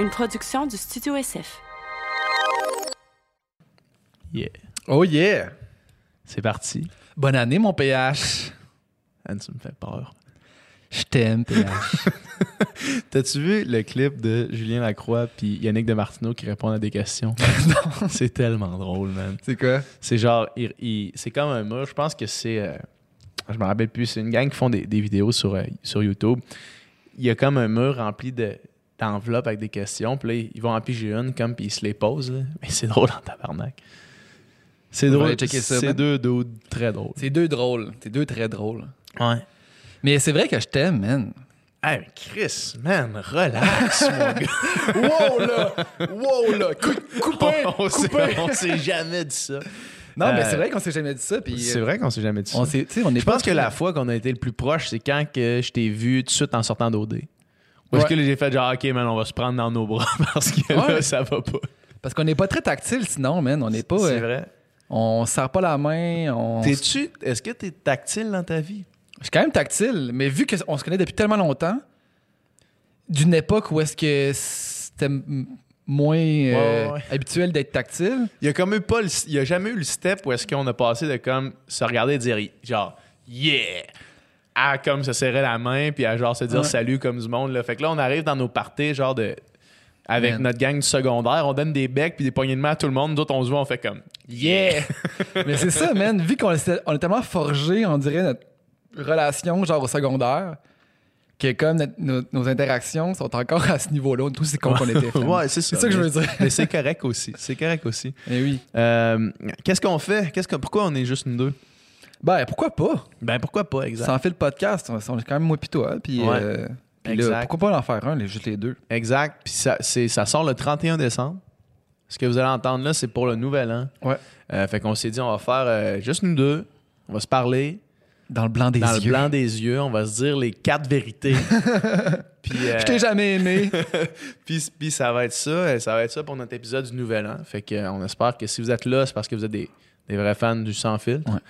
une production du Studio SF. Yeah. Oh yeah! C'est parti. Bonne année, mon PH. Anne, tu me fais peur. Je t'aime, PH. T'as-tu vu le clip de Julien Lacroix puis Yannick de Martineau qui répondent à des questions? non. C'est tellement drôle, man. C'est quoi? C'est genre, il- il- c'est comme un mur. Je pense que c'est. euh, je me rappelle plus. C'est une gang qui font des, des vidéos sur, euh, sur YouTube. Il y a comme un mur rempli de d'enveloppes avec des questions. Puis là, ils vont en piger une, comme, puis ils se les posent. là. Mais c'est drôle en tabarnak. C'est drôle. C'est deux dudes très drôles. C'est deux drôles. C'est deux très drôles. Ouais. Mais c'est vrai que je t'aime, man. Hey, Chris, man, relax, mon gars. Wow, là! Wow, là! Coupé! on s'est- on s'est jamais dit ça. Non, mais Euh, c'est vrai qu'on s'est jamais dit ça. C'est euh, vrai qu'on s'est jamais dit ça. On on est Je pense que la fois qu'on a été le plus proche, c'est quand que je t'ai vu tout de suite en sortant d'OD. Ou est-ce Ouais. que j'ai fait genre, OK, man, on va se prendre dans nos bras parce que là, ça va pas. Parce qu'on n'est pas très tactile sinon, man. On n'est pas. C'est euh, vrai. on serre pas la main. On... T'es-tu, est-ce que t'es tactile dans ta vie? Je suis quand même tactile, mais vu qu'on se connaît depuis tellement longtemps, d'une époque où est-ce que c'était moins euh, Ouais, ouais. habituel d'être tactile, Il y a comme eu pas le- il y a jamais eu le step où est-ce qu'on a passé de comme se regarder et dire genre, yeah! À comme se serrer la main puis à genre se dire Ouais. salut comme du monde. Là. Fait que là, on arrive dans nos parties genre de. Avec Man. notre gang du secondaire, on donne des becs puis des poignées de main à tout le monde. D'autres, on se voit, on fait comme Yeah! mais c'est ça, man. Vu qu'on est, on est tellement forgé, on dirait, notre relation, genre au secondaire, que comme notre- nos, nos interactions sont encore à ce niveau-là, on qu'on était. ouais, c'est ça. C'est ça que je Mais- veux dire. Mais c'est correct aussi. C'est correct aussi. Eh oui. Euh, Qu'est-ce qu'on fait? Qu'est-ce que, pourquoi on est juste nous deux? Ben, pourquoi pas? Ben pourquoi pas, exact. Sans fait le podcast, on, est quand même moi pis toi. Puis, Ouais. euh, puis là, Exact. pourquoi pas en faire un, les, juste les deux? Exact. Puis ça, c'est- ça sort le 31 décembre. Ce que vous allez entendre là, c'est pour le nouvel an. Ouais. Euh, fait qu'on s'est dit, on va faire euh, juste nous deux. On va se parler Dans le blanc des dans yeux. le blanc des yeux. On va se dire les quatre vérités. puis, Je t'ai jamais aimé. puis, puis ça va être ça. Ça va être ça pour notre épisode du nouvel an. Fait que, euh, on espère que si vous êtes là, c'est parce que vous êtes des, des vrais fans du sans filtre. Ouais.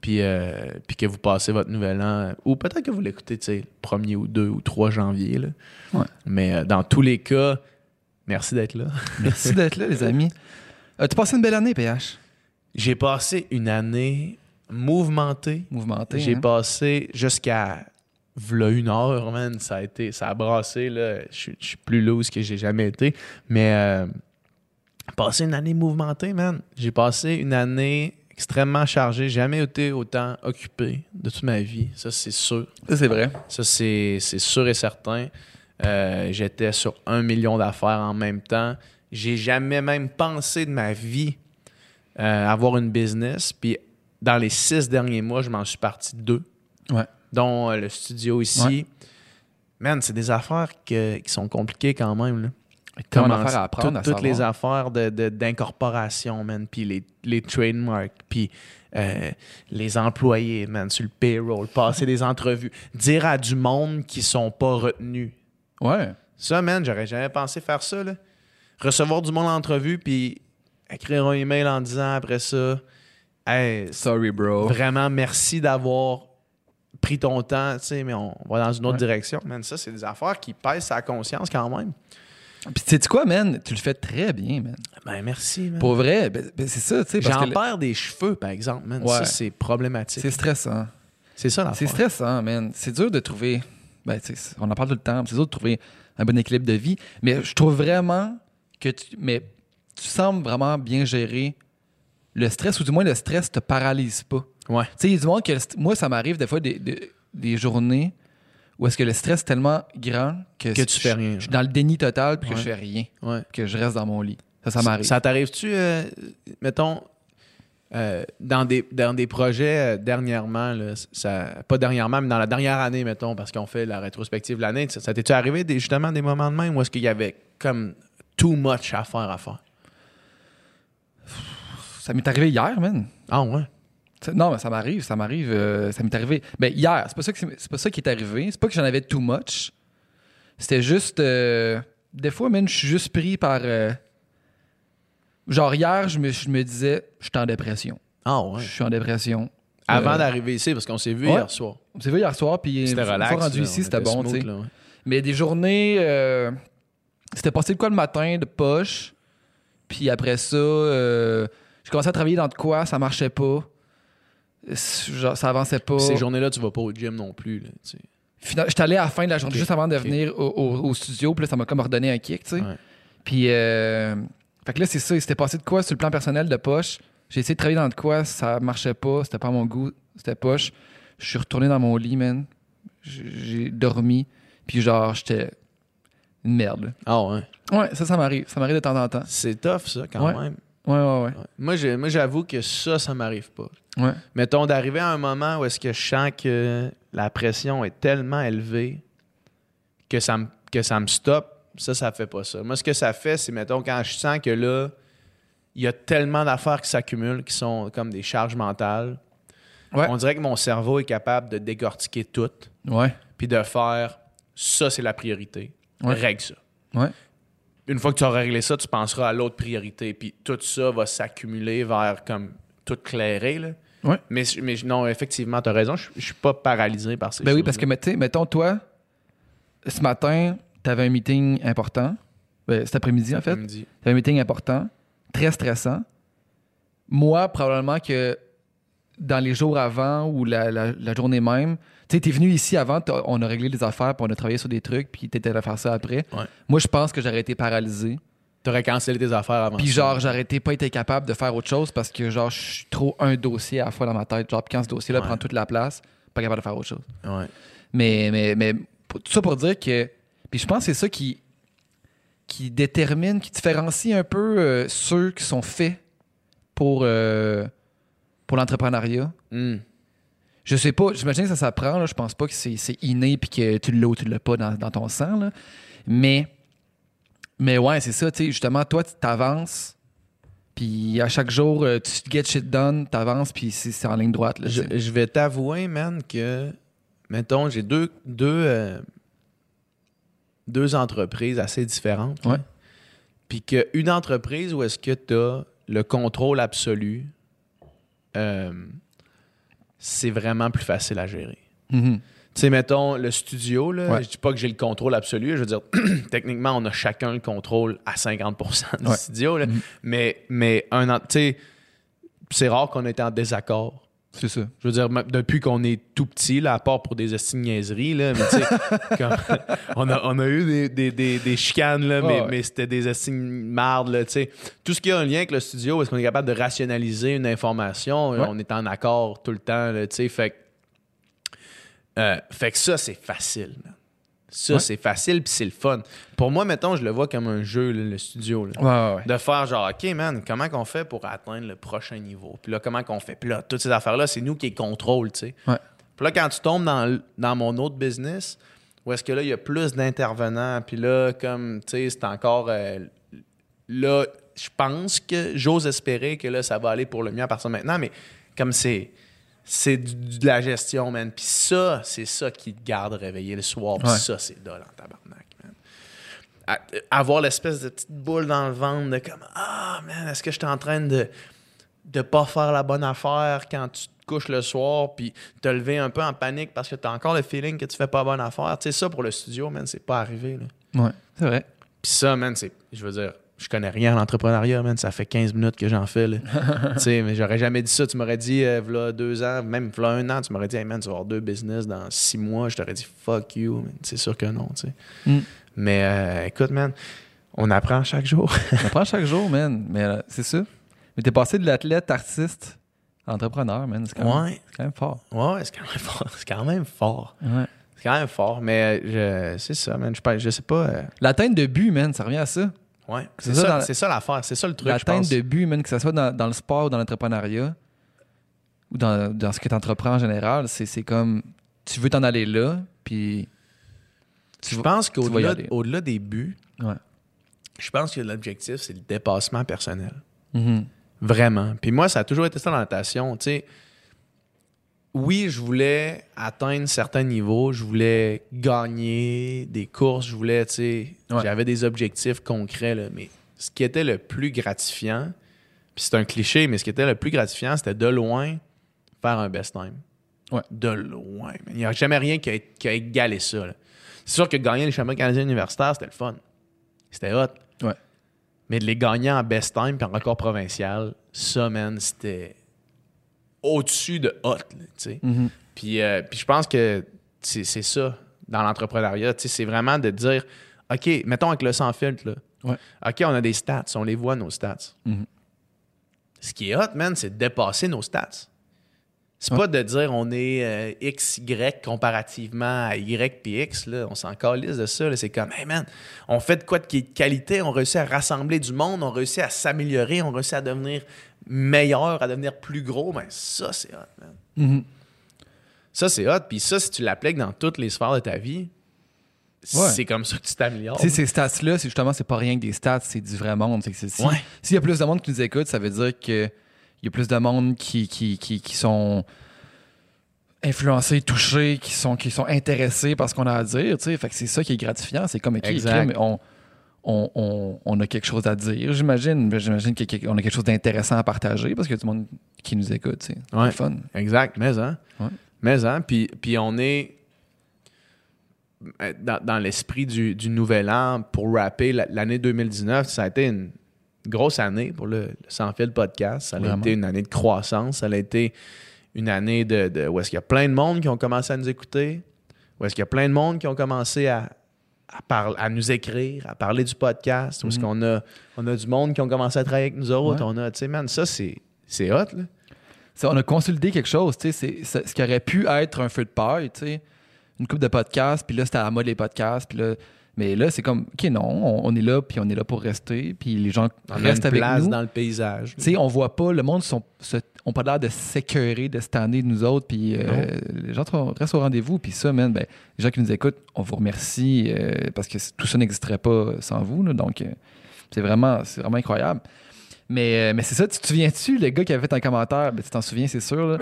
Puis, euh, puis que vous passez votre nouvel an. euh, Ou peut-être que vous l'écoutez, tu sais, le 1er ou 2 ou 3 janvier. Là. Ouais. Mais euh, dans tous les cas, merci d'être là. Merci d'être là, les amis. As-tu passé une belle année, PH? J'ai passé une année mouvementée. Mouvementé. J'ai hein? passé jusqu'à v'là une heure, man. Ça a été, ça a brassé, là. Je suis- je suis plus loose que j'ai jamais été. Mais euh, passé une année mouvementée, man. J'ai passé une année extrêmement chargée. J'ai jamais été autant occupé de toute ma vie. Ça, c'est sûr. Ça, c'est vrai. Ça, c'est c'est sûr et certain. Euh, J'étais sur un million d'affaires en même temps. J'ai jamais même pensé de ma vie euh, avoir une business. Puis dans les six derniers mois, je m'en suis parti deux, Ouais. dont euh, le studio ici. Ouais. Man, c'est des affaires que- qui sont compliquées quand même. Là. Comment affaire à apprendre, à toutes les affaires d'incorporation, man, puis les, les trademarks, puis euh, les employés, man, sur le payroll, passer des entrevues, dire à du monde qui sont pas retenus. Ouais. Ça, man, j'aurais jamais pensé faire ça, là. Recevoir du monde en entrevue, puis écrire un email en disant après ça, hey, Sorry, bro. vraiment merci d'avoir pris ton temps, tu sais, mais on va dans une autre Ouais. direction. Man, ça, c'est des affaires qui pèsent sa conscience quand même. Puis, tu sais quoi, man? Tu le fais très bien, man. Ben, merci, man. Pour vrai, ben, ben, c'est ça, tu sais. J'en perds des cheveux, par exemple, man. Ouais. Ça, c'est problématique. C'est stressant. C'est ça, la C'est stressant, man. C'est dur de trouver. Ben, tu sais, on en parle tout le temps. C'est dur de trouver un bon équilibre de vie. Mais je trouve vraiment que tu. Mais tu sembles vraiment bien gérer le stress, ou du moins le stress te paralyse pas. Ouais. Tu sais, il y a du monde que moi, ça m'arrive des fois des, des- des journées où est-ce que le stress est tellement grand que, Que tu je- fais rien. Je suis dans le déni total puis que je fais rien, Ouais. que je reste dans mon lit. Ça, ça m'arrive. Ça t'arrive-tu, euh, mettons, euh, dans, des, dans des projets euh, dernièrement, là, ça, pas dernièrement, mais dans la dernière année, mettons, parce qu'on fait la rétrospective de l'année, ça, ça t'est-tu arrivé des, justement des moments de même où est-ce qu'il y avait comme too much à faire à faire? Ça m'est arrivé hier, man. Ah ouais? Non, mais ça m'arrive, ça m'arrive. euh, ça m'est arrivé. Ben, hier, c'est pas, ça que c'est pas ça qui est arrivé. C'est pas que j'en avais too much. C'était juste. euh, des fois, man, je suis juste pris par. euh, genre, hier, je me, je me disais, je suis en dépression. Ah ouais? Je suis en dépression. Avant d'arriver ici, parce qu'on s'est vu ouais. hier soir. On s'est vu hier soir, puis C'était une fois relax. rendu là, ici, c'était était bon, tu sais. ouais. Mais des journées. c'était passé de quoi le matin de poche. Puis après ça, j'ai commencé à travailler dans de quoi, ça marchait pas. Genre, ça avançait pas. Ces journées-là, tu vas pas au gym non plus. Là, tu sais. J'étais allé à la fin de la journée, juste avant de venir au, au- au studio. Puis là, ça m'a comme redonné un kick, tu sais. Ouais. Puis, euh, fait que là, c'est ça. Il s'était passé de quoi sur le plan personnel de poche? J'ai essayé de travailler dans de quoi, ça marchait pas. C'était pas à mon goût, c'était poche. Je suis retourné dans mon lit, man. J'ai dormi. Puis, genre, j'étais une merde. Ah ouais. Ouais, ça, ça m'arrive. Ça m'arrive de temps en temps. C'est tough, ça, quand Ouais. même. Ouais, ouais, ouais. Ouais. Moi, j'avoue que ça, ça m'arrive pas. Ouais. Mettons, d'arriver à un moment où est-ce que je sens que la pression est tellement élevée que ça me, que ça me stoppe, ça, ça fait pas ça. Moi, ce que ça fait, c'est, mettons, quand je sens que là, il y a tellement d'affaires qui s'accumulent, qui sont comme des charges mentales, Ouais. on dirait que mon cerveau est capable de décortiquer tout, Ouais. puis de faire ça, c'est la priorité. Ouais. Règle ça. Une fois que tu auras réglé ça, tu penseras à l'autre priorité, puis tout ça va s'accumuler vers comme tout clairé. Là. Ouais. Mais, mais non, effectivement, tu as raison, je je suis pas paralysé par ces Ben oui, parce que, tu mettons, toi, ce matin, t'avais un meeting important. Ben, cet après-midi, en fait. me dit. T'avais un meeting important, très stressant. Moi, probablement que dans les jours avant ou la, la- la journée même, tu sais, t'es venu ici avant, on a réglé des affaires, puis on a travaillé sur des trucs, puis t'étais à faire ça après. Ouais. Moi, je pense que j'aurais été paralysé. T'aurais cancellé tes affaires avant. Puis genre, j'aurais été pas été capable de faire autre chose parce que genre, je suis trop un dossier à la fois dans ma tête. Genre, quand ce dossier-là Ouais. prend toute la place, pas capable de faire autre chose. Ouais. Mais, mais, mais tout ça pour dire que. Puis je pense que c'est ça qui, qui détermine, qui différencie un peu euh, ceux qui sont faits pour, euh, pour l'entrepreneuriat. Hmm. Je sais pas, j'imagine que ça s'apprend. là. Je pense pas que c'est c'est inné puis que tu l'as ou tu l'as pas dans, dans ton sang. là. Mais, mais ouais, c'est ça. tu sais, Justement, toi, tu t'avances. Puis à chaque jour, euh, tu get shit done, t'avances, puis c'est c'est en ligne droite. Là, Je, vais t'avouer, man, que, mettons, j'ai deux, deux, euh, deux entreprises assez différentes. Ouais. Puis qu'une entreprise où est-ce que tu as le contrôle absolu, euh, c'est vraiment plus facile à gérer. Mhm. Tu sais, mettons, le studio, là, Ouais. je dis pas que j'ai le contrôle absolu. Je veux dire, techniquement, on a chacun le contrôle à 50% du Ouais. studio. là. Mhm. Mais, mais un, tu sais, c'est rare qu'on ait été en désaccord. C'est ça. Je veux dire, depuis qu'on est tout petit, là, à part pour des niaiseries, là, mais tu sais, on, a, on a eu des, des, des, des chicanes, là, mais, ouais. mais c'était des estimes mardes, là, tu sais. Tout ce qui a un lien avec le studio, est-ce qu'on est capable de rationaliser une information? Ouais. On est en accord tout le temps, tu sais, fait que euh, fait que ça, c'est facile. man. Ça, Ouais. c'est facile, puis c'est le fun. Pour moi, mettons, je le vois comme un jeu, là, le studio. là. Ouais, ouais, ouais. De faire genre, OK, man, comment qu'on fait pour atteindre le prochain niveau? Puis là, comment qu'on fait? Puis là, toutes ces affaires-là, c'est nous qui les contrôle, tu sais. Puis là, quand tu tombes dans, dans mon autre business, où est-ce que là, il y a plus d'intervenants, puis là, comme, tu sais, c'est encore... euh, là, je pense que j'ose espérer que là, ça va aller pour le mieux à partir de maintenant, mais comme c'est... C'est de la gestion, man. Puis ça, c'est ça qui te garde réveillé le soir. Puis Ouais. ça, c'est dole en tabarnak, man. À- avoir l'espèce de petite boule dans le ventre de comme Ah, man, est-ce que je suis en train de de pas faire la bonne affaire quand tu te couches le soir puis te lever un peu en panique parce que tu as encore le feeling que tu fais pas la bonne affaire. Tu sais, ça pour le studio, man, c'est pas arrivé. Là. Ouais, c'est vrai. Puis ça, man, c'est. Je veux dire, je connais rien en entrepreneuriat, man. Ça fait 15 minutes que j'en fais. tu sais, mais j'aurais jamais dit ça. Tu m'aurais dit, euh, v'là deux ans, même v'là un an, tu m'aurais dit, hey, man, tu vas avoir deux business dans six mois. Je t'aurais dit, fuck you. C'est sûr que non, tu sais. Mm. Mais euh, écoute, man, on apprend chaque jour. On apprend chaque jour, man. Mais euh, c'est ça. Mais t'es passé de l'athlète artiste à entrepreneur, man. C'est quand, ouais. quand même fort. Ouais, c'est quand même fort. C'est quand même fort. Ouais. C'est quand même fort. Mais je, c'est ça, man. Je, je sais pas. L'atteinte de but, man, ça revient à ça. Ouais. C'est ça ça, dans- c'est ça l'affaire. C'est ça le truc, L'atteinte de but, man, que ce soit dans, dans le sport ou dans l'entrepreneuriat ou dans, dans ce que tu entreprends en général, c'est, c'est comme tu veux t'en aller là, puis tu Je vas- pense qu'au-delà des buts, Ouais. je pense que l'objectif, c'est le dépassement personnel. Mhm. Vraiment. Puis moi, ça a toujours été ça dans la natation. Tu sais, oui, je voulais atteindre certains niveaux, je voulais gagner des courses, je voulais, tu sais, Ouais. j'avais des objectifs concrets, là, mais ce qui était le plus gratifiant, puis c'est un cliché, mais ce qui était le plus gratifiant, c'était de loin faire un best time. Ouais. De loin. Il n'y a jamais rien qui a, qui a égalé ça. C'est sûr que gagner les championnats canadiens universitaires, c'était le fun. C'était hot. Ouais. Mais de les gagner en best time puis en record provincial, ça, man, c'était au-dessus de hot, là. Puis, euh, puis je pense que c'est ça dans l'entrepreneuriat. C'est vraiment de dire, OK, mettons avec le sans filtre. Ouais. OK, on a des stats, on les voit, nos stats. Mhm. Ce qui est hot, man, c'est de dépasser nos stats. C'est Ouais. pas de dire on est euh, X, Y comparativement à Y puis X. Là. On s'en calisse de ça. C'est comme, hey man, on fait de quoi de qualité, on réussit à rassembler du monde, on réussit à s'améliorer, on réussit à devenir meilleur, à devenir plus gros. Ben, ça, c'est hot, man. Mhm. Ça, c'est hot. Puis ça, si tu l'appliques dans toutes les sphères de ta vie, Ouais. c'est comme ça que tu t'améliores. Tu sais, ces stats-là, c'est justement, c'est pas rien que des stats, c'est du vrai monde. Que c'est- si-. S'il y a plus de monde qui nous écoute, ça veut dire qu'il y a plus de monde qui, qui, qui, qui sont influencés, touchés, qui sont, qui sont intéressés par ce qu'on a à dire. Fait que c'est ça qui est gratifiant. C'est comme, OK, Exact. crime, on, on, on, on a quelque chose à dire, j'imagine. J'imagine qu'on a quelque chose d'intéressant à partager parce qu'il y a du monde qui nous écoute. C'est Ouais. fun. Exact, mais hein. Ouais. Mais hein, puis, puis on est dans, dans l'esprit du, du nouvel an pour rapper la- l'année 2019, ça a été une grosse année pour le, le Sans Fil podcast. Ça a Vraiment. été une année de croissance. Ça a été une année de, de- où est-ce qu'il y a plein de monde qui ont commencé à nous écouter, où est-ce qu'il y a plein de monde qui ont commencé à, à, à nous écrire, à parler du podcast, où est-ce Mhm. qu'on a, on a du monde qui ont commencé à travailler avec nous autres. Ouais. On a, tu sais, man, ça, c'est, c'est hot, là. Ça, on a consolidé quelque chose, tu sais, ce qui aurait pu être un feu de paille, tu sais, une coupe de podcasts, puis là, c'était à la mode les podcasts, puis là, mais là, c'est comme, OK, non, on, on est là, puis on est là pour rester, puis les gens On a une restent avec place nous. dans le paysage. Tu sais, on voit pas, le monde sont, se- ont pas l'air de s'écœurer de cette année de nous autres, puis euh, les gens restent au rendez-vous, puis ça, man, ben, les gens qui nous écoutent, on vous remercie, euh, parce que tout ça n'existerait pas sans vous, là, donc euh, c'est vraiment, vraiment incroyable. Mais, mais c'est ça, tu te souviens-tu, le gars qui avait fait un commentaire, ben, tu t'en souviens, c'est sûr, là,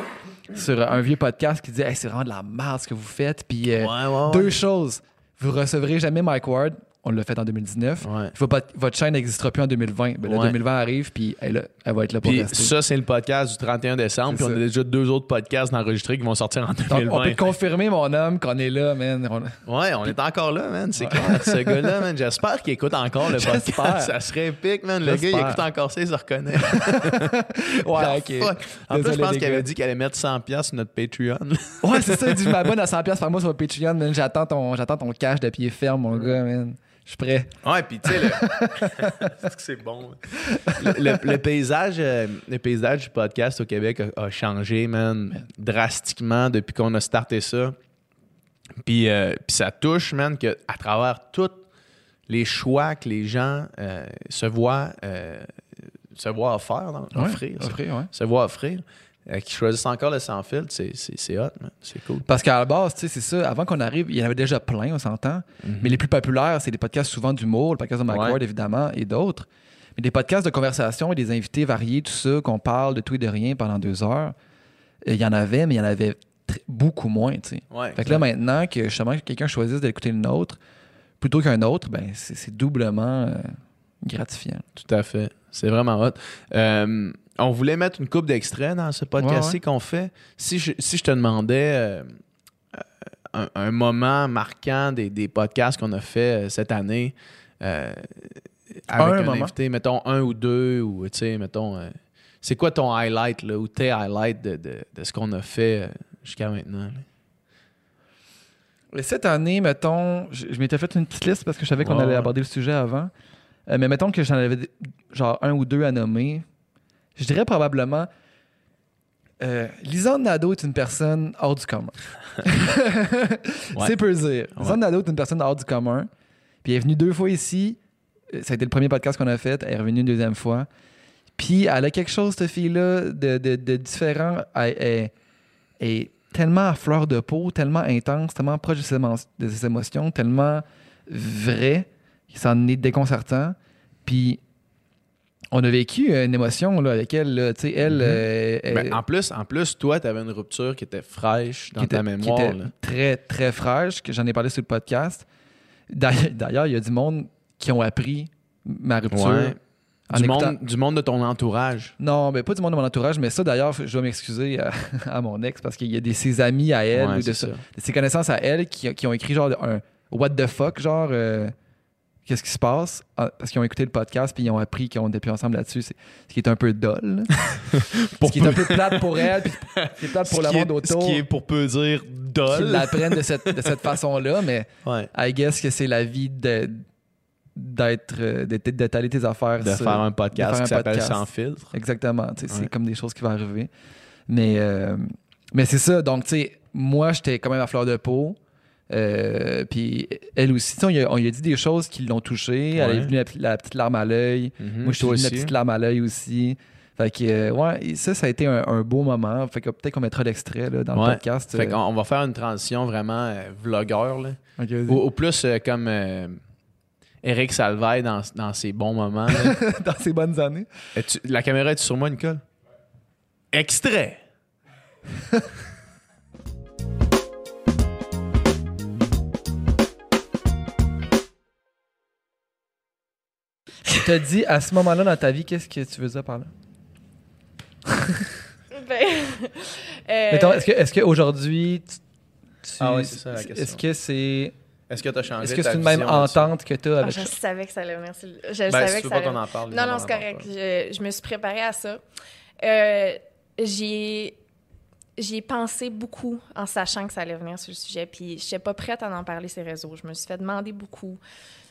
sur un vieux podcast qui disait Hey, c'est vraiment de la merde ce que vous faites. Puis Ouais, ouais, ouais. deux choses. Vous recevrez jamais Mike Ward. On l'a fait en 2019. Ouais. Votre, votre chaîne n'existera plus en 2020. Ben, là, Ouais. 2020 arrive, puis elle, elle va être là pour Puis rester. ça, c'est le podcast du 31 décembre. Puis on a déjà deux autres podcasts d'enregistrés qui vont sortir en Donc, 2020. on peut confirmer, mon homme, qu'on est là, man. On- Ouais, on est encore là, man. C'est clair. Ce gars-là, man, j'espère qu'il écoute encore le podcast. Ça serait épique, man. Le gars, il écoute encore ça, il se reconnaît. Ouais, The ok. fuck. En plus, Désolé, je pense qu'il avait dit qu'il allait mettre 100$ sur notre Patreon. Ouais, c'est ça. Il dit Je m'abonne à 100$ par mois sur Patreon, man. J'attends ton, j'attends ton cash de pied ferme, mon gars, man. Je suis prêt. Ouais, puis tu sais, le... Que c'est bon? Le, le- le paysage, euh, le paysage du podcast au Québec a, a changé, man, drastiquement depuis qu'on a starté ça. Puis, euh, puis ça touche, man, qu'à travers tous les choix que les gens euh, se voient euh, se voient offrir, offrir, offrir, ouais. se voient offrir, euh, qui choisissent encore le sans filtre, c'est, hot. C'est cool. Parce qu'à la base, tu sais, c'est ça. Avant qu'on arrive, il y en avait déjà plein, on s'entend. Mais les plus populaires, c'est des podcasts souvent d'humour, le podcast de Ouais. Ward, évidemment, et d'autres. Mais des podcasts de conversation et des invités variés, tout ça, qu'on parle de tout et de rien pendant deux heures. euh, Il y en avait, mais il y en avait beaucoup moins, tu sais. Ouais, Fait que là, maintenant, que justement que quelqu'un choisisse d'écouter le nôtre plutôt qu'un autre, ben c'est c'est doublement euh, gratifiant. Tout à fait. C'est vraiment hot. Euh, on voulait mettre une coupe d'extraits dans ce podcast Ouais, ouais. qu'on fait. Si je, si je te demandais euh, un, un moment marquant des, des podcasts qu'on a fait euh, cette année euh, avec Un un, invité, mettons un ou deux, ou tu sais, mettons, c'est quoi ton highlight, là, ou tes highlights de, de- de ce qu'on a fait jusqu'à maintenant? là? Cette année, mettons, je, je m'étais fait une petite liste parce que je savais qu'on Ouais, allait aborder le sujet avant. Mais mettons que j'en avais genre un ou deux à nommer. Je dirais probablement. Euh, Lisanne Nadeau est une personne hors du commun. C'est peu dire. Lisanne Nadeau est une personne hors du commun. Puis elle est venue deux fois ici. Euh, Ça a été le premier podcast qu'on a fait. Elle est revenue une deuxième fois. Puis elle a quelque chose, cette fille-là, de, de- de différent. Elle, elle- elle est tellement à fleur de peau, tellement intense, tellement proche de ses, émo- de ses émotions, tellement vrai, que ça en est déconcertant. Puis on a vécu une émotion là, avec elle. là. Tu sais, elle, Mhm. euh, elle- Ben, en, plus, en plus, toi, tu avais une rupture qui était fraîche dans ta mémoire. qui était là. très, très fraîche, que j'en ai parlé sur le podcast. D'ailleurs, il y a du monde qui ont appris ma rupture. Ouais. Du, écoutant- monde, du monde de ton entourage. Non, mais pas du monde de mon entourage, mais ça d'ailleurs, je dois m'excuser à, à mon ex parce qu'il y a des ses amis à elle Ouais, ou de, ça. de ses connaissances à elle qui, qui ont écrit genre un what the fuck, genre euh, qu'est-ce qui se passe, ah, parce qu'ils ont écouté le podcast puis ils ont appris qu'on était plus ensemble là-dessus, c'est ce qui est un peu dol. ce qui est un peu plate pour elle, puis ce qui est plate pour Ce le est- monde autour. Ce qui est pour peu dire Qu'ils dol. l'apprennent de cette, de cette façon-là, mais Ouais. I guess que c'est la vie de d'être euh, d'étaler tes affaires De sur- faire un podcast faire un qui s'appelle podcast. Sans filtre. Exactement. C'est comme des choses qui vont arriver. Mais, euh, mais c'est ça. Donc, tu sais, moi, j'étais quand même à fleur de peau. Euh, puis elle aussi, on, lui a- on lui a dit des choses qui l'ont touchée. Elle est venue la, la petite larme à l'œil. Mhm. Moi, je suis la petite larme à l'œil aussi. Fait que, euh, ouais, ça, ça a été un, un beau moment. Fait que peut-être qu'on mettra l'extrait là, dans le podcast. Fait euh. qu'on on va faire une transition vraiment euh, vlogueur. Là. Ou, ou plus comme Eric Salvaille dans, dans ses bons moments. dans ces bonnes années. La caméra est sur moi, Nicole? Extrait! Tu t'as dit à ce moment-là dans ta vie, qu'est-ce que tu veux dire par là? Ben, euh, Mettons, est-ce que est-ce qu'aujourd'hui, tu- tu- Ah ouais, c'est ça la question. Est-ce que c'est Est-ce que tu as changé est-ce que c'est une même entente que tu as ah, avec je savais que ça allait venir. Je Ben, savais si tu que veux ça pas qu'on en parle. Non, non, c'est correct. Je, je me suis préparée à ça. Euh, j'y ai, j'y ai pensé beaucoup en sachant que ça allait venir sur le sujet. Puis, je n'étais pas prête à en parler sur les réseaux. Je me suis fait demander beaucoup.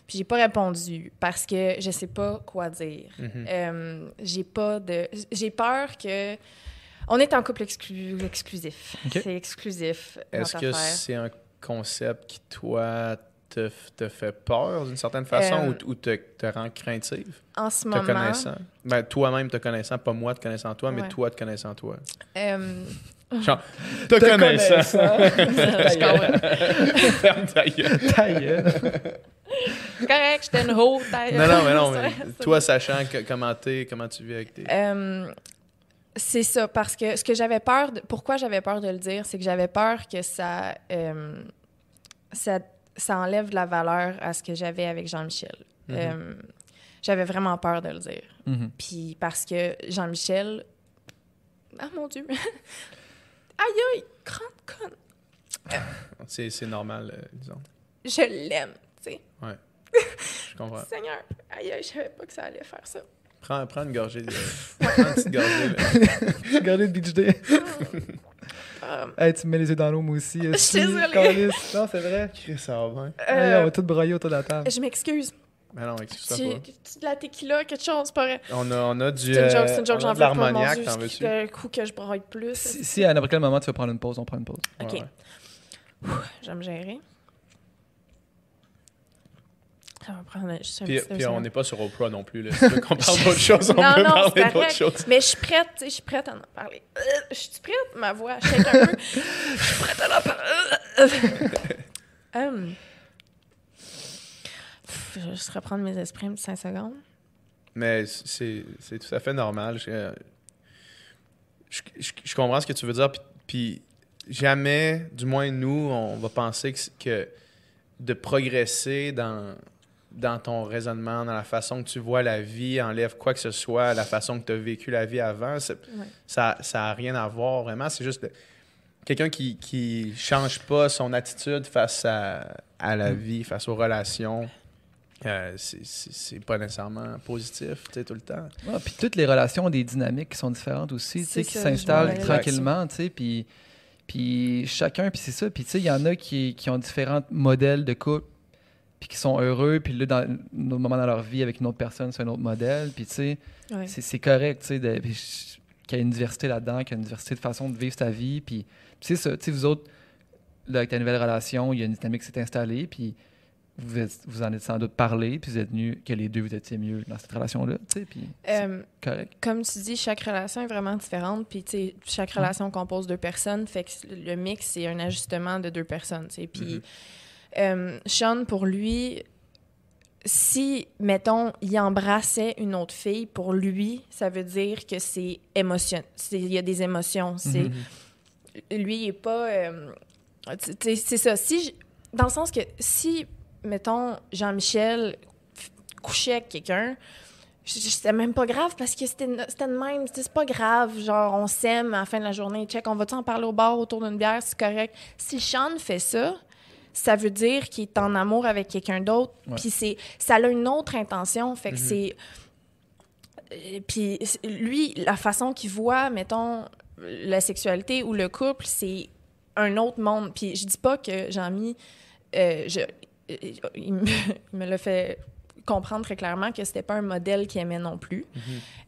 Puis, j'ai pas répondu parce que je sais pas quoi dire. Mhm. Euh, j'ai pas de. J'ai peur que. On est en couple exclu- exclusif. C'est exclusif. Est-ce que affaire. c'est un concept qui, toi, te, te fait peur d'une certaine façon Euh, ou, ou te, te rend craintive? En ce Te moment. connaissant? Ben, toi-même te connaissant, pas moi te connaissant toi, mais Ouais. toi te connaissant toi. euh, Genre, te connaissant. je comprends. Ferme ta gueule. Correct, j'étais une haute. Non, non, mais non, mais toi, sachant que, comment, t'es, comment tu vis avec tes. Euh, c'est ça, parce que ce que j'avais peur, de- pourquoi j'avais peur de le dire, c'est que j'avais peur que ça, euh, ça, ça enlève de la valeur à ce que j'avais avec Jean-Michel. Mhm. Euh, j'avais vraiment peur de le dire. Mhm. Puis parce que Jean-Michel. Ah mon Dieu! aïe aïe! Grande conne! C'est, c'est normal, euh, disons. Je l'aime. Je comprends. Seigneur, aïe aïe, je savais pas que ça allait faire ça. Prends, prends une gorgée. De... prends une petite gorgée. là. Regardez le beach day. Euh, Hey, tu me mets les yeux dans l'eau, moi aussi. Je suis désolée. Non, c'est vrai. Chris, ça va bien. Hey, euh, on va tout broyer autour de la table. je m'excuse. Mais non, excuse-toi Tu, pas. tu de la tequila, quelque chose, pas vrai. On a, on a du. C'est une joke, euh, c'est une joke, j'en de veux pas, mon l'armagnac, Dieu. t'en c'est veux-tu? Coup que je braille plus. Si, si à n'importe quel moment tu veux prendre une pause, on prend une pause. OK. Ouais, ouais. Je vais me gérer. Ça va prendre juste un Puis, petit puis on n'est pas sur Oprah non plus. Là. Si qu'on parle d'autre chose, on Non, peut non, parler d'autre chose. Mais je suis prête, tu sais, je suis prête à en parler. Euh, Je suis prête, ma voix shake un peu. Je suis prête à en parler. Pff, Je vais juste reprendre mes esprits un petit 5 secondes. Mais c'est c'est tout à fait normal. Je, je, je- je comprends ce que tu veux dire. Puis, puis jamais, du moins nous, on va penser que, que de progresser dans, dans ton raisonnement, dans la façon que tu vois la vie, enlève quoi que ce soit, la façon que tu as vécu la vie avant, Ouais. ça n'a rien à voir vraiment. C'est juste quelqu'un qui qui change pas son attitude face à, à la vie, face aux relations. euh, c'est- pas nécessairement positif, tout le temps. Ouais, puis toutes les relations ont des dynamiques qui sont différentes aussi, tu sais, C'est qui s'installent tranquillement, tu sais, puis, puis chacun, puis c'est ça, puis tu sais, il y en a qui, qui ont différents modèles de couple, puis qui sont heureux, puis là, dans un autre moment dans leur vie, avec une autre personne, c'est un autre modèle, puis tu sais, Ouais. c'est correct, tu sais, qu'il y a une diversité là-dedans, qu'il y a une diversité de façon de vivre ta vie, puis tu sais, vous autres, là, avec ta nouvelle relation, il y a une dynamique qui s'est installée, puis vous, êtes- vous en êtes sans doute parlé, puis vous êtes venus que les deux vous étiez mieux dans cette relation-là, tu sais, puis Euh, correct. comme tu dis, chaque relation est vraiment différente. Puis, tu sais, chaque relation compose deux personnes. Fait que le mix, c'est un ajustement de deux personnes, tu sais. Puis, euh, Sean, pour lui, si, mettons, il embrassait une autre fille, pour lui, ça veut dire que c'est émotion. c'est- Il y a des émotions. C'est, Mhm. Lui, il est pas. euh, c'est ça. Si, dans le sens que si, mettons, Jean-Michel couchait avec quelqu'un, c'était même pas grave parce que c'était c'était de même. C'est pas grave. Genre, on s'aime à la fin de la journée. Check, on va-tu en parler au bar autour d'une bière? C'est correct. Si Sean fait ça, ça veut dire qu'il est en amour avec quelqu'un d'autre. Ouais. Puis c'est, ça a une autre intention. Fait que Mhm. c'est. euh, Puis lui, la façon qu'il voit, mettons, la sexualité ou le couple, c'est un autre monde. Puis je dis pas que Jean-Mi, euh, je- euh, il me, l'a fait comprendre très clairement que c'était pas un modèle qu'il aimait non plus.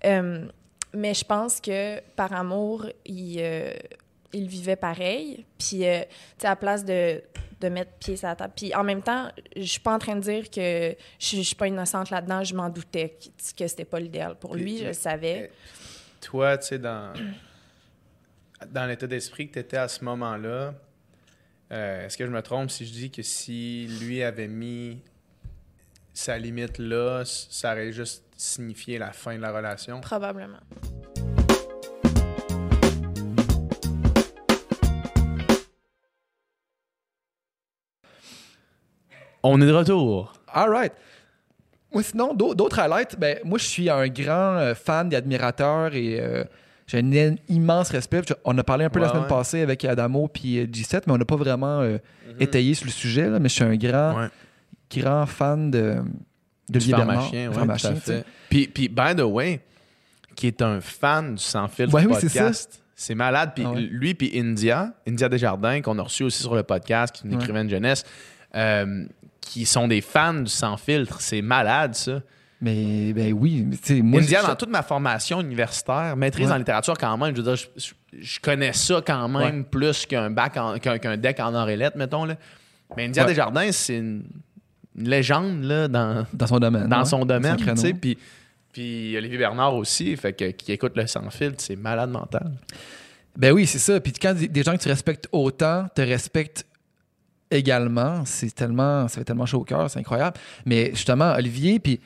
Euh, mais je pense que par amour, il, euh, il vivait pareil. Puis, euh, tu sais, à la place de, de mettre pied sur la table. Puis en même temps, je suis pas en train de dire que je, suis pas innocente là-dedans. Je m'en doutais que, que c'était pas l'idéal pour Puis, lui. Je le savais. Toi, tu sais, dans, dans l'état d'esprit que tu étais à ce moment-là, euh, est-ce que je me trompe si je dis que si lui avait mis sa limite là, ça aurait juste signifié la fin de la relation? Probablement. On est de retour. All right. Moi, sinon, d'au- d'autres highlights, ben, moi, je suis un grand euh, fan et admirateur et euh, j'ai un immense respect. On a parlé un peu la semaine ouais. passée avec Adamo puis euh, G7, mais on n'a pas vraiment euh, Mhm. étayé sur le sujet. là, mais je suis un grand, Ouais. grand fan de, de Du sais. fait. Puis, puis, by the way, qui est un fan du Sans oui, c'est podcast. C'est malade. Puis Ah lui, puis India, India Desjardins, qu'on a reçu aussi sur le podcast, qui est une écrivaine jeunesse, euh, qui sont des fans du Sans Filtre. C'est malade, ça. Mais ben oui, moi, India, je- dans toute ma formation universitaire, maîtrise Ouais. en littérature quand même, je veux dire, je, connais ça quand même plus qu'un bac en- qu'un deck en or et lettres, mettons. Là. Mais India Ouais. Desjardins, c'est une, une légende là, dans, dans son domaine. dans son domaine, tu sais. Puis, puis Olivier Bernard aussi, fait que, qui écoute le sans filtre, c'est malade mental. Ben oui, c'est ça. Puis quand des gens que tu respectes autant te respectent également, c'est tellement, ça fait tellement chaud au cœur, c'est incroyable. Mais justement, Olivier, puis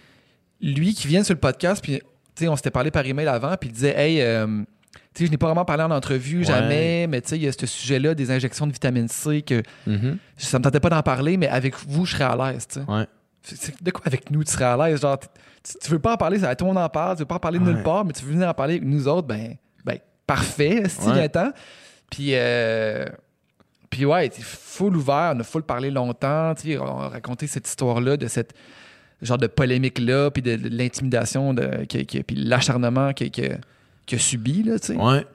lui qui vient sur le podcast, puis tu sais, on s'était parlé par email avant, puis il disait, hey, euh, tu sais, je n'ai pas vraiment parlé en entrevue, Ouais. jamais, mais tu sais, il y a ce sujet-là des injections de vitamine C que ça me tentait pas d'en parler, mais avec vous, je serais à l'aise, tu sais. Ouais. De quoi avec nous, tu serais à l'aise? Genre, tu, tu veux pas en parler, c'est à toi on en parle, tu veux pas en parler de Ouais. nulle part, mais tu veux venir en parler avec nous autres, ben, ben parfait, si y a temps. Puis, euh, puis ouais, t'es full ouvert, on a full parlé longtemps, tu sais, on a raconté cette histoire-là, de cette genre de polémique-là, puis de, de l'intimidation, de, que- que- puis l'acharnement que- que- qu'il a subi, là, tu sais Ouais.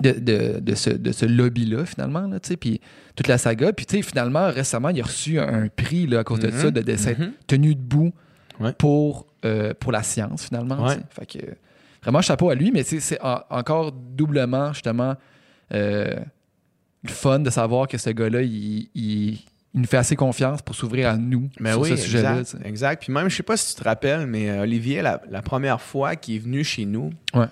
de, de, de ce, de ce lobby-là, finalement, là, tu sais, puis toute la saga. Puis, tu sais, finalement, récemment, il a reçu un, prix là, à cause de Mhm. ça, de, de s'être Mhm. tenu debout Ouais. pour, euh, pour la science, finalement. Ouais. Fait que, vraiment, chapeau à lui, mais c'est en- encore doublement, justement, euh, le fun de savoir que ce gars-là, il, il- il nous fait assez confiance pour s'ouvrir à nous Mais sur oui, ce sujet-là. exact. Puis même, je sais pas si tu te rappelles, mais euh, Olivier, la, la première fois qu'il est venu chez nous, Ouais.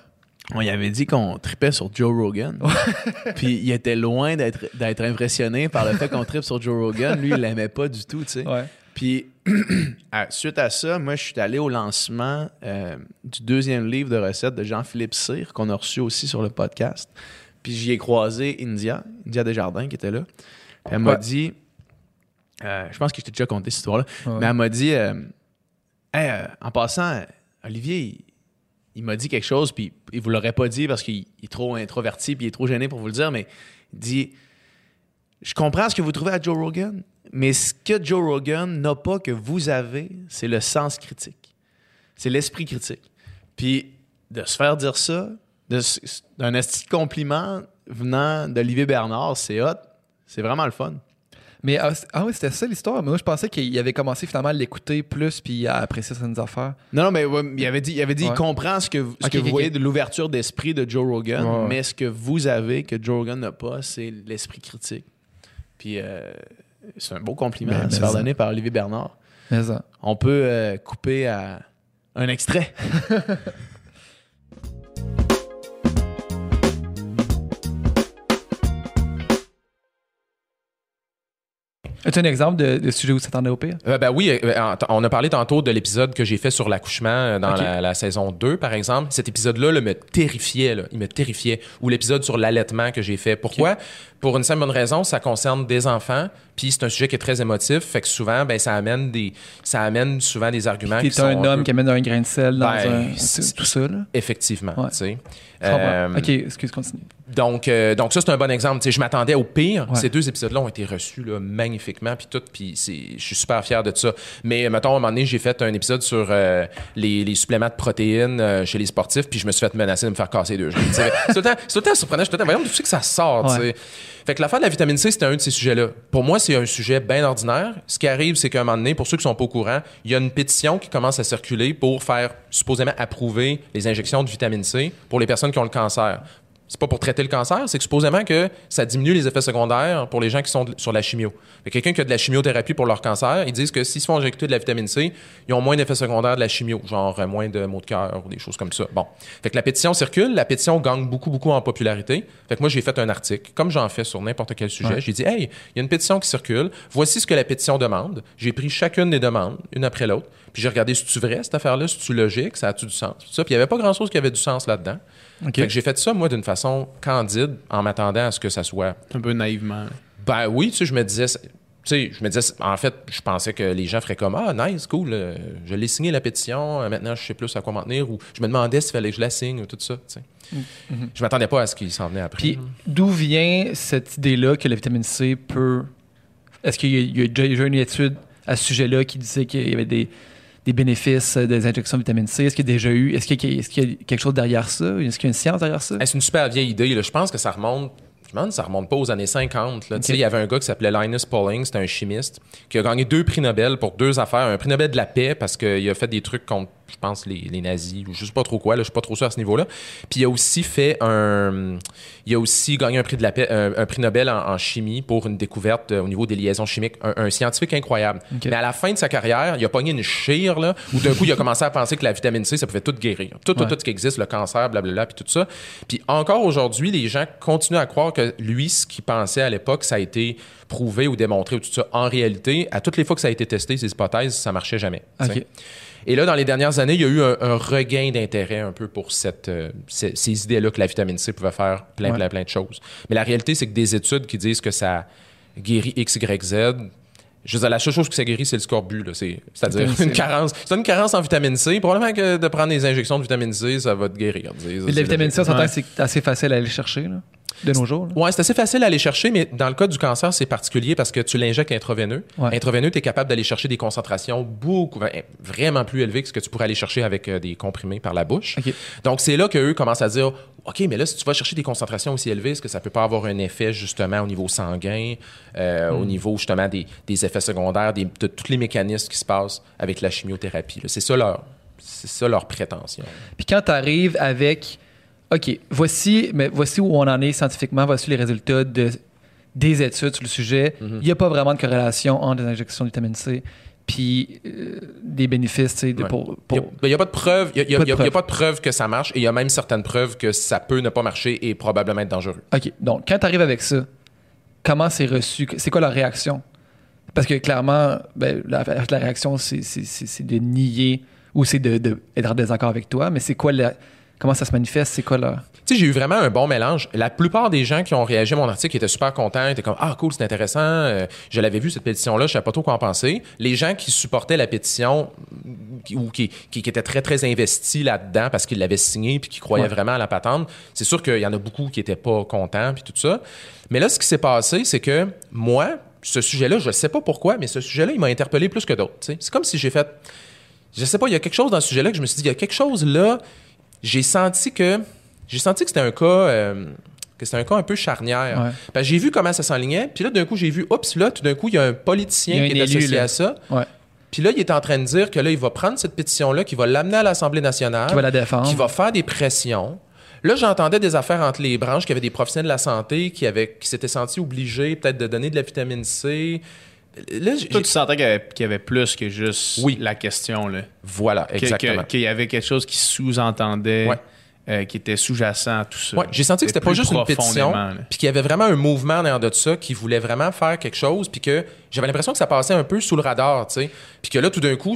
on y avait dit qu'on tripait sur Joe Rogan. Puis il était loin d'être d'être impressionné par le fait qu'on tripe sur Joe Rogan. Lui, il l'aimait pas du tout, tu sais. Ouais. Puis, suite à ça, moi, je suis allé au lancement euh, du deuxième livre de recettes de Jean-Philippe Cyr, qu'on a reçu aussi sur le podcast. Puis, j'y ai croisé India, India Desjardins, qui était là. Puis elle m'a Ouais. dit, euh, je pense que je t'ai déjà conté cette histoire-là, Ouais. mais elle m'a dit, euh, Hey, euh, en passant, Olivier, il, il m'a dit quelque chose, puis il vous l'aurait pas dit parce qu'il il est trop introverti, puis il est trop gêné pour vous le dire, mais il dit Je comprends ce que vous trouvez à Joe Rogan, mais ce que Joe Rogan n'a pas que vous avez, c'est le sens critique. C'est l'esprit critique. Puis de se faire dire ça, d'un esti de compliment venant d'Olivier Bernard, c'est hot. C'est vraiment le fun. Mais ah, ah oui, c'était ça l'histoire. Mais moi, je pensais qu'il avait commencé finalement à l'écouter plus puis à apprécier certaines affaires. Non, non, mais ouais, il avait dit, il, avait dit Ouais. il comprend ce que, vous- ce que vous voyez de l'ouverture d'esprit de Joe Rogan, Ouais, ouais. mais ce que vous avez que Joe Rogan n'a pas, c'est l'esprit critique. Puis euh, c'est un beau compliment Ben, à se faire ça. donner par Olivier Bernard. Mais ça. On peut euh, couper à un extrait. As-tu un exemple de, de sujet où tu t'attendais au pire? Euh, ben oui, euh, on a parlé tantôt de l'épisode que j'ai fait sur l'accouchement euh, dans la saison 2, par exemple. Cet épisode-là là, me terrifiait. là. Il me terrifiait. Ou l'épisode sur l'allaitement que j'ai fait. Pourquoi? Pour une simple bonne raison, ça concerne des enfants, puis c'est un sujet qui est très émotif, fait que souvent, ben, ça amène des, ça amène souvent des arguments qui T'es sont un homme peu- qui amène un grain de sel dans Ben, un... c'est- Tout ça, là? Effectivement, Ouais. tu sais. Euh, OK, excuse, continue. Donc, euh, donc ça, c'est un bon exemple. Tu sais, je m'attendais au pire. Ouais. Ces deux épisodes-là ont été reçus là, magnifiquement, puis tout, puis c'est- je suis super fier de ça. Mais mettons, à un moment donné, j'ai fait un épisode sur euh, les, les suppléments de protéines euh, chez les sportifs, puis je me suis fait menacer de me faire casser deux sais, C'est tout le temps- c'est tout le temps surprenant. Je suis tout le temps, voyons, d'où c'est que ça sort, tu Ouais. Fait que l'affaire de la vitamine C, c'était un de ces sujets-là. Pour moi, c'est un sujet bien ordinaire. Ce qui arrive, c'est qu'à un moment donné, pour ceux qui sont pas au courant, il y a une pétition qui commence à circuler pour faire supposément approuver les injections de vitamine C pour les personnes qui ont le cancer. C'est pas pour traiter le cancer, c'est que supposément que ça diminue les effets secondaires pour les gens qui sont de- sur la chimio. Quelqu'un qui a de la chimiothérapie pour leur cancer, ils disent que s'ils se font injecter de la vitamine C, ils ont moins d'effets secondaires de la chimio, genre euh, moins de maux de cœur ou des choses comme ça. Bon. Fait que la pétition circule, la pétition gagne beaucoup, beaucoup en popularité. Fait que moi, j'ai fait un article, comme j'en fais sur n'importe quel sujet. Ouais. J'ai dit, hey, il y a une pétition qui circule, voici ce que la pétition demande. J'ai pris chacune des demandes, une après l'autre, puis j'ai regardé si tu vrai, cette affaire-là, si tu logique, ça a-tu du sens, tout ça. Puis il n'y avait pas grand-chose qui avait du sens là-dedans. Fait que j'ai fait ça, moi, d'une façon candide, en m'attendant à ce que ça soit. Un peu naïvement. Ben oui, tu sais, je me disais. Tu sais, je me disais, en fait, je pensais que les gens feraient comme Ah, nice, cool, euh, je l'ai signé la pétition, euh, maintenant je sais plus à quoi m'en tenir, ou je me demandais s'il fallait que je la signe, ou tout ça, tu sais. Je m'attendais pas à ce qu'il s'en venait après. Puis d'où vient cette idée-là que la vitamine C peut... Est-ce qu'il y a, il y a déjà eu une étude à ce sujet-là qui disait qu'il y avait des, des bénéfices euh, des injections de vitamine C? Est-ce qu'il y a déjà eu... Est-ce qu'il y a, y quelque chose derrière ça? Est-ce qu'il y a une science derrière ça? C'est une super vieille idée. Là. Je pense que ça remonte. Ça remonte pas aux années 50. Là. Il y avait un gars qui s'appelait Linus Pauling, c'était un chimiste, qui a gagné deux prix Nobel pour deux affaires. Un prix Nobel de la paix parce qu'il a fait des trucs contre, je pense, les, les nazis, ou je sais pas trop quoi, là, je suis pas trop sûr à ce niveau-là. Puis il a aussi fait un. Il a aussi gagné un prix de la paix, un, un prix Nobel en, en chimie pour une découverte euh, au niveau des liaisons chimiques. Un, un scientifique incroyable. Mais à la fin de sa carrière, il a pogné une chire, là, où d'un coup, il a commencé à penser que la vitamine C, ça pouvait tout guérir. Tout, tout, Ouais. tout ce qui existe, le cancer, blablabla, puis tout ça. Puis encore aujourd'hui, les gens continuent à croire que lui, ce qu'il pensait à l'époque, ça a été prouvé ou démontré ou tout ça. En réalité, à toutes les fois que ça a été testé, ces hypothèses, ça marchait jamais. Et là, dans les dernières années, il y a eu un, un regain d'intérêt un peu pour cette, euh, ces, ces idées-là que la vitamine C pouvait faire plein, Ouais. plein, plein de choses. Mais la réalité, c'est que des études qui disent que ça guérit X, Y, Z, je veux dire, la seule chose que ça guérit, c'est le scorbut. C'est-à-dire une carence. C'est une carence en vitamine C. Probablement que de prendre des injections de vitamine C, ça va te guérir. Mais de la vitamine C, on s'entend Ouais. c'est assez facile à aller chercher, là, de nos jours. Ouais, c'est assez facile à aller chercher, mais dans le cas du cancer, c'est particulier parce que tu l'injectes intraveineux. Ouais. Intraveineux, tu es capable d'aller chercher des concentrations beaucoup, vraiment plus élevées que ce que tu pourrais aller chercher avec euh, des comprimés par la bouche. Donc, c'est là qu'eux commencent à dire OK, mais là, si tu vas chercher des concentrations aussi élevées, est-ce que ça peut pas avoir un effet justement au niveau sanguin, euh, Hmm. au niveau justement des, des effets secondaires, des- de tous les mécanismes qui se passent avec la chimiothérapie? C'est ça leur. C'est ça leur prétention. Puis quand tu arrives avec, OK, voici, mais voici où on en est scientifiquement, voici les résultats de, des études sur le sujet, il n'y a pas vraiment de corrélation entre les injections de vitamine C puis euh, des bénéfices de- Ouais. pour... Il n'y a, pas de preuve. Il a, Pas de a- a preuve. pas de preuve que ça marche et il y a même certaines preuves que ça peut ne pas marcher et probablement être dangereux. OK, donc quand tu arrives avec ça, comment c'est reçu? C'est quoi leur réaction? Parce que clairement, ben, la, la réaction, c'est- de nier ou c'est de, de être en désaccord avec toi, mais c'est quoi la, Comment ça se manifeste? C'est quoi leur... Tu sais, j'ai eu vraiment un bon mélange. La plupart des gens qui ont réagi à mon article étaient super contents, étaient comme Ah, cool, c'est intéressant. euh, je l'avais vu, cette pétition-là, je savais pas trop quoi en penser. Les gens qui supportaient la pétition qui- ou qui, qui, qui étaient très, très investis là-dedans parce qu'ils l'avaient signée puis qui croyaient Ouais. vraiment à la patente, c'est sûr qu'il y en a beaucoup qui étaient pas contents puis tout ça. Mais là, ce qui s'est passé, c'est que moi, ce sujet-là, je sais pas pourquoi, mais ce sujet-là, il m'a interpellé plus que d'autres. C'est comme si j'ai fait je sais pas, il y a quelque chose dans ce sujet-là que je me suis dit, il y a quelque chose là, j'ai senti que j'ai senti que c'était un cas euh, que c'était un cas un peu charnière. Ouais. Parce que j'ai vu comment ça s'enlignait, puis là d'un coup j'ai vu oups là tout d'un coup il y a un politicien a qui est élu, associé là. à ça. Ouais. Puis là il est en train de dire que là il va prendre cette pétition là, qu'il va l'amener à l'Assemblée nationale, Qui va la défendre. qui va faire des pressions. Là, j'entendais des affaires entre les branches, qu'il y avait des professionnels de la santé qui, avaient, qui s'étaient sentis obligés peut-être de donner de la vitamine C. Là, Toi, tu sentais qu'il y, avait, qu'il y avait plus que juste Oui. la question. Là. Voilà, exactement. Qu'il y avait quelque chose qui sous-entendait, Ouais. euh, qui était sous-jacent à tout ça. Ouais, j'ai senti que c'était pas juste une pétition, puis qu'il y avait vraiment un mouvement en arrière de ça qui voulait vraiment faire quelque chose, puis que j'avais l'impression que ça passait un peu sous le radar, tu sais. Puis que là, tout d'un coup,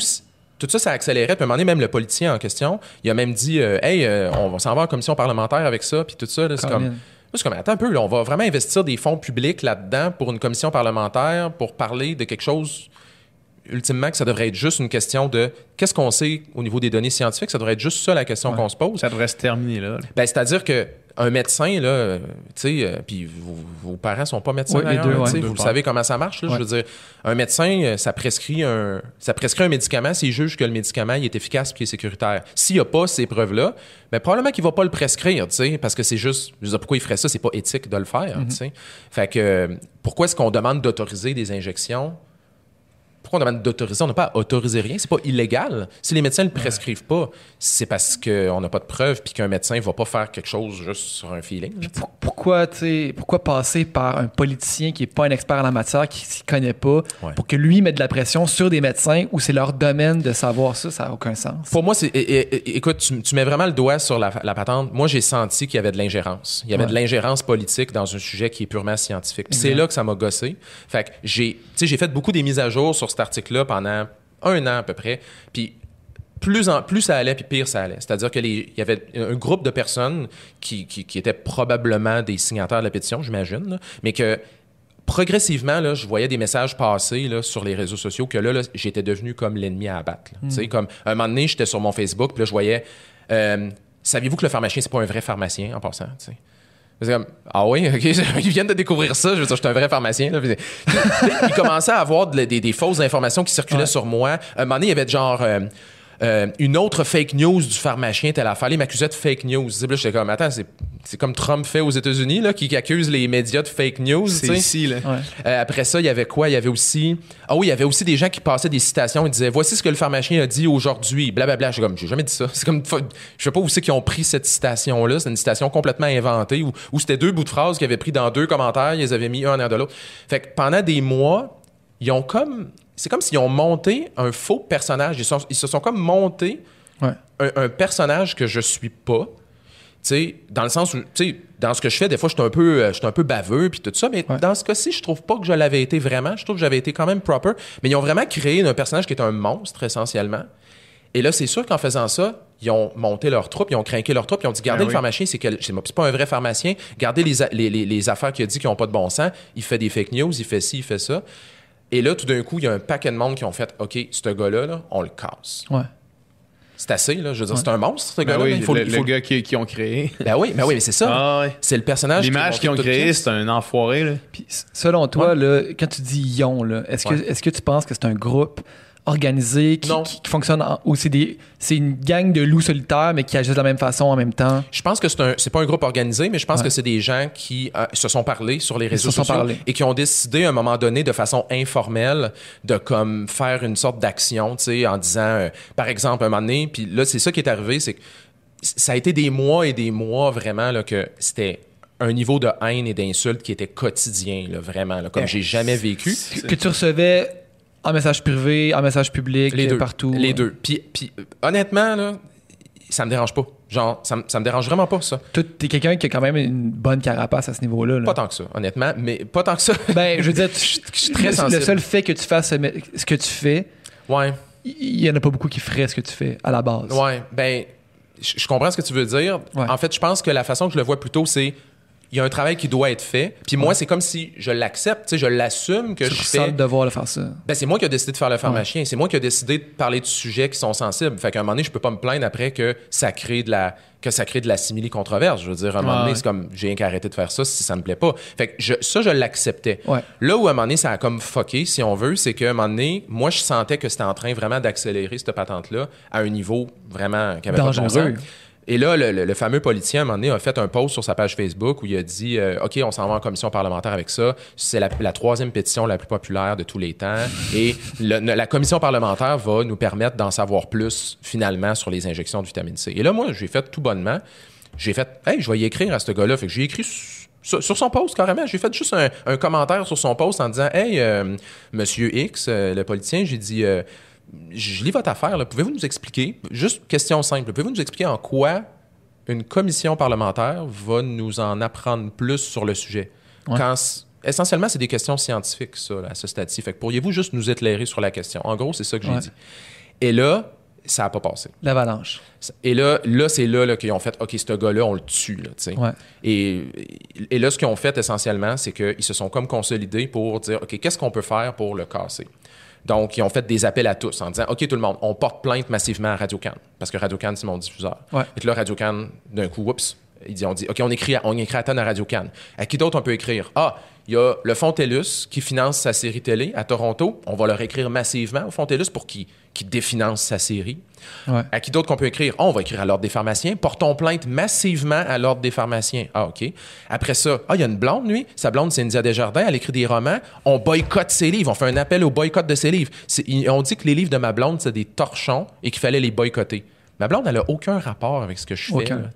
tout ça, ça accélérait. Puis à un moment donné, même le politicien en question, il a même dit euh, Hey, euh, on va s'en va en commission parlementaire avec ça, puis tout ça. là, C'est comme. C'est comme, attends un peu, là, on va vraiment investir des fonds publics là-dedans pour une commission parlementaire pour parler de quelque chose, ultimement, que ça devrait être juste une question de qu'est-ce qu'on sait au niveau des données scientifiques. Ça devrait être juste ça la question qu'on se pose. Ça devrait se terminer là. là. Ben, c'est-à-dire que un médecin, là, tu sais, euh, puis vos, vos parents sont pas médecins, Oui, les d'ailleurs, deux, là, ouais. tu sais, Deux vous savez comment ça marche, là, Ouais. je veux dire. Un médecin, euh, ça prescrit un, ça prescrit un médicament s'il juge que le médicament il est efficace et qu'il est sécuritaire. S'il n'y a pas ces preuves-là, ben, probablement qu'il va pas le prescrire, tu sais, parce que c'est juste, je veux dire, pourquoi il ferait ça? C'est pas éthique de le faire, tu sais. Fait que, euh, pourquoi est-ce qu'on demande d'autoriser des injections? Pourquoi on demande d'autoriser? On n'a pas à autoriser rien. C'est pas illégal. Si les médecins ne le prescrivent pas, c'est parce qu'on n'a pas de preuves puis qu'un médecin ne va pas faire quelque chose juste sur un feeling. Pour- pourquoi, pourquoi passer par un politicien qui n'est pas un expert en la matière, qui s'y connaît pas, Ouais. pour que lui mette de la pression sur des médecins où c'est leur domaine de savoir ça, ça n'a aucun sens? Pour moi, c'est. Écoute, tu, tu mets vraiment le doigt sur la, la patente. Moi, j'ai senti qu'il y avait de l'ingérence. Il y avait Ouais. de l'ingérence politique dans un sujet qui est purement scientifique. C'est là que ça m'a gossé. Fait que j'ai, sais, j'ai fait beaucoup des mises à jour sur cet article-là pendant un an à peu près. Puis plus, en, plus ça allait, puis pire ça allait. C'est-à-dire qu'il y avait un groupe de personnes qui, qui, qui étaient probablement des signataires de la pétition, j'imagine, mais que progressivement, là, je voyais des messages passer là, sur les réseaux sociaux que là, là, j'étais devenu comme l'ennemi à abattre. là. Tu sais, Comme un moment donné, j'étais sur mon Facebook, puis là, je voyais euh, Saviez-vous que le pharmacien, c'est pas un vrai pharmacien en passant? tu sais? C'est comme, ah oui, ok, ils viennent de découvrir ça. Je veux dire, je suis un vrai pharmacien. Là. Puis, il commençait à avoir de- des, des fausses informations qui circulaient Ouais. sur moi. Un moment donné, il y avait genre euh, euh, une autre fake news du pharmacien, telle affaire. Il m'accusait de fake news. Là, j'étais comme, attends, c'est, c'est comme Trump fait aux États-Unis, là, qui, qui accuse les médias de fake news. C'est ici, là. Ouais. Euh, après ça, il y avait quoi? Il y avait aussi. Ah oui, il y avait aussi des gens qui passaient des citations et disaient Voici ce que le pharmacien a dit aujourd'hui. Blablabla. J'ai comme, j'ai jamais dit ça. C'est comme, je sais pas où c'est qu'ils ont pris cette citation-là. C'est une citation complètement inventée ou ou c'était deux bouts de phrases qu'ils avaient pris dans deux commentaires. Ils les avaient mis un en arrière de l'autre. Fait que pendant des mois, ils ont comme. C'est comme s'ils ont monté un faux personnage. Ils, sont- ils se sont comme Ouais. un, un personnage que je suis pas. Tu sais, dans le sens où, dans ce que je fais, des fois, je suis un peu, euh, je un peu baveux puis tout ça, mais Ouais. dans ce cas-ci, je trouve pas que je l'avais été vraiment. Je trouve que j'avais été quand même proper. Mais ils ont vraiment créé un personnage qui est un monstre, essentiellement. Et là, c'est sûr qu'en faisant ça, ils ont monté leur troupe, ils ont craqué leur troupe, ils ont dit gardez Ah le oui. pharmacien, c'est quel- c'est c'est pas un vrai pharmacien. Gardez les, a- les, les- les affaires qu'il a dit qui n'ont pas de bon sens. Il fait des fake news, il fait ci, il fait ça. Et là, tout d'un coup, il y a un paquet de monde qui ont fait OK, ce gars-là, là, on le casse. Ouais. C'est assez, là. Je veux dire, c'est un monstre, ce Ben gars-là. oui, il faut, le, il le faut- gars qui, qui ont créé. Ben oui, ben oui, mais c'est ça. Ah ouais. C'est le personnage. L'image qu'ils ont créé, c'est un enfoiré, là. Puis, selon toi, là, quand tu dis ion, là, est-ce que, Ouais. est-ce que tu penses que c'est un groupe organisé qui, qui- qui fonctionne c'est des c'est une gang de loups solitaires mais qui agissent de la même façon en même temps? Je pense que c'est un, c'est pas un groupe organisé, mais je pense Ouais. que c'est des gens qui euh, se sont parlé sur les réseaux sociaux parlé. et qui ont décidé à un moment donné de façon informelle de comme faire une sorte d'action, tu sais, en disant, euh, par exemple, un moment donné, puis là c'est ça qui est arrivé, c'est que ça a été des mois et des mois vraiment là que c'était un niveau de haine et d'insulte qui était quotidien, là, vraiment, là, comme Eh, j'ai jamais vécu. Que tu recevais en message privé, en message public, Les deux. partout. Les deux. Puis, puis, honnêtement, là, ça me dérange pas. Genre, ça, me- ça me dérange vraiment pas, ça. Toi, t'es quelqu'un qui a quand même une bonne carapace à ce niveau-là. là. Pas tant que ça, honnêtement, mais pas tant que ça. Ben, je veux dire, tu- Je suis très le, sensible. le seul fait que tu fasses ce, ce que tu fais, Ouais, il y en a pas beaucoup qui feraient ce que tu fais à la base. ouais. Ben, je je comprends ce que tu veux dire. Ouais. En fait, je pense que la façon que je le vois plutôt, c'est il y a un travail qui doit être fait. Puis moi, c'est comme si je l'accepte, tu sais, je l'assume que je fais. le devoir de faire ça. Ben, c'est moi qui ai décidé de faire le pharmacien. C'est moi qui ai décidé de parler de sujets qui sont sensibles. Fait qu'à un moment donné, je peux pas me plaindre après que ça crée de la que ça crée de la simili-controverse. Je veux dire, à un moment Ouais, donné, ouais. c'est comme j'ai rien qu'à arrêter de faire ça si ça me plaît pas. Fait que je- ça, je l'acceptais. Ouais. Là où à un moment donné, ça a comme fucké, si on veut, c'est qu'à un moment donné, moi, je sentais que c'était en train vraiment d'accélérer cette patente-là à un niveau vraiment qui avait pas de bon Dangereux. sens. Et là, le, fameux politicien, à un moment donné, a fait un post sur sa page Facebook où il a dit euh, OK, on s'en va en commission parlementaire avec ça. C'est la, troisième pétition la plus populaire de tous les temps. Et la commission parlementaire va nous permettre d'en savoir plus, finalement, sur les injections de vitamine C. Et là, moi, j'ai fait tout bonnement. J'ai fait Hey, je vais y écrire à ce gars-là. Fait que j'ai écrit su- sur, sur son post carrément. J'ai fait juste un, un commentaire sur son post en disant Hey, euh, monsieur X, euh, le politicien, j'ai dit. Je lis votre affaire, pouvez-vous nous expliquer, juste question simple, pouvez-vous nous expliquer en quoi une commission parlementaire va nous en apprendre plus sur le sujet? Ouais. Quand essentiellement, c'est des questions scientifiques, ça, là, à ce stade-ci. Fait que pourriez-vous juste nous éclairer sur la question? En gros, c'est ça que j'ai Ouais. dit. Et là, ça n'a pas passé. L'avalanche. Et là, là c'est là, là qu'ils ont fait OK, ce gars-là, on le tue. Là. Ouais. et, et là, ce qu'ils ont fait essentiellement, c'est qu'ils se sont comme consolidés pour dire OK, qu'est-ce qu'on peut faire pour le casser? Donc, ils ont fait des appels à tous en disant OK, tout le monde, on porte plainte massivement à Radio-Can parce que Radio-Can, c'est mon diffuseur. Ouais. Et que là, Radio-Can, d'un coup, oups, ils dit, on dit OK, on écrit, à- on écrit à tonne à Radio-Can. À qui d'autre on peut écrire? Ah, il y a le Fonds TELUS qui finance sa série télé à Toronto. On va leur écrire massivement au Fonds TELUS pour qu'ils définancent sa série. Ouais. À qui d'autre qu'on peut écrire? On va écrire à l'Ordre des pharmaciens. Portons plainte massivement à l'Ordre des pharmaciens. Ah, OK. Après ça, ah, il y a une blonde, lui. Sa blonde, c'est India Desjardins. Elle écrit des romans. On boycotte ses livres. On fait un appel au boycott de ses livres. On dit que les livres de ma blonde, c'est des torchons et qu'il fallait les boycotter. Ma blonde, elle a aucun rapport avec ce que je fais. Là.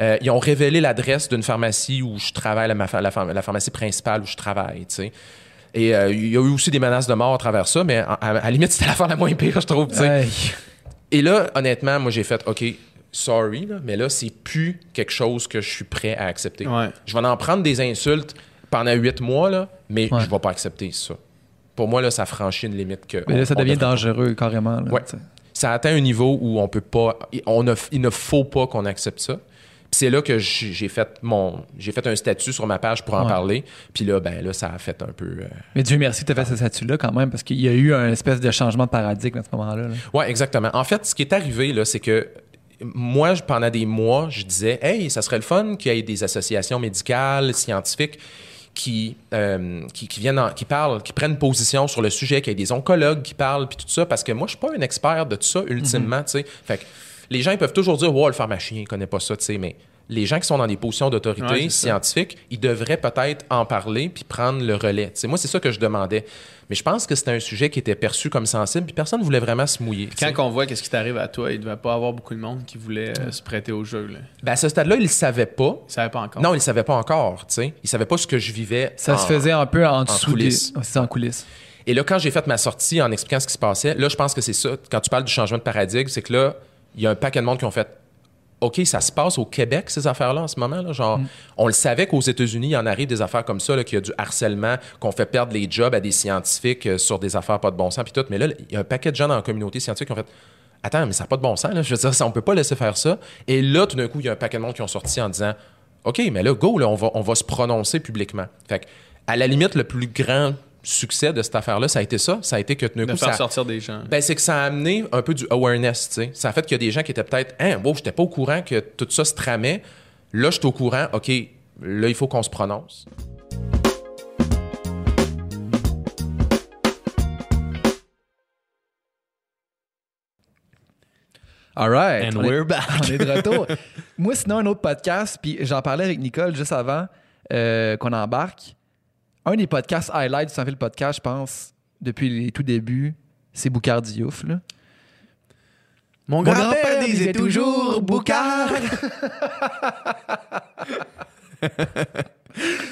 Euh, ils ont révélé l'adresse d'une pharmacie où je travaille, la, ma- la phar- la pharmacie principale où je travaille. Et euh, il y a eu aussi des menaces de mort à travers ça, mais à, à la limite, c'était l'affaire la moins pire, je trouve. Et là, honnêtement, moi, j'ai fait, OK, sorry, là, mais là, c'est plus quelque chose que je suis prêt à accepter. Ouais. Je vais en prendre des insultes pendant huit mois, là, mais Ouais. je vais pas accepter ça. Pour moi, là, ça franchit une limite que. Mais là, ça devient devrait- dangereux carrément. là, Ouais. Ça atteint un niveau où on peut pas. On il ne faut pas qu'on accepte ça. Puis c'est là que j'ai fait mon j'ai fait un statut sur ma page pour en Ouais. parler. Puis là ben là ça a fait un peu euh, Mais Dieu merci, tu as fait ce statut-là quand même, parce qu'il y a eu un espèce de changement de paradigme à ce moment-là. là. Ouais, exactement. En fait, ce qui est arrivé, là, c'est que moi, pendant des mois, je disais, hey, ça serait le fun qu'il y ait des associations médicales, scientifiques qui, euh, qui, qui viennent, en- qui parlent, qui prennent position sur le sujet, qu'il y ait des oncologues qui parlent, puis tout ça, parce que moi, je suis pas un expert de tout ça, ultimement, tu sais. Fait que les gens, ils peuvent toujours dire, ouais, le pharmacien, il connaît pas ça, tu sais, mais les gens qui sont dans des positions d'autorité Ouais, c'est ça. scientifique, ils devraient peut-être en parler puis prendre le relais. Tu sais, moi, c'est ça que je demandais. Mais je pense que c'était un sujet qui était perçu comme sensible, puis personne ne voulait vraiment se mouiller. Quand on voit qu'est-ce qui t'arrive à toi, il devait pas avoir beaucoup de monde qui voulait euh, se prêter au jeu. Là. Ben, à ce stade-là, il ne savait pas. Il savait pas encore. Non, il ne savait pas encore. tu sais. Il ne savait pas ce que je vivais. Ça en- se faisait un peu en dessous des... coulisses. En coulisses. Et là, quand j'ai fait ma sortie en expliquant ce qui se passait, là, je pense que c'est ça. Quand tu parles du changement de paradigme, c'est que là, il y a un paquet de monde qui ont fait OK, ça se passe au Québec, ces affaires-là, en ce moment. Là, genre, On le savait qu'aux États-Unis, il y en arrive des affaires comme ça, qu'il y a du harcèlement, qu'on fait perdre les jobs à des scientifiques euh, sur des affaires pas de bon sens, puis tout. Mais là, il y a un paquet de gens dans la communauté scientifique qui ont fait Attends, mais ça n'a pas de bon sens. Là. Je veux dire, ça, on peut pas laisser faire ça. Et là, tout d'un coup, il y a un paquet de monde qui ont sorti en disant OK, mais là, go, là, on, va, on va se prononcer publiquement. Fait que, à la limite, le plus grand succès de cette affaire-là, ça a été ça. Ça a été que d'un de coup, faire ça, sortir des gens. ben, c'est que ça a amené un peu du awareness, tu sais. Ça a fait qu'il y a des gens qui étaient peut-être, hein, wow, j'étais pas au courant que tout ça se tramait. Là, je suis au courant, OK, là, il faut qu'on se prononce. All right. And on est- we're back. On est de retour. Moi, sinon, un autre podcast, puis j'en parlais avec Nicole juste avant euh, qu'on embarque. Un des podcasts highlights du Sans Fil Podcast, je pense, depuis les tout débuts, c'est Boucard Diouf. Là. Mon grand-père disait toujours Boucard.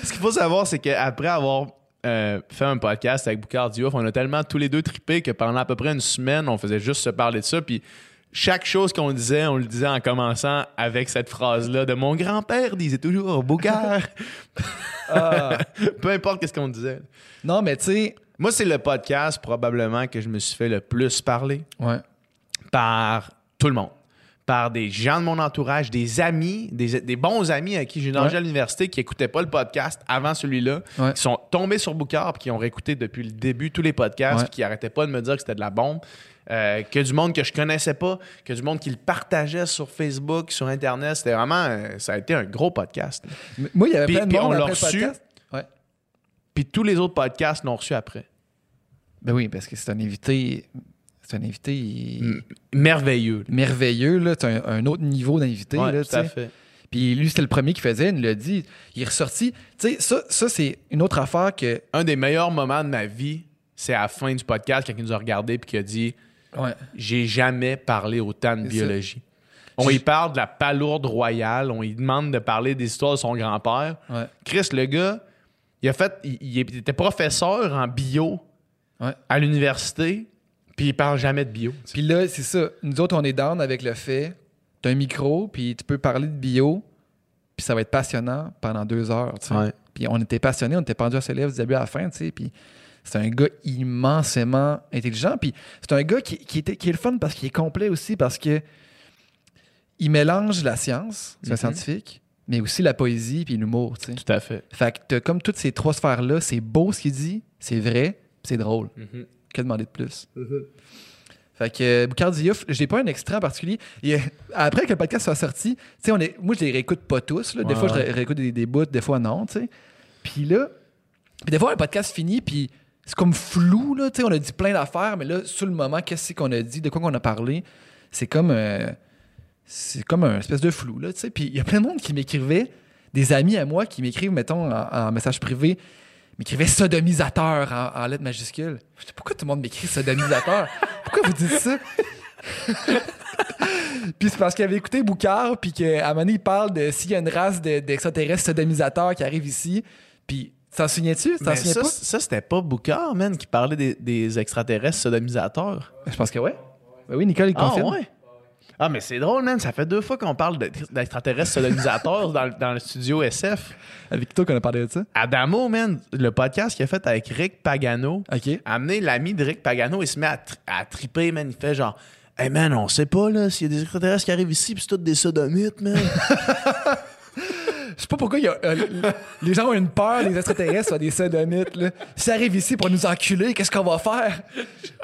Ce qu'il faut savoir, c'est qu'après avoir euh, fait un podcast avec Boucard Diouf, on a tellement tous les deux trippé que pendant à peu près une semaine, on faisait juste se parler de ça. Puis chaque chose qu'on disait, on le disait en commençant avec cette phrase-là de mon grand-père disait toujours Boucard. Ah. Peu importe qu'est-ce qu'on disait. Non, mais tu sais, Moi, c'est le podcast probablement que je me suis fait le plus parler ouais. par tout le monde. Par des gens de mon entourage, des amis, des, des bons amis à qui j'ai mangé Ouais. à l'université qui n'écoutaient pas le podcast avant celui-là, Ouais. qui sont tombés sur Boucard puis qui ont réécouté depuis le début tous les podcasts, puis qui n'arrêtaient pas de me dire que c'était de la bombe. Euh, que du monde que je connaissais pas, que du monde qui le partageait sur Facebook, sur Internet. C'était vraiment. euh, ça a été un gros podcast. Moi, il y avait Puis- plein de puis monde on l'a reçu. Ouais. Puis tous les autres podcasts l'ont reçu après. Ben oui, parce que c'est un invité. C'est un invité il- Merveilleux. merveilleux. là. C'est un, un autre niveau d'invité. Ouais, là, tout à fait. Puis lui, c'était le premier qui faisait, il nous l'a dit. Il est ressorti. Tu sais, ça, ça c'est une autre affaire que. Un des meilleurs moments de ma vie, c'est à la fin du podcast, quand il nous a regardé puis qui a dit Ouais. J'ai jamais parlé autant de biologie. On y parle de la palourde royale, on lui demande de parler des histoires de son grand-père. Ouais. Chris, le gars, il a fait, il, il était professeur en bio Ouais. à l'université, puis il parle jamais de bio. Puis là, c'est ça. Nous autres, on est down avec le fait. T'as un micro, puis tu peux parler de bio, puis ça va être passionnant pendant deux heures. Puis on était passionnés, on était pendus à ses lèvres du début à la fin, tu sais. Puis C'est un gars immensément intelligent. Puis c'est un gars qui, qui, était, qui est le fun parce qu'il est complet aussi, parce que il mélange la science, c'est un Mhm. scientifique, mais aussi la poésie puis l'humour. Tout à fait. Fait que t'as comme toutes ces trois sphères-là, c'est beau ce qu'il dit, c'est vrai, c'est drôle. Que demander de plus? Fait que euh, Boucard Diouf, j'ai pas un extrait en particulier. Après que le podcast soit sorti, tu sais, on est, moi je les réécoute pas tous. là. Des Ouais, fois, je réécoute des, des bouts, des fois non, tu sais. Puis là, puis des fois, un podcast finit, puis c'est comme flou, là, tu sais, on a dit plein d'affaires, mais là, sur le moment, qu'est-ce qu'on a dit, de quoi qu'on a parlé, c'est comme, euh, c'est comme un espèce de flou, là, tu sais. Puis il y a plein de monde qui m'écrivait, des amis à moi qui m'écrivent, mettons, en, en message privé, m'écrivaient sodomisateur en, en lettres majuscules. Pourquoi tout le monde m'écrit sodomisateur? pourquoi vous dites ça? puis c'est parce qu'il avait écouté Boucard, puis qu'à un moment donné, il parle de s'il y a une race de- d'extraterrestres sodomisateurs qui arrive ici, puis t'en souviens-tu? T'en Mais souviens ça, pas? ça, c'était pas Boucard, man, qui parlait des, des extraterrestres sodomisateurs. Je pense que ouais. Ben oui, Nicole, il Ah, confirme. ouais? Ah, mais c'est drôle, man. Ça fait deux fois qu'on parle de- d'extraterrestres sodomisateurs dans, le- dans le studio SF. Avec toi qu'on a parlé de ça. Adamo, man, le podcast qu'il a fait avec Rick Pagano, OK. a amené l'ami de Rick Pagano, il se met à, tri- à triper, man. Il fait genre, hey, man, on sait pas, là, s'il y a des extraterrestres qui arrivent ici, pis c'est tous des sodomites, man. Je sais pas pourquoi y a, euh, les gens ont une peur, les extraterrestres soient des sodomites. Là. S'ils arrivent ici pour nous enculer, qu'est-ce qu'on va faire?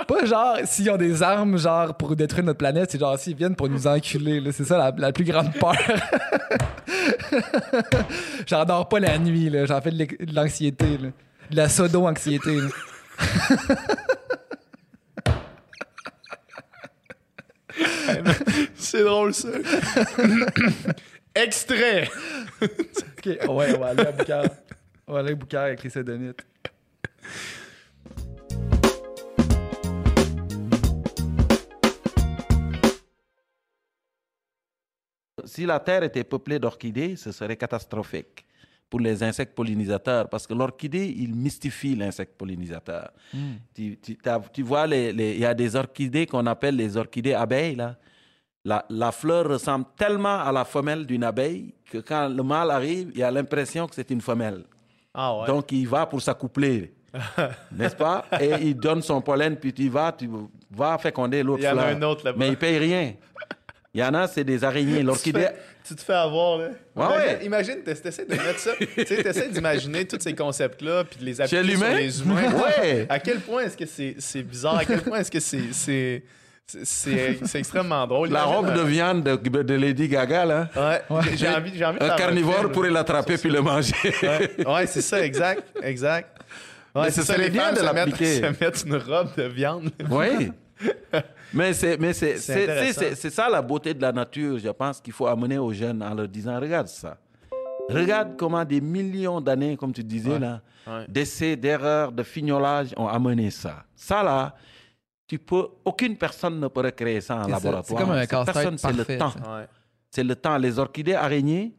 Pas genre s'ils ont des armes genre pour détruire notre planète, c'est genre s'ils viennent pour nous enculer. là. C'est ça la, la plus grande peur. J'en dors pas la nuit, là. j'en fais de l'anxiété. là. De la sodo-anxiété. c'est drôle, ça. Extrait. Ok, ouais, on va aller à Boucard. On va aller à Boucard avec les sodomites. Si la Terre était peuplée d'orchidées, ce serait catastrophique pour les insectes pollinisateurs, parce que l'orchidée, il mystifie l'insecte pollinisateur. Tu, tu- vois, les- les- il y a des orchidées qu'on appelle les orchidées abeilles. Là. La, la fleur ressemble tellement à la femelle d'une abeille que quand le mâle arrive, il a l'impression que c'est une femelle. Ah ouais. Donc, il va pour s'accoupler. N'est-ce pas? Et il donne son pollen, puis tu vas, tu vas féconder l'autre Il y en a fleur. un autre là-bas. Mais il paye rien. Il y en a, c'est des araignées. tu, te L'orchidée. fais, tu te fais avoir, là. Ouais, imagine, ouais. t'essaies de mettre ça. tu sais, t'essaies d'imaginer tous ces concepts-là puis de les appliquer Chez sur l'humain? les humains. Ouais. À quel point est-ce que c'est c'est bizarre? À quel point est-ce que c'est. C'est- extrêmement drôle. La robe de viande de, de Lady Gaga, là. Ouais, j'ai- j'ai envie, j'ai envie de Un carnivore film, pourrait l'attraper puis le manger. Ouais, ouais, c'est ça, exact. Exact. Ouais, Mais c'est ce ça, les bien de l'appliquer. se mettent une robe de viande. oui. Mais c'est mais c'est C'est c'est- intéressant. c'est- c'est ça la beauté de la nature, je pense qu'il faut amener aux jeunes en leur disant regarde ça. Regarde comment des millions d'années, comme tu disais là, Ouais. d'essais, d'erreurs, de fignolage ont amené ça. Ça là, tu peux, aucune personne ne peut recréer ça en laboratoire. C'est comme un personne, c'est le temps. Ouais. c'est le temps. Les orchidées araignées,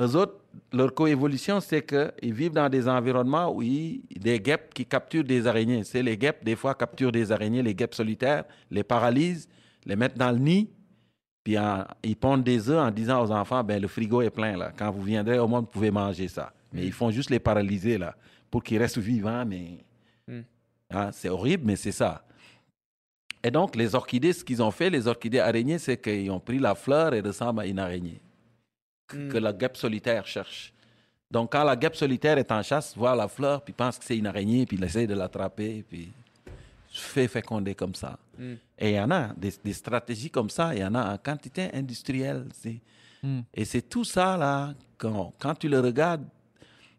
eux autres, leur coévolution, c'est qu'ils vivent dans des environnements où il des guêpes qui capturent des araignées. C'est les guêpes, des fois, capturent des araignées, les guêpes solitaires, les paralysent, les mettent dans le nid, puis en- ils pondent des œufs en disant aux enfants, ben le frigo est plein, là. Quand vous viendrez au monde, vous pouvez manger ça. Mais ils font juste les paralyser, là, pour qu'ils restent vivants, mais... Mm. Hein, c'est horrible, mais c'est ça. Et donc, les orchidées, ce qu'ils ont fait, les orchidées araignées, c'est qu'ils ont pris la fleur et ressemble à une araignée Mm. que la guêpe solitaire cherche. Donc, quand la guêpe solitaire est en chasse, voit la fleur, puis pense que c'est une araignée, puis il essaie de l'attraper, puis fait féconder comme ça. Mm. Et il y en a des, des stratégies comme ça, il y en a en quantité industrielle. c'est- Mm. Et c'est tout ça, là, quand, quand tu le regardes,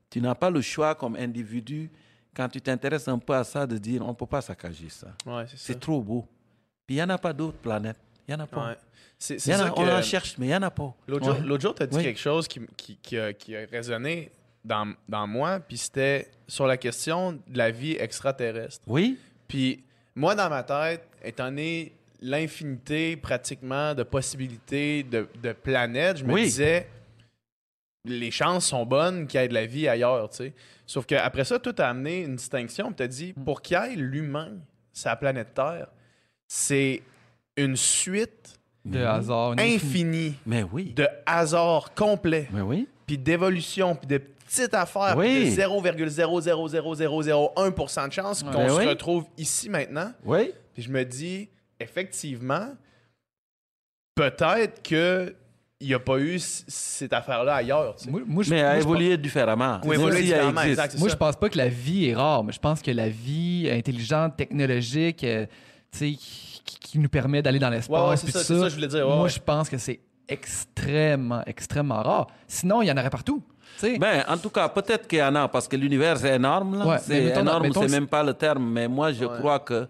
tu n'as pas le choix comme individu, quand tu t'intéresses un peu à ça, de dire on ne peut pas saccager ça. Ouais, c'est trop beau. Puis il n'y en a pas d'autres planètes. Il n'y en a pas. Ouais. Y en a- que... On en cherche, mais il n'y en a pas. L'autre jour, tu as dit Oui. quelque chose qui, qui, qui a, qui a résonné dans, dans moi, puis c'était sur la question de la vie extraterrestre. Oui? Puis moi, dans ma tête, étant donné l'infinité pratiquement de possibilités de, de planètes, je me Oui. disais, les chances sont bonnes qu'il y ait de la vie ailleurs, tu sais. Sauf qu'après ça, tout a amené une distinction, tu as dit, pour qu'il y ait l'humain, sa planète Terre, c'est une suite De oui. hasard. infinie Mais oui. de hasard complet. Mais oui. puis d'évolution, puis de petites affaires, Oui. puis de 0,00001% de chance qu'on se oui. retrouve ici maintenant. Oui. Puis je me dis, effectivement, peut-être que il n'y a pas eu cette affaire-là ailleurs. tu sais. Moi, moi, je, Mais différemment. Elle différemment, existe. exact, c'est Moi, ça. je pense pas que la vie est rare, mais je pense que la vie intelligente, technologique, euh, tu sais, qui, qui nous permet d'aller dans l'espace, Ouais, ouais, c'est puis ça, ça que je voulais dire, ouais, moi, ouais. je pense que c'est extrêmement, extrêmement rare. Sinon, il y en aurait partout. tu sais. Ben, en tout cas, peut-être qu'il y en a, parce que l'univers c'est énorme. là. C'est énorme, c'est même pas le terme, mais moi je Ouais. crois que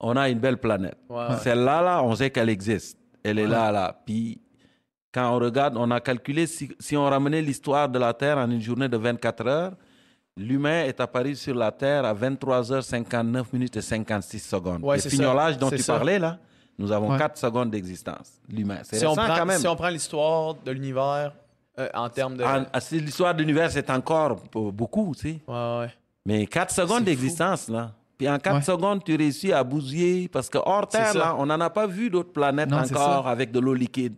on a une belle planète. Ouais, ouais. Celle-là, là, on sait qu'elle existe. Elle est là, là. Puis quand on regarde, on a calculé si, si on ramenait l'histoire de la Terre en une journée de 24 heures, l'humain est apparu sur la Terre à 23h59 minutes et 56 secondes. Ouais, Le fignolage dont tu ça. parlais, là, nous avons Ouais. 4 secondes d'existence, l'humain. C'est Si on, récent prend, quand même. si on prend l'histoire de l'univers euh, en termes de. Ah, l'histoire de l'univers, c'est encore beaucoup, tu sais. Ouais, ouais. Mais 4 secondes d'existence, là. Puis en 4 Ouais. secondes, tu réussis à bousiller. Parce que hors Terre, là, on n'en a pas vu d'autres planètes Non, encore avec de l'eau liquide.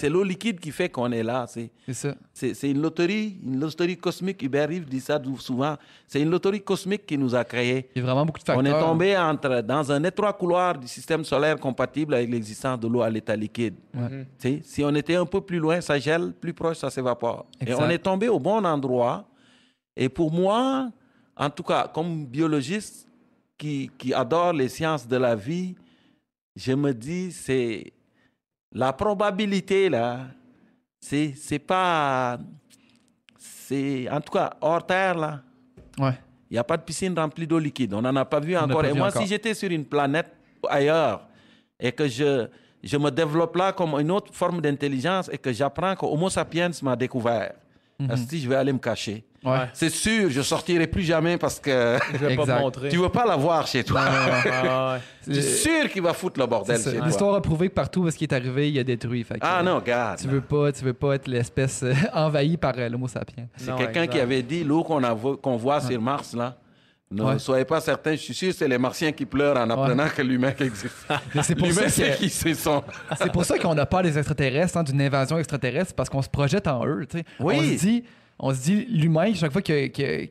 C'est l'eau liquide qui fait qu'on est là. C'est, C'est ça. c'est, c'est une loterie, une loterie cosmique. Hubert Reeves dit ça souvent. C'est une loterie cosmique qui nous a créés. Il y a vraiment beaucoup de facteurs. On est tombé entre, dans un étroit couloir du système solaire compatible avec l'existence de l'eau à l'état liquide. Ouais. Sais, Si on était un peu plus loin, ça gèle, plus proche, ça s'évapore. Et on est tombé au bon endroit. Et pour moi, en tout cas, comme biologiste qui, qui adore les sciences de la vie, je me dis, c'est la probabilité, là, c'est c'est pas. C'est en tout cas hors terre, là. Ouais. Il n'y a pas de piscine remplie d'eau liquide. On n'en a pas vu encore. pas et moi, encore. si j'étais sur une planète ailleurs et que je, je me développe là comme une autre forme d'intelligence et que j'apprends que Homo sapiens m'a découvert, Mhm. si je vais aller me cacher? Ouais. C'est sûr, je sortirai plus jamais parce que Je vais pas Exact. te montrer. tu veux pas la voir chez toi. Ouais, ouais. Je suis sûr qu'il va foutre le bordel chez toi. L'histoire a prouvé que partout où ce qui est arrivé, il a détruit. Fait que, Ah euh, non, regarde. Tu veux pas, tu veux pas être l'espèce euh, envahie par euh, l'homo sapiens. C'est quelqu'un qui avait dit l'eau qu'on a vo- qu'on voit sur Mars là. Ne Ouais. soyez pas certains, je suis sûr, c'est les Martiens qui pleurent en apprenant que l'humain existe. C'est pour L'humain, ça c'est que- qui c'est son. C'est pour ça qu'on n'a pas des extraterrestres, hein, d'une invasion extraterrestre, parce qu'on se projette en eux. Oui. On se dit, on se dit l'humain, chaque fois que, que- qui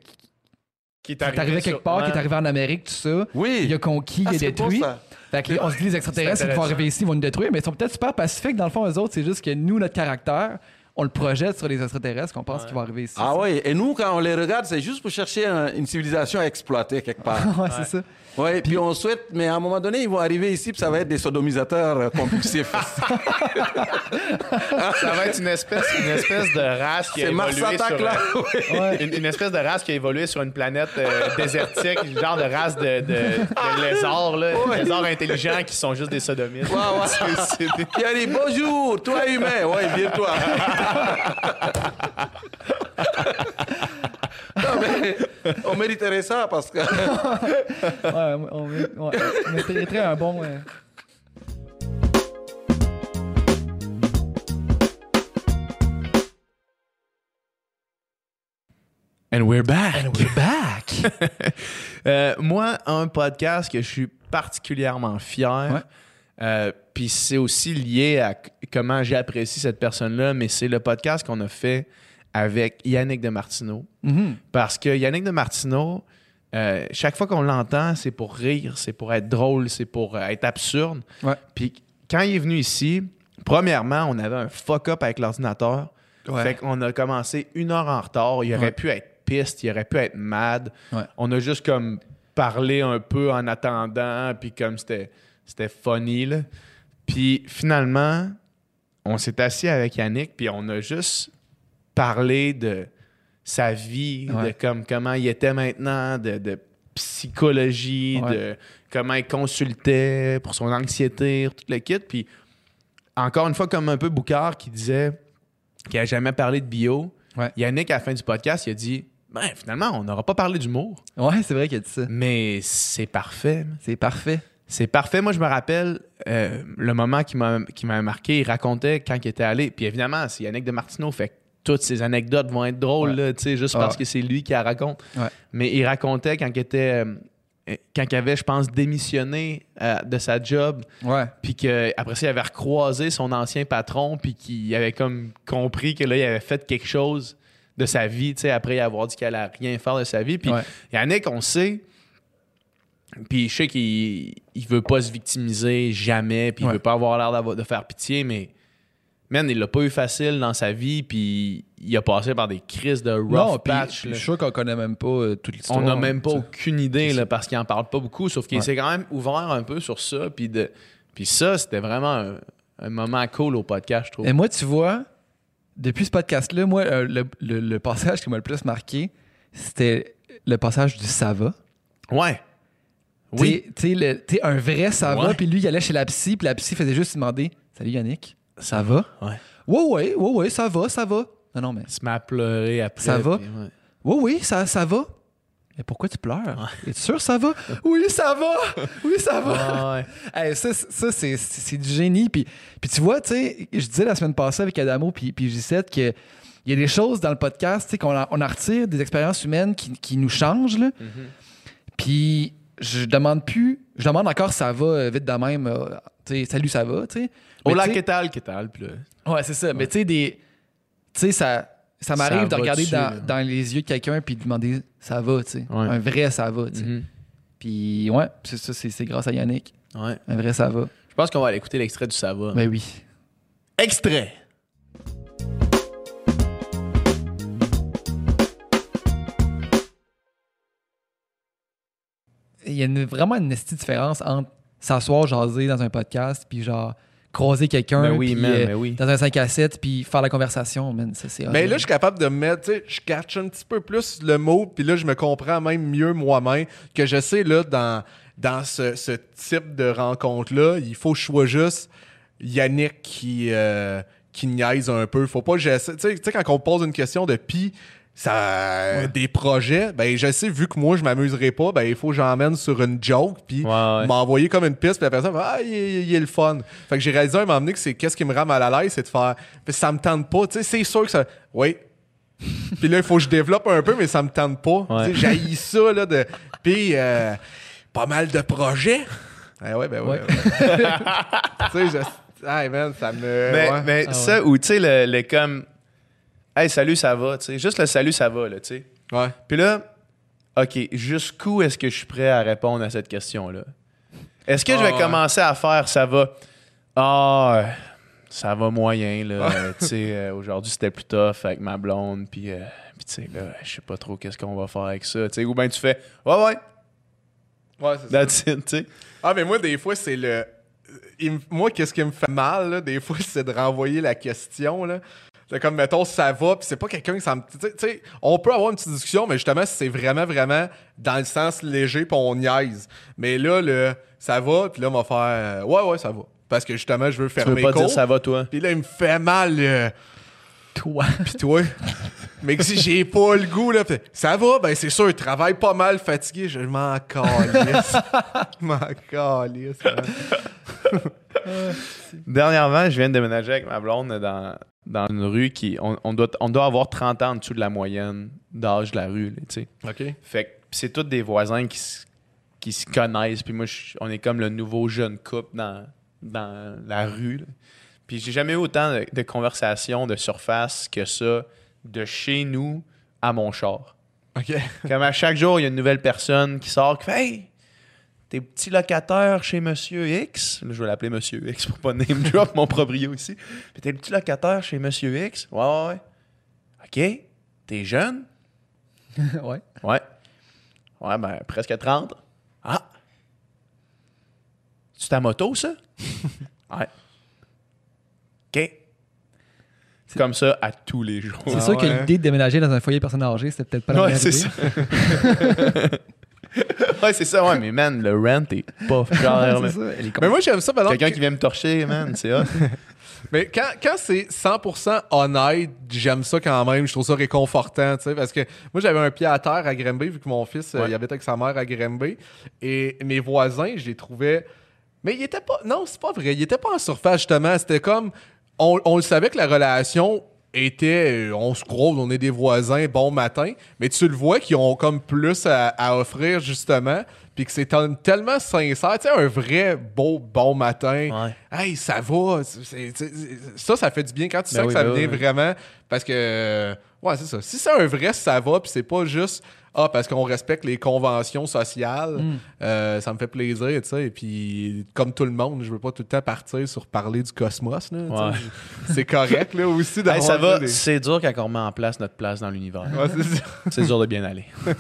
Qui est est arrivé quelque sur- part, qui ouais. est arrivé en Amérique, tout ça, Oui. il a conquis, Ah, il a c'est beau, détruit. Fait que, on se dit les extraterrestres, ils vont arriver ici, ils vont nous détruire, mais ils sont peut-être super pacifiques. Dans le fond, eux autres, c'est juste que nous, notre caractère, on le projette sur les extraterrestres, qu'on pense qu'ils vont arriver ici. Ah oui, et nous, quand on les regarde, c'est juste pour chercher un- une civilisation à exploiter quelque part. ouais, c'est ça. Oui, puis on souhaite, mais à un moment donné, ils vont arriver ici, puis ça va être des sodomisateurs euh, compulsifs. Ça va être une espèce, une espèce de race qui a c'est Mars évolué sur, là. euh, une, une espèce de race qui a évolué sur une planète euh, désertique, genre de race de, de, de lézards, là, Ouais. lézards intelligents qui sont juste des sodomites. Ouais, ouais. C'est- c'est des- Puis dit bonjour, toi humain. Ouais, viens-toi. non, mais on mériterait ça parce que. Ouais, on, on, mériterait un bon. euh, And we're back. And we're back! Euh, moi, un podcast que je suis particulièrement fier, Ouais. euh, puis c'est aussi lié à comment j'apprécie cette personne-là, mais c'est le podcast qu'on a fait avec Yannick de Martineau. Mhm. Parce que Yannick de Martineau, euh, chaque fois qu'on l'entend, c'est pour rire, c'est pour être drôle, c'est pour euh, être absurde. Ouais. Puis quand il est venu ici, premièrement, on avait un fuck-up avec l'ordinateur. Ouais. Fait qu'on a commencé une heure en retard. Il aurait Ouais. pu être piste, il aurait pu être mad. On a juste comme parlé un peu en attendant, puis comme c'était c'était funny, là. Puis finalement, on s'est assis avec Yannick, puis on a juste parlé de sa vie, Ouais. de comme, comment il était maintenant, de, de psychologie, Ouais. de comment il consultait pour son anxiété, tout le kit. Puis encore une fois, comme un peu Boucard qui disait qu'il n'a jamais parlé de bio, Ouais. Yannick, à la fin du podcast, il a dit ben, finalement, on n'aura pas parlé d'humour, Ouais, c'est vrai qu'il a dit ça. mais c'est parfait. C'est parfait. C'est parfait. Moi, je me rappelle euh, le moment qui m'a marqué. Il racontait quand il était allé. Puis évidemment, c'est Yannick de Martineau. Fait toutes ces anecdotes vont être drôles, Ouais. là, juste Ah parce que c'est lui qui la raconte. Ouais. Mais il racontait quand il était euh, quand il avait, je pense, démissionné euh, de sa job, Ouais. puis qu'après ça, il avait recroisé son ancien patron, puis qu'il avait comme compris que là, il avait fait quelque chose de sa vie, tu sais, après avoir dit qu'il allait rien faire de sa vie. Puis. Yannick, on sait, puis je sais qu'il il veut pas se victimiser jamais, puis il Ouais. veut pas avoir l'air de faire pitié, mais man, il l'a pas eu facile dans sa vie, puis il a passé par des crises de rough Non, patch. puis je suis sûr qu'on connaît même pas euh, toute l'histoire. On n'a même pas aucune idée là, parce qu'il en parle pas beaucoup, sauf qu'il Ouais. s'est quand même ouvert un peu sur ça. Puis, de... puis ça, c'était vraiment un, un moment cool au podcast, je trouve. Et moi, tu vois, depuis ce podcast-là, moi, euh, le, le- le passage qui m'a le plus marqué, c'était le passage du ça va. Ouais. Oui. Tu sais- un vrai ça va, Ouais. puis lui, il allait chez la psy, puis la psy faisait juste demander Salut Yannick, ça va? Ouais. Ouais, ouais, ouais, ouais, ça va, ça va. Non, non, mais. Met à pleurer après. Ça va? puis ouais. Ouais, oui, ça, ça va. Mais pourquoi tu pleures? Es-tu sûr ça va? Oui, ça va Oui, ça va ouais. Hey, ça, c'est- ça c'est, du génie. Puis, puis tu vois, tu sais, je disais la semaine passée avec Adamo puis, puis Gisette que il y a des choses dans le podcast, tu sais, qu'on en- on en retire des expériences humaines qui, qui nous changent. là. Puis je demande plus, je demande encore ça va euh, vite de même. euh, tu sais, salut, ça va, tu sais. Hola, tu sais- qu'est tal, qu'est tal, puis là. Ouais, c'est ça. Mais tu sais, des. Tu sais, ça, ça m'arrive Ça de regarder dessus, dans, les yeux de quelqu'un puis de demander ça va, tu sais. Ouais. Un vrai ça va, tu sais. Mhm. Puis ouais, c'est ça, c'est, c'est grâce à Yannick. Ouais. Un vrai ça va. Je pense qu'on va aller écouter l'extrait du Ça va. Ben oui. Extrait. Il y a une- vraiment une esti différence entre s'asseoir, jaser dans un podcast, puis genre croiser quelqu'un Ben oui, euh, ben oui. dans un 5 à 7, puis faire la conversation, man, ça c'est Mais horrible. là, je suis capable de me mettre, tu sais, je catch un petit peu plus le mot, puis là, je me comprends même mieux moi-même, que je sais, là, dans, dans ce, ce type de rencontre-là, il faut que je sois juste Yannick qui, euh, qui niaise un peu. Faut pas que j'essaie, tu sais, tu sais, quand on pose une question de pis, ça, des projets, ben je sais, vu que moi, je m'amuserai pas, ben il faut que j'emmène sur une joke, puis Ouais, ouais. m'envoyer comme une piste, puis la personne va Ah, il, est- il est le fun. Fait que j'ai réalisé à un moment donné que c'est qu'est-ce qui me rend mal à l'aise, c'est de faire Puis ça me tente pas. Tu sais, c'est sûr que ça. Oui. puis là, il faut que je développe un peu, mais ça me tente pas. J'haïs ça, là. De... Puis, euh, pas mal de projets. Ah ouais, ben ouais. Ouais. ouais. tu sais, je. Hey, man, ça me. Mais, ouais. mais Ah ça, ou tu sais, le, le comme. Hey, salut, ça va, tu sais. Juste le salut, ça va, là, tu sais. Ouais. Puis là, OK, jusqu'où est-ce que je suis prêt à répondre à cette question-là? Est-ce que je Ah, vais ouais. commencer à faire ça va? Ah, ça va moyen, là. Tu sais, euh, aujourd'hui, c'était plus tough avec ma blonde, puis, euh, puis tu sais, là, je sais pas trop qu'est-ce qu'on va faire avec ça, tu sais. Ou bien tu fais, ouais, ouais, Ouais, c'est ça. tu sais. Ah, mais moi, des fois, c'est le. il Moi, qu'est-ce qui me fait mal, là, des fois, c'est de renvoyer la question, là. C'est comme, mettons, ça va, puis c'est pas quelqu'un qui ça me. Tu sais- tu on peut avoir une petite discussion, mais justement, si c'est vraiment, vraiment dans le sens léger, puis on niaise. Mais là, le ça va, puis là, on va faire. euh, ouais, ouais, ça va. Parce que justement, je veux Tu faire veux mes pas cours. dire ça va, toi? Puis là, il me fait mal, euh, Toi. Pis toi? mais que si j'ai pas le goût, là, ça va, ben c'est sûr, je travaille pas mal fatigué, je m'en calisse. Je m'en calisse. Dernièrement, je viens de déménager avec ma blonde dans, dans une rue qui. On, on doit, on doit avoir 30 ans en dessous de la moyenne d'âge de la rue, là, tu sais. OK. Fait que c'est tous des voisins qui, se- qui se connaissent. Puis moi, je- on est comme le nouveau jeune couple dans, dans la rue. là. Puis j'ai jamais eu autant de, de conversations de surface que ça, de chez nous à mon char. OK. Comme à chaque jour, il y a une nouvelle personne qui sort qui fait Hey, t'es petit locataire chez Monsieur X. Là, je vais l'appeler Monsieur X pour pas name drop mon proprio ici. Puis t'es le petit locataire chez Monsieur X. Ouais, ouais, ouais. OK. T'es jeune? ouais. Ouais. Ouais, ben, presque 30. Ah! C'est ta moto, ça? ouais. OK. C'est comme ça à tous les jours. C'est Ah sûr que ouais. l'idée de déménager dans un foyer de personnes âgées, c'était peut-être pas la Ouais, meilleure c'est ça. ouais, c'est ça. Ouais, mais man, le rent est pas est con. Mais moi, j'aime ça, pendant Quelqu'un qui vient me torcher, man, c'est hot. Mais quand, quand c'est 100% honnête, j'aime ça quand même. Je trouve ça réconfortant, tu sais, parce que moi, j'avais un pied à terre à Granby, vu que mon fils, euh, Ouais. il habitait avec sa mère à Granby. Et mes voisins, je les trouvais... Mais il était pas... Non, c'est pas vrai. Il était pas en surface, justement. C'était comme... On, on le savait que la relation était... euh, On se croise, on est des voisins, bon matin. Mais tu le vois qu'ils ont comme plus à, à offrir, justement. puis que c'est tel- tellement sincère, tu sais, un vrai beau bon matin. Ouais. Hey, ça va. ça, ça fait du bien quand tu Ben sens oui, que ça ben vient oui. vraiment. Parce que, ouais, c'est ça. Si c'est un vrai ça va, puis c'est pas juste, ah, parce qu'on respecte les conventions sociales, Mm. euh, ça me fait plaisir, tu sais. Et puis, comme tout le monde, je veux pas tout le temps partir sur parler du cosmos, là. tu sais. Ouais. C'est correct, là, aussi. Hey, d'avoir ça va, des- c'est dur quand on remet en place notre place dans l'univers. Ouais, c'est ça. c'est dur de bien aller.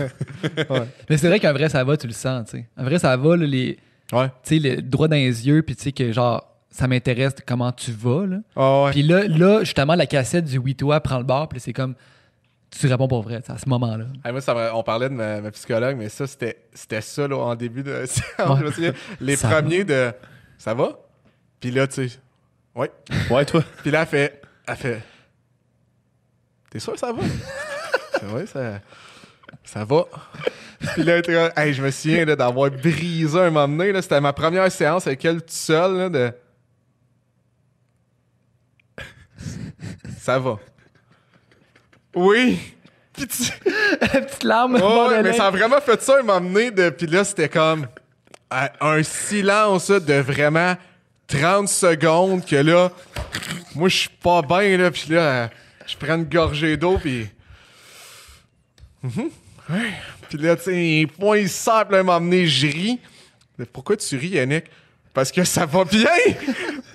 Mais c'est vrai qu'un vrai ça va, tu le sens, tu sais. Un vrai ça va, là, les, Ouais. tu sais, le droit dans les yeux, puis tu sais que genre, ça m'intéresse de comment tu vas, là. Ouais. Puis là, là, justement, la cassette du Oui Toi prend le bar, puis c'est comme, tu réponds pour vrai, à ce moment-là. Hey, moi, ça me- on parlait de ma, ma psychologue, mais ça, c'était c'était ça là, en début de séance. Je me souviens, les Ça premiers de Ça va? Puis là, tu sais. Ouais. Ouais, toi. Puis là, elle fait. Elle fait. T'es sûr que ça va? oui, ça. Ça va. Puis là, hey, je me souviens là, d'avoir brisé un moment donné. là, C'était ma première séance avec elle tout seul. Là, de... Ça va. Oui. Puis tu- Petite larme, bord ouais, mais ça a vraiment fait ça donné. De... Puis là, c'était comme un silence de vraiment 30 secondes que là, moi, je suis pas bien. Là, puis là, je prends une gorgée d'eau, puis... Mhm, ouais. Puis là, tu sais, là, un moment donné, je ris. Mais pourquoi tu ris, Yannick? Parce que ça va bien!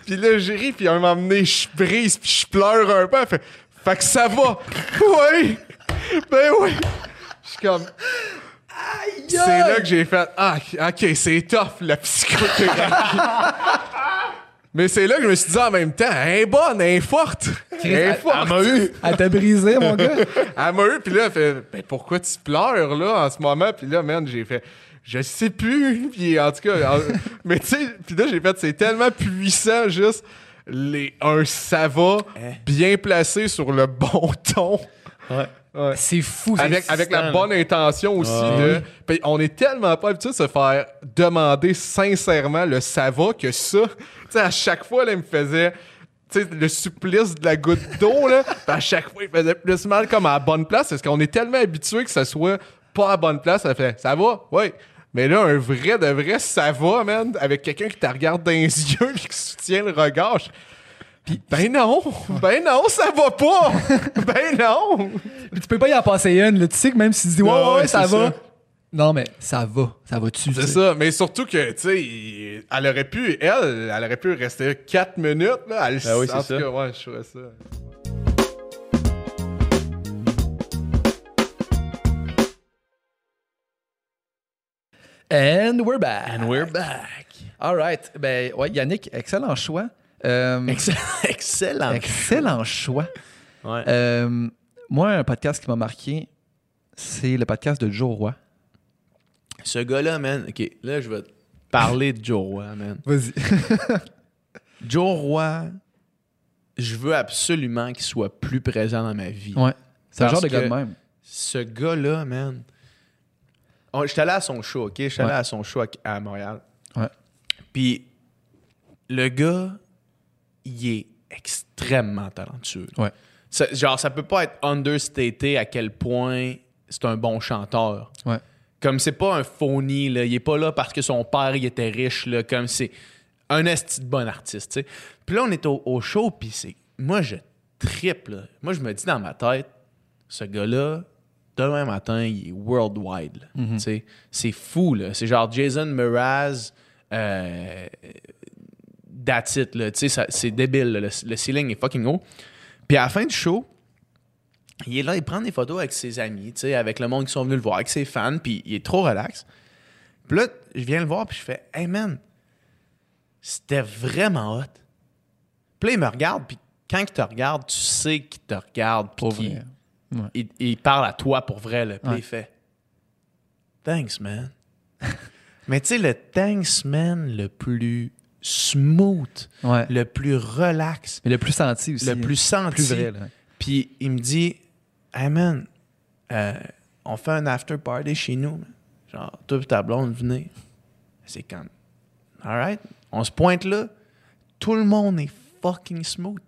Puis là, je ris, puis à un moment donné, je brise, puis je pleure un peu. Elle fait, fait que ça va! Oui! Ben oui! Je suis comme... C'est là que j'ai fait Ah, ok, c'est tough la psychothérapie. Mais c'est là que je me suis dit en même temps, elle est bonne, elle est forte. Elle est forte. Elle t'a brisé, mon gars. Elle m'a eu, puis là, elle fait Ben pourquoi tu pleures là en ce moment? Puis là, man, j'ai fait Je sais plus. Puis en tout cas, en- mais tu sais, puis là, j'ai fait C'est tellement puissant, juste les, un ça va bien placé sur le bon ton. Ouais. Ouais. C'est fou. c'est Avec, avec la bonne intention aussi de. On est tellement pas habitué de se faire demander sincèrement le ça va que ça. Tu sais, à chaque fois, là, il me faisait. Le supplice de la goutte d'eau, là. à chaque fois, il faisait plus mal comme à la bonne place. Parce qu'on est tellement habitué que ça soit pas à la bonne place. Ça fait ça va? Oui. Mais là, un vrai de vrai ça va, man, avec quelqu'un qui te regarde dans les yeux et qui soutient le regard. je- Puis, ben non, ben non, ça va pas! ben non! Puis tu peux pas y en passer une, là. Tu sais que même si tu dis, ouais, ouais, ouais, ça va. ça. Non, mais ça va. Ça va-tu? C'est tu sais? ça, mais surtout que, tu sais, elle aurait pu, elle, elle aurait pu rester 4 minutes, là. Elle, Ben oui, c'est ça. cas, ouais, je ferais ça. And we're back. And we're back. All right. Ben, ouais, Yannick, excellent choix. Euh, Excellent. Excellent. excellent choix. Ouais. Euh, moi, un podcast qui m'a marqué, c'est le podcast de Joe Roy. Ce gars-là, man. OK, là, je vais te parler de Joe Roy, man. Vas-y. Joe Roy, je veux absolument qu'il soit plus présent dans ma vie. ouais. C'est un genre de gars de même. Ce gars-là, man. Oh, J'étais allé à son show, OK? J'étais allé Ouais. à son show à, à Montréal. Ouais. Puis, le gars, il est extrêmement talentueux. Ouais. Ça- genre, ça peut pas être understaté à quel point c'est un bon chanteur. Ouais. Comme c'est pas un phony, là. Il est pas là parce que son père, il était riche, là. Comme c'est un esti de bon artiste, tu sais. Puis là, on est au, au show, puis c'est... Moi, je triple. Moi, je me dis dans ma tête, ce gars-là, demain matin, il est worldwide, sais. C'est fou. C'est genre Jason Mraz... Euh, that's it, c'est débile, là. Le, le ceiling est fucking haut. Puis à la fin du show, il est là, il prend des photos avec ses amis, avec le monde qui sont venus le voir, avec ses fans, puis il est trop relax. Puis là, je viens le voir, puis je fais Hey man, c'était vraiment hot. Puis là, il me regarde, puis quand il te regarde, tu sais qu'il te regarde, puis Pour qu'il- il, il parle à toi pour vrai, là. Puis Ouais. il fait Thanks, man. Mais tu sais, le thanks, man, le plus smooth, Ouais. le plus relax, Mais le plus senti aussi. le plus senti. Plus vrai, là. Puis il me dit Hey man, euh, on fait un after party chez nous. man. Genre, toi et ta blonde, venez. C'est comme Alright. On se pointe là. Tout le monde est fucking smooth.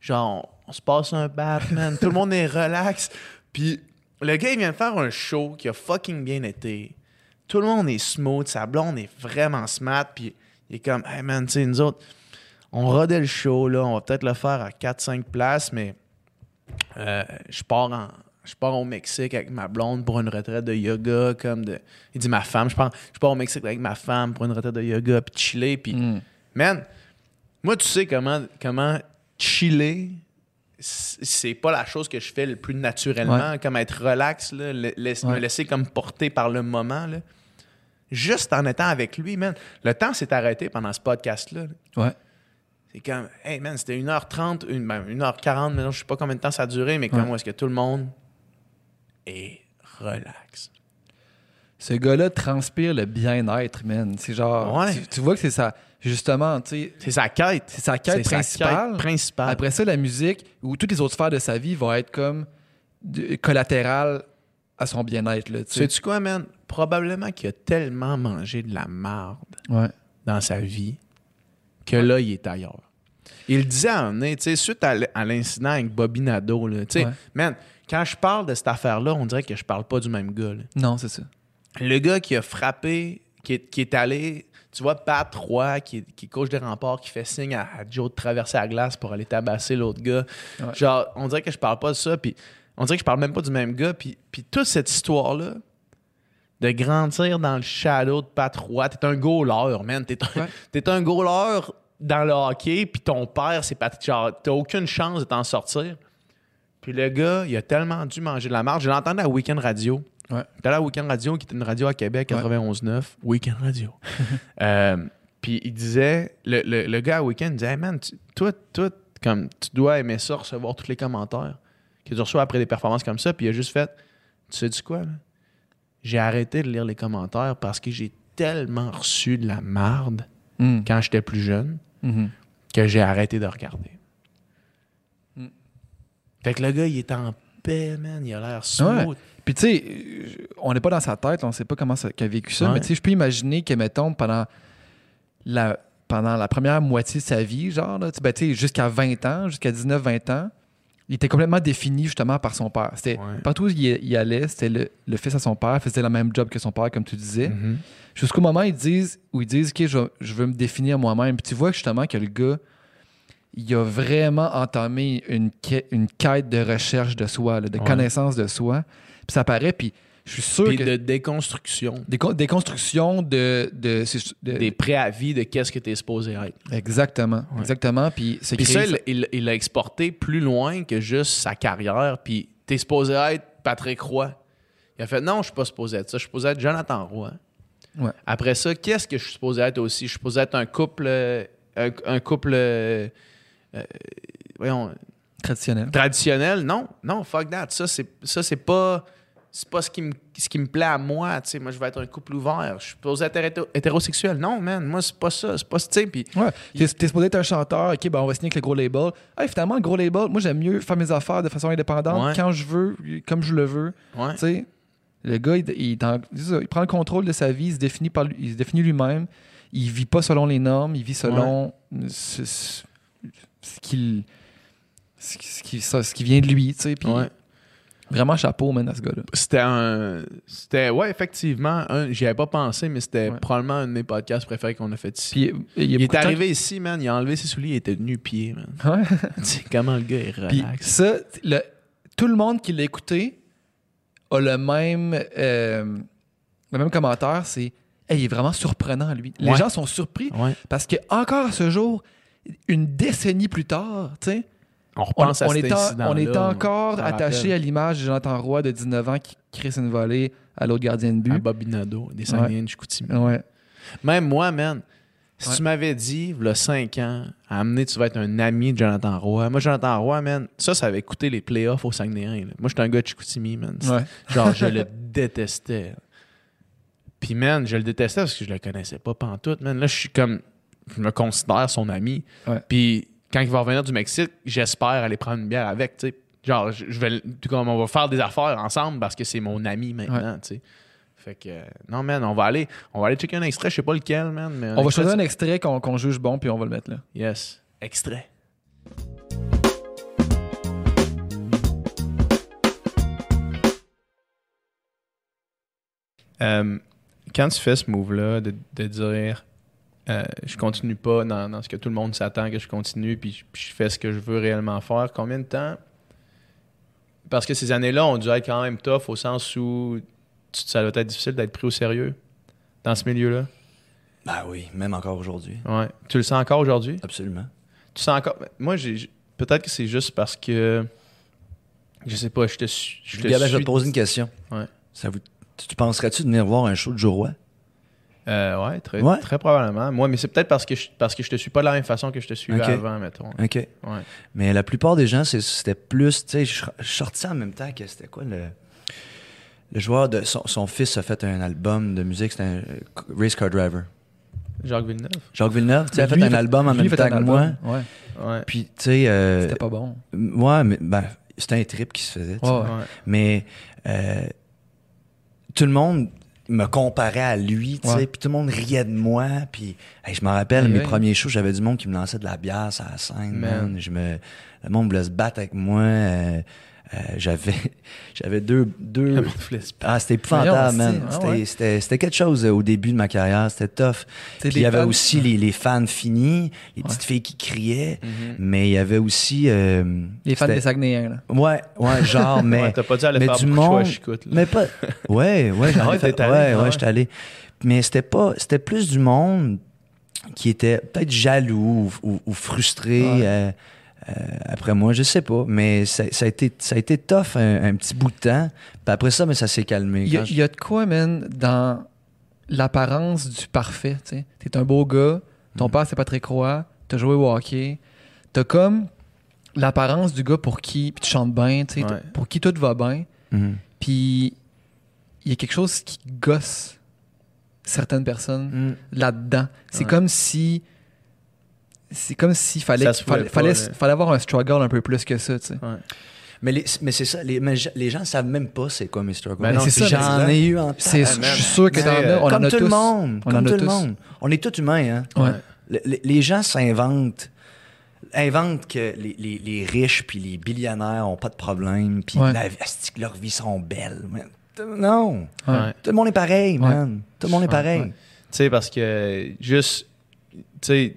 Genre, on, se passe un Batman. tout le monde est relax. Puis le gars, il vient de faire un show qui a fucking bien été. tout le monde est smooth, sa blonde est vraiment smart, puis il est comme, hey man, tu sais, nous autres, on rodait le show, là, on va peut-être le faire à 4-5 places, mais euh, je pars en. Je pars au Mexique avec ma blonde pour une retraite de yoga, comme de. Il dit ma femme, je pars, je pars au Mexique avec ma femme pour une retraite de yoga, puis chiller, puis. Mm. Man, moi, tu sais comment, comment chiller, c'est pas la chose que je fais le plus naturellement, comme être relax, là, la- laisse- me laisser comme porter par le moment. Là. Juste en étant avec lui, man. Le temps s'est arrêté pendant ce podcast-là. là. Ouais. C'est comme, hey man, c'était 1h30, une, ben, 1h40, maintenant je sais pas combien de temps ça a duré, mais comment Ouais. est-ce que tout le monde est relax. Ce gars-là transpire le bien-être, man. C'est genre. Ouais. Tu, tu vois que c'est ça. Justement, tu sais. C'est sa quête. C'est sa quête principale. quête principale. Après ça, la musique ou toutes les autres sphères de sa vie vont être comme collatérales à son bien-être. Là, tu sais. Sais-tu quoi, man? Probablement qu'il a tellement mangé de la marde Ouais. dans sa vie que là, il est ailleurs. Il disait à un tu sais, suite à l'incident avec Bobby Nadeau, tu sais, Ouais. man, quand je parle de cette affaire-là, on dirait que je parle pas du même gars. là. Non, c'est ça. Le gars qui a frappé, qui est, qui est allé, tu vois, Pat Roy, qui qui est coach des remparts, qui fait signe à, à Joe de traverser la glace pour aller tabasser l'autre gars. Ouais. Genre, on dirait que je parle pas de ça, puis on dirait que je parle même pas du même gars, puis, puis toute cette histoire-là, de grandir dans le shadow de Pat Roy, t'es un goaler, man. T'es un, Ouais. t'es un goaler dans le hockey, puis ton père, c'est pas. Genre, t'as aucune chance de t'en sortir. Puis le gars, il a tellement dû manger de la marge. Je l'entendais à Weekend Radio. Ouais. T'es allé à Weekend Radio, qui est une radio à Québec, Ouais. 91.9. Weekend Radio. Euh, puis il disait, le, le- le gars à Weekend disait, hey man, tu- toi, toi, comme, tu dois aimer ça, recevoir tous les commentaires que tu reçois après des performances comme ça. Puis il a juste fait, tu sais du quoi, là? J'ai arrêté de lire les commentaires parce que j'ai tellement reçu de la marde Mm. quand j'étais plus jeune Mhm. que j'ai arrêté de regarder. Mm. Fait que le gars, il est en paix, man. Il a l'air smooth. Puis tu sais, on n'est pas dans sa tête, on sait pas comment ça, a vécu ça, Ouais. mais tu sais, je peux imaginer que, mettons, pendant la, pendant la première moitié de sa vie, genre, là, tu sais, ben, sais, jusqu'à 20 ans, jusqu'à 19-20 ans, il était complètement défini justement par son père. C'était, Ouais. Partout où il, il allait, c'était le, le fils à son père, faisait le même job que son père, comme tu disais. Mhm. Jusqu'au moment où ils disent, où ils disent OK, je, veux me définir moi-même. Puis tu vois justement que le gars, il a vraiment entamé une, une quête de recherche de soi, là, de Ouais. connaissance de soi. Puis ça paraît, puis je suis sûr Puis que de déconstruction. des, constructions de, de, c'est- de- Des préavis de qu'est-ce que tu es supposé être. exactement, Ouais. exactement. Puis c'est Puis ça, il- l'a exporté plus loin que juste sa carrière. Puis t'es supposé être Patrick Roy. Il a fait non, je suis pas supposé être ça. Je suis supposé être Jonathan Roy. Ouais. Après ça, qu'est-ce que je suis supposé être aussi? Je suis supposé être un couple. euh, Un, un couple. euh, euh, voyons, traditionnel. traditionnel? Non, non, fuck that. Ça, c'est, ça, c'est pas. C'est pas ce qui, me, ce qui me plaît à moi. Tu sais, moi, je vais être un couple ouvert. Je suis supposé être hétéro- hétérosexuel. Non, man. Moi, c'est pas ça. C'est pas ça. tu sais, Puis Ouais. T'es, t'es supposé être un chanteur, ok, ben on va signer avec le gros label. Hey, finalement, le gros label, moi j'aime mieux faire mes affaires de façon indépendante Ouais. quand je veux, comme je le veux. Ouais. Tu sais, le gars, il, il prend le contrôle de sa vie, il se définit, par, lui- il se définit lui-même. Il vit pas selon les normes, il vit selon ce, ce- ce qu'il. Ce qui, ce qui- ça- ce qui vient de lui, tu sais. puis Ouais. Vraiment chapeau, man, à ce gars-là. C'était un. C'était, ouais, effectivement. Un, j'y avais pas pensé, mais c'était Ouais. probablement un de mes podcasts préférés qu'on a fait ici. Puis il, est arrivé ici, man. Il a enlevé ses souliers, il était nu-pied, man. qui- Ouais. sais, comment le gars est Puis relax. ça, le- tout le monde qui l'a écouté a le même, euh, le même commentaire, c'est Hey, il est vraiment surprenant, lui. Les Ouais. gens sont surpris Ouais. parce que encore à ce jour, une décennie plus tard, tu sais, On on, repense à on cet est, en- on est encore attaché à l'image de Jonathan Roy de 19 ans qui crée une volée à l'autre gardien de À but. Bobby Nadeau, des Saguenay de Chicoutimi. Ouais. Même moi, man, si Ouais. tu m'avais dit, il y a 5 ans, à amener, tu vas être un ami de Jonathan Roy. Moi, Jonathan Roy, man, ça, ça avait coûté les playoffs au Saguenay. là. Moi, j'étais un gars de Chicoutimi, man. Ouais. Genre, je le détestais. Puis, man, je le détestais parce que je le connaissais pas pantoute, man. Là, je suis comme... Je me considère son ami. Ouais. Puis, quand il va revenir du Mexique, j'espère aller prendre une bière avec, tu sais. Genre, je, je vais... tout Comme on va faire des affaires ensemble parce que c'est mon ami maintenant, tu sais. Fait que... euh, Non, man, on va aller... On va aller checker un extrait, je sais pas lequel, man, mais... On va choisir un extrait, qu'on juge bon, puis on va le mettre là. Yes. Extrait. Euh, quand tu fais ce move-là, de, de dire euh, je continue pas dans, dans ce que tout le monde s'attend que je continue, puis je, puis je fais ce que je veux réellement faire, combien de temps? Parce que ces années-là ont dû être quand même tough au sens où tu- ça doit être difficile d'être pris au sérieux dans ce milieu-là. Ben oui, même encore aujourd'hui. Ouais. Tu le sens encore aujourd'hui? Absolument. Tu sens encore. Moi, j'ai. Peut-être que c'est juste parce que. Je sais pas, je te suis. Je te Gabin, je vais suis- te poser une question. Ouais. Ça vous... Tu tu penserais-tu de venir voir un show de Joe Roy? Euh, ouais, très, Ouais. très probablement. Moi, mais c'est peut-être parce que, je, parce que je te suis pas de la même façon que je te suivais Ok. avant, mettons. OK. Ouais. Mais la plupart des gens, c'était plus. Tu sais, je sorti en même temps que c'était quoi le. Le joueur de. Son, son fils a fait un album de musique, c'était un Race Car Driver. Jacques Villeneuve. Jacques Villeneuve, tu sais, a Ben, fait lui, un album en lui, même temps un que album. moi. Ouais, Ouais. Puis, tu sais. euh, c'était pas bon. Ouais, mais ben, c'était un trip qui se faisait. Ouais. Mais euh, tout le monde me comparait à lui, tu sais, puis tout le monde riait de moi, puis hey, je me rappelle Ouais, mes premiers shows, j'avais du monde qui me lançait de la bière sur la scène, Man. man. Je me le monde voulait se battre avec moi, euh, euh, j'avais j'avais deux deux ah, c'était épouvantable, man. ah C'était- ouais. C'était c'était quelque chose euh, au début de ma carrière. C'était tough. Puis il y avait fans- aussi les, les fans finis, les petites filles qui criaient. Mhm. Mais il y avait aussi... euh, Les fans des Saguenayens, là. Ouais, ouais, genre, mais... Ouais, t'as pas dû aller mais faire du monde- Chicoute. Mais pas. Ouais, ouais, Ah ouais, ai fait- allé, ouais, ah j'étais allé. Mais c'était pas. C'était plus du monde qui était peut-être jaloux ou, ou- ou frustré Ouais. Euh, après moi, je sais pas. Mais ça, ça a, été, ça a été tough un, un petit bout de temps. Puis après ça, mais ça s'est calmé. Il y, a, Quand je- il y a de quoi, man, dans l'apparence du parfait, tu sais. T'es un beau gars, ton Mhm. père c'est Patrick Roy, t'as joué au hockey, t'as comme l'apparence du gars pour qui, puis tu chantes bien, tu Ouais. pour qui tout va bien, Mhm. puis il y a quelque chose qui gosse certaines personnes Mhm. là-dedans. C'est Ouais. comme si... C'est comme s'il fallait, fallait, pouvait pas, fallait, là. fallait avoir un struggle un peu plus que ça, tu sais. Mais, les- mais c'est ça. Les, mais les gens savent même pas c'est quoi. Ben non, c'est ça, J'en ai eu en je suis sûr que t'en as, on en comme a tout tous. le monde. On comme a tout le monde. On est tous humains, hein. Ouais. Le- le- les gens s'inventent inventent que les, les- les riches puis les billionnaires ont pas de problème puis Ouais. leurs vies sont belles. man. Non. Ouais. Tout le monde est pareil, Ouais. man. Tout le monde est pareil. ouais. Tu sais, parce que juste, tu sais,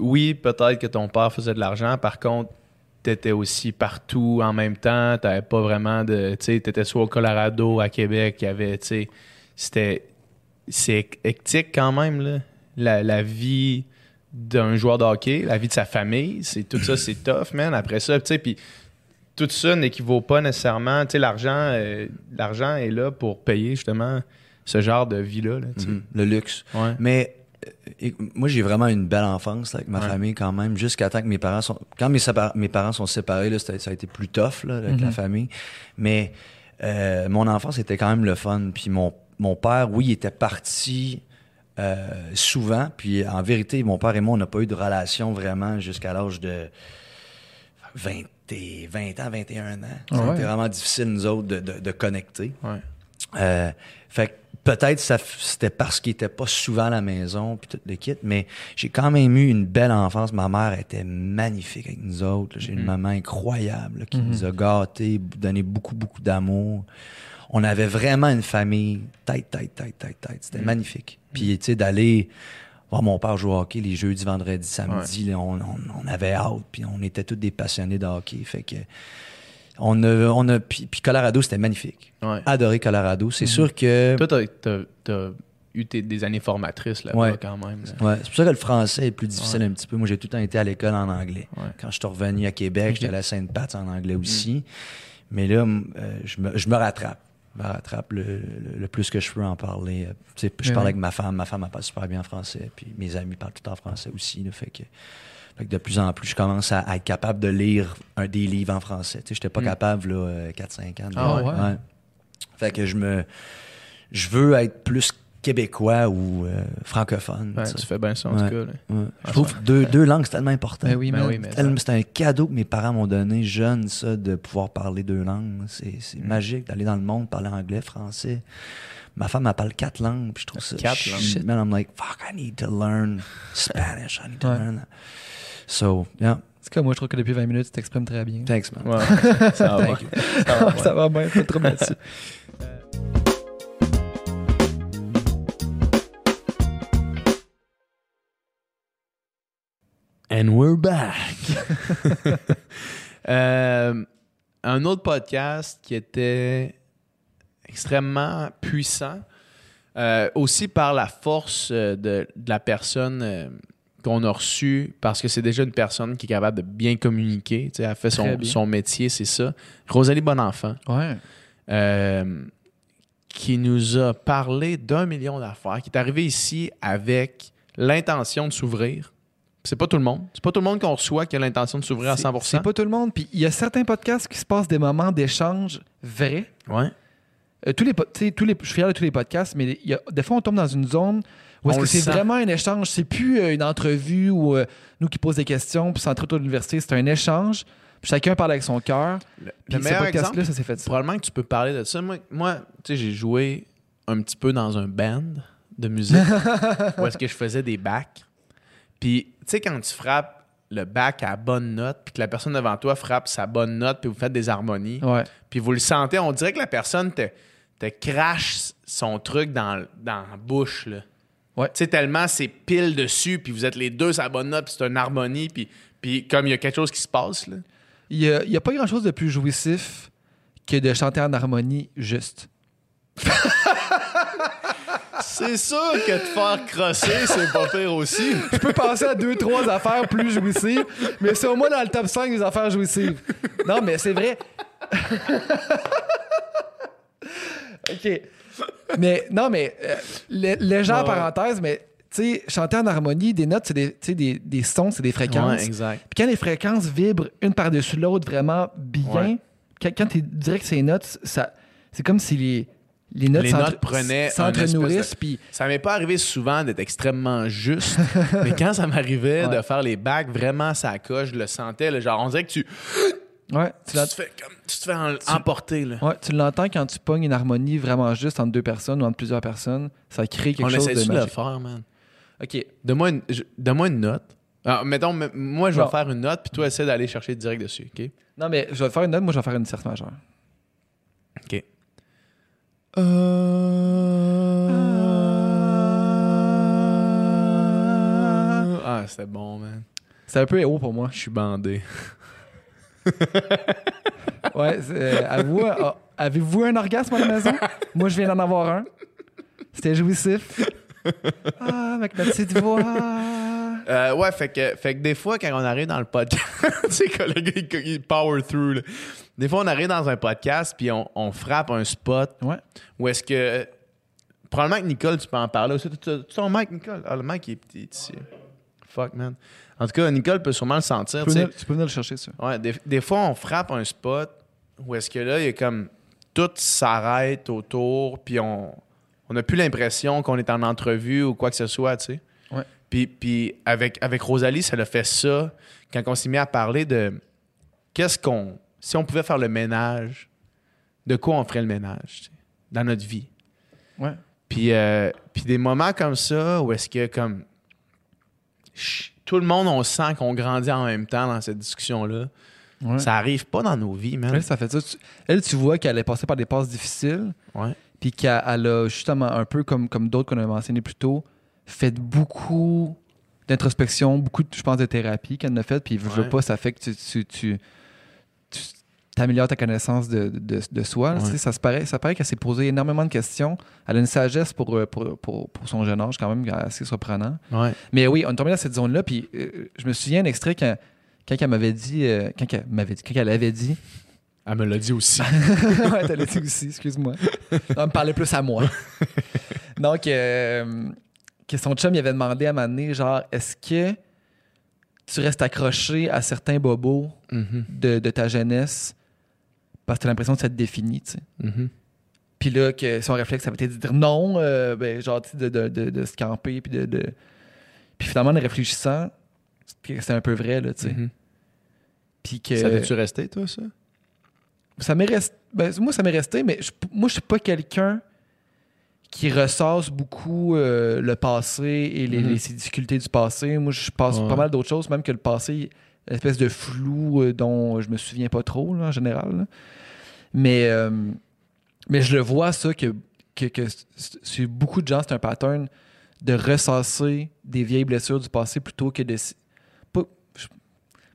oui, peut-être que ton père faisait de l'argent. Par contre, t'étais aussi partout en même temps. T'avais pas vraiment de, tu sais, t'étais soit au Colorado, à Québec, il y avait, c'était, c'est hectique quand même, là. La, la vie d'un joueur de hockey, la vie de sa famille, c'est tout ça, c'est tough, man. Après ça, tu sais, puis tout ça n'équivaut pas nécessairement, tu sais, l'argent, euh, l'argent est là pour payer justement ce genre de vie-là, là. Mhm. Le luxe. Ouais. Mais euh, éc- moi, j'ai vraiment une belle enfance là, avec ma Ouais. famille quand même, jusqu'à temps que mes parents sont. Quand mes, parents sont séparés, là, ça a été plus tough là, avec Mhm. la famille. Mais euh, mon enfance était quand même le fun. Puis mon, mon père, oui, il était parti euh, souvent. Puis en vérité, mon père et moi, on n'a pas eu de relation vraiment jusqu'à l'âge de 20, et- 20 ans, 21 ans. Ah C'était ouais. vraiment difficile, nous autres, de, de- de connecter. Ouais. Euh, fait que peut-être ça c'était parce qu'il était pas souvent à la maison puis tout le kit, mais j'ai quand même eu une belle enfance. Ma mère était magnifique avec nous autres. J'ai une Mhm. maman incroyable là, qui Mhm. nous a gâtés, donné beaucoup, beaucoup d'amour. On avait vraiment une famille tête, tête, tête, tête, tête. C'était Mhm. magnifique. Puis, tu sais, d'aller voir mon père jouer au hockey les jeudis, vendredis, samedis, là, on, on- on avait hâte. Puis, on était tous des passionnés de hockey. Fait que, on a, on a, puis, puis Colorado, c'était magnifique. Ouais. Adoré Colorado. C'est sûr que. Toi, t'as, eu tes- des années formatrices là-bas Ouais. quand même. là. Ouais, c'est pour ça que le français est plus difficile Ouais. un petit peu. Moi, j'ai tout le temps été à l'école en anglais. Quand je suis revenu à Québec, j'étais à la Sainte-Pat en anglais Mm. aussi. Mais là, euh, je, me, je me rattrape. Je me rattrape le, le- le plus que je peux en parler. Tu sais, je parle avec ma femme. Ma femme, elle parle super bien en français. Puis mes amis parlent tout en français aussi. là. fait, que, fait que de plus en plus, je commence à, à être capable de lire un, des livres en français. Tu sais, j'étais pas Mm. capable, là, euh, 4-5 ans. de Ah ouais? Fait que je me... Je veux être plus québécois ou euh, francophone. Ouais, tu fais bien ça en Ouais. tout cas. là. Ouais. Ah, Je trouve que deux, deux langues, c'est tellement important. Ben oui, Ben oui, mais C'est un cadeau que mes parents m'ont donné jeune, ça, de pouvoir parler deux langues. C'est c'est Mm. magique d'aller dans le monde, parler anglais, français. Ma femme, elle parle quatre langues, puis je trouve ça. Quatre shit, langues. Man, I'm like, fuck, I need to learn Spanish. I need to Ouais. learn that. So, yeah. C'est comme moi, je trouve que depuis 20 minutes, tu t'exprimes très bien. Thanks, man. Ça, va Thank ça, va bien, pas. Euh. And we're back. euh, un autre podcast qui était extrêmement puissant, euh, aussi par la force euh, de la personne qu'on a reçue, parce que c'est déjà une personne qui est capable de bien communiquer. Tu sais, Elle fait son, métier, c'est ça. Rosalie Bonenfant, Ouais. euh, qui nous a parlé d'un million d'affaires, qui est arrivé ici avec l'intention de s'ouvrir. C'est pas tout le monde. C'est pas tout le monde qu'on reçoit qui a l'intention de s'ouvrir à C'est- 100%. C'est pas tout le monde. Puis il y a certains podcasts qui se passent des moments d'échange vrais. Ouais. Euh, tous les, tous les, je suis fier de tous les podcasts, mais il y a, des fois, on tombe dans une zone où est-ce que c'est vraiment un échange? C'est plus euh, une entrevue où euh, nous qui posons des questions, puis centré autour de l'université, c'est un échange. Puis chacun parle avec son cœur. Le, meilleur exemple, ça s'est fait ça. probablement que tu peux parler de ça. Moi, moi tu sais, j'ai joué un petit peu dans un band de musique où est-ce que je faisais des bacs. Puis, tu sais, quand tu frappes le bac à la bonne note, puis que la personne devant toi frappe sa bonne note, puis vous faites des harmonies, puis vous le sentez, on dirait que la personne te, te crache son truc dans, dans la bouche. Là. Ouais. Tu sais, tellement c'est pile dessus, puis vous êtes les deux la bonne note, puis c'est une harmonie, puis, puis comme il y a quelque chose qui se passe. Là. Il n'y a pas grand-chose de plus jouissif que de chanter en harmonie juste. C'est sûr que te faire crosser, c'est pas pire aussi. Je peux penser à deux, trois affaires plus jouissives, mais c'est au moins dans le top 5 des affaires jouissives. Non, mais c'est vrai. OK. Mais non, mais euh, lé- légère Ouais. parenthèse, mais tu sais, chanter en harmonie, des notes, c'est des, tu sais, des, des sons, c'est des fréquences. Ouais, exact. Puis quand les fréquences vibrent une par-dessus l'autre vraiment bien, Ouais. quand, quand tu dirais que ces notes, ça, c'est comme si les, les notes Les s'entre- notes prenaient un s'entre-nourrissent. espèce Puis Ça m'est pas arrivé souvent d'être extrêmement juste, mais quand ça m'arrivait de faire les bacs, vraiment ça coche, je le sentais. là, genre, on dirait que tu, ouais, tu te fais comme, tu te fais en- emporter. Là. Ouais, tu l'entends quand tu pognes une harmonie vraiment juste entre deux personnes ou entre plusieurs personnes. Ça crée quelque on chose essaie de de le magique. faire, man? OK. Donne-moi une, je- une note. Alors, mettons, m- moi, je vais Bon. faire une note, puis toi, essaie d'aller chercher direct dessus, OK? Non, mais je vais faire une note. Moi, je vais faire une tierce majeure. OK. Ah, c'était bon, man. C'est un peu haut pour moi. Je suis bandé. Ouais, euh, avez-vous, ah, avez-vous un orgasme à la maison? moi, je viens d'en avoir un. C'était jouissif. Ah, avec ma petite voix. Euh, ouais, fait que, fait que des fois, quand on arrive dans le podcast, tu sais, que le gars, il, power through. là. Des fois, on arrive dans un podcast, puis on, on frappe un spot Ouais. où est-ce que. Probablement que Nicole, tu peux en parler aussi. Tu as ton mic, Nicole? Ah, le mic, il est petit ici. Fuck, man. En tout cas, Nicole peut sûrement le sentir. Tu peux, venir, tu peux venir le chercher, ça. Ouais, des, des fois, on frappe un spot où est-ce que là, il y a comme. Tout s'arrête autour, puis on on n'a plus l'impression qu'on est en entrevue ou quoi que ce soit, tu sais. Ouais. Puis, puis avec, avec Rosalie, ça l'a fait ça quand on s'est mis à parler de qu'est-ce qu'on. Si on pouvait faire le ménage, de quoi on ferait le ménage tu sais, dans notre vie. Ouais. Puis, euh, puis des moments comme ça où est-ce que comme tout le monde, on sent qu'on grandit en même temps dans cette discussion-là. Ouais. Ça arrive pas dans nos vies, man. Elle, ça fait ça. Tu- elle, tu vois qu'elle est passée par des passes difficiles, Ouais. puis qu'elle elle a justement, un peu comme, comme d'autres qu'on a mentionné plus tôt, fait beaucoup d'introspection, beaucoup, de, je pense, de thérapie qu'elle a fait, puis je veux pas, ça fait que tu, tu, tu, tu t'améliores ta connaissance de, de, de soi. Ouais. Ça, se paraît, ça paraît qu'elle s'est posé énormément de questions. Elle a une sagesse pour, euh, pour, pour, pour son jeune âge, quand même, assez surprenant. Ouais. Mais oui, on est tombé dans cette zone-là, puis euh, je me souviens d'un extrait quand, quand elle m'avait dit, euh, quand, elle m'avait dit, quand elle avait dit, Elle me l'a dit aussi. ouais, t'as dit aussi, excuse-moi. On me parlait plus à moi. Donc, euh, que son chum il avait demandé à m'amener, genre, est-ce que tu restes accroché à certains bobos Mhm. de, de ta jeunesse parce que t'as l'impression que ça te définit, tu sais? Mhm. Puis là, que son réflexe, ça avait été de dire non, euh, ben, genre, tu de, de, de, de se camper, puis de, de- Puis finalement, en réfléchissant, c'est un peu vrai, là, tu sais. Mhm. Puis que... Ça fait-tu resté, toi, ça? ça m'est resté. ben, moi, ça m'est resté, mais je- moi, je suis pas quelqu'un qui ressasse beaucoup euh, le passé et les, Mhm. les- ses difficultés du passé. Moi, je passe Ouais. pas mal d'autres choses, même que le passé, une espèce de flou euh, dont je me souviens pas trop, là, en général. là. Mais, euh, mais je le vois, ça, que, que, que chez beaucoup de gens, c'est un pattern de ressasser des vieilles blessures du passé plutôt que de. Pas,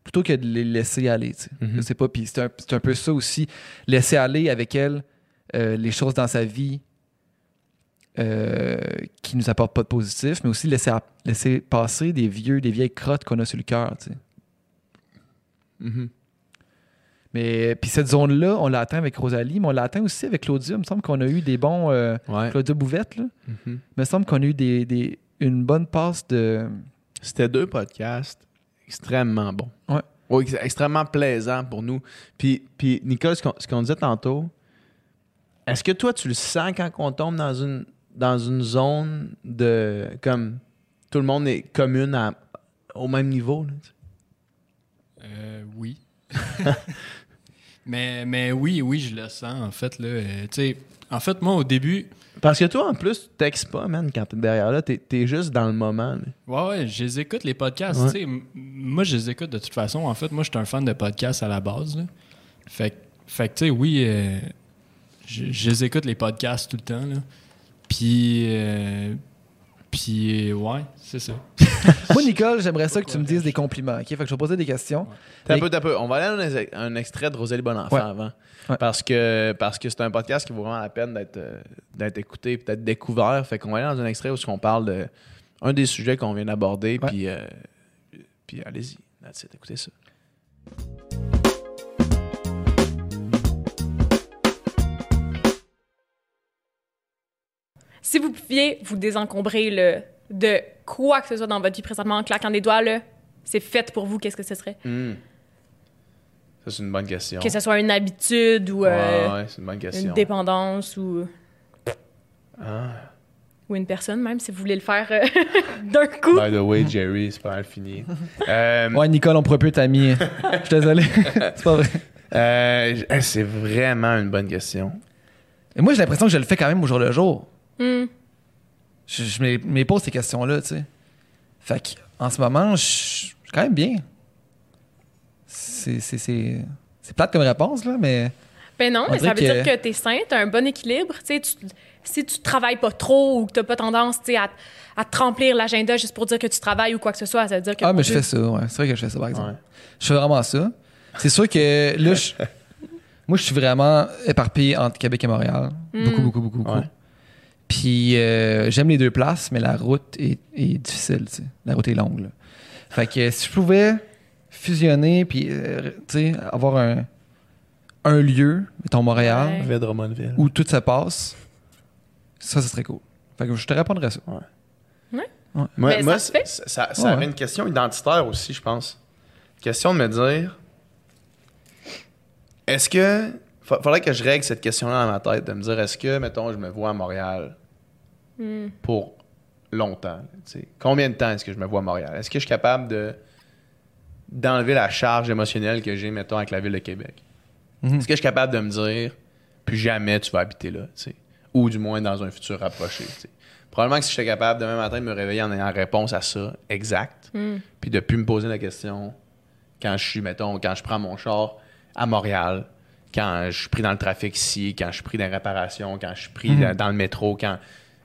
plutôt que de les laisser aller. tu sais. Je sais pas. Puis c'est un, c'est un peu ça aussi. Laisser aller avec elle euh, les choses dans sa vie euh, qui nous apportent pas de positif, mais aussi laisser, laisser passer des vieux, des vieilles crottes qu'on a sur le cœur. tu sais. Mhm. Mais puis cette zone-là, on l'a atteint avec Rosalie, mais on l'a atteint aussi avec Claudia. Il me semble qu'on a eu des bons. euh, Ouais. Claudia Bouvette, là. Mhm. Il me semble qu'on a eu des, des- une bonne passe de. C'était deux podcasts extrêmement bons. Ouais. Oui, ex- extrêmement plaisants pour nous. Puis, puis Nicole, ce qu'on, ce qu'on disait tantôt, est-ce que toi, tu le sens quand on tombe dans une, dans une zone de. comme tout le monde est commune à- au même niveau? là? Euh, oui. mais, mais oui, oui, je le sens, en fait. Là, Euh, en fait, moi, au début, Parce que toi, en plus, tu textes pas, man, quand t'es derrière là. T'es, t'es juste dans le moment. là. ouais, ouais, je les écoute, les podcasts. Ouais. sais. Moi, je les écoute de toute façon. En fait, moi, je suis un fan de podcasts à la base. Là. Fait, que- fait que, tu sais, oui, euh, je, je les écoute, les podcasts, tout le temps. Là. Puis, euh, puis, ouais, c'est ça. Moi, Nicole, j'aimerais ça que tu me dises des compliments. OK? Fait que je vais poser des questions. T'as un peu, t'as un peu. On va aller dans un, un extrait de Rosalie Bonenfant Ouais. avant. Ouais. Parce que parce que c'est un podcast qui vaut vraiment la peine d'être euh, d'être écouté, peut-être découvert. Fait qu'on va aller dans un extrait où on parle de un des sujets qu'on vient d'aborder. Ouais. Puis, euh, puis allez-y. That's it, écoutez ça. Si vous pouviez vous désencombrer le, de quoi que ce soit dans votre vie présentement en claquant des doigts, là, c'est fait pour vous, qu'est-ce que ce serait? Hmm. Ça, c'est une bonne question. Que ce soit une habitude ou euh, Ouais, ouais, c'est une bonne question. une dépendance ou, Ah. ou une personne, même, si vous voulez le faire euh, d'un coup. By the way, Jerry, c'est pas mal fini. Euh, Ouais, Nicole, on pourrait plus être amis. Je suis désolé. c'est pas vrai. euh, j- c'est vraiment une bonne question. Et moi, j'ai l'impression que je le fais quand même au jour le jour. Hmm. Je, je me, me pose ces questions-là, tu sais. Fait que, en ce moment, je je suis quand même bien. C'est, plate comme réponse, là, mais. Ben non, On mais ça veut dire que- t'es sain, t'as un bon équilibre. Tu si tu travailles pas trop ou que t'as pas tendance à, à te remplir l'agenda juste pour dire que tu travailles ou quoi que ce soit, ça veut dire que. Ah, mais je fais ça, ouais. C'est vrai que je fais ça, par exemple. Ouais. Je fais vraiment ça. C'est sûr que là, je- moi, je suis vraiment éparpillé entre Québec et Montréal. Mm. Beaucoup, beaucoup, beaucoup, beaucoup. Ouais. Puis euh, j'aime les deux places, mais la route est, est difficile, tu sais. La route est longue, là. Fait que si je pouvais fusionner, puis, euh, avoir un, un lieu, mettons Montréal, Ouais. Où tout se passe, ça, ce serait cool. Fait que je te répondrais ça. Moi, Ben, moi, ça ça, ça, ça Ouais, avait ouais. une question identitaire aussi, je pense. Question de me dire est-ce que. Fa- Faudrait que je règle cette question-là dans ma tête, de me dire est-ce que, mettons, je me vois à Montréal Hmm. pour longtemps tu sais? Combien de temps est-ce que je me vois à Montréal? Est-ce que je suis capable de d'enlever la charge émotionnelle que j'ai, mettons, avec la ville de Québec? Mhm. Est-ce que je suis capable de me dire plus jamais tu vas habiter là tu sais? Ou du moins dans un futur rapproché? Probablement que si j'étais capable demain matin de me réveiller en ayant réponse à ça exact, Hmm. puis de plus me poser la question quand je suis, mettons, quand je prends mon char à Montréal, quand je suis pris dans le trafic ici, quand je suis pris dans les réparations, quand je suis pris Mhm. dans, dans le métro, quand.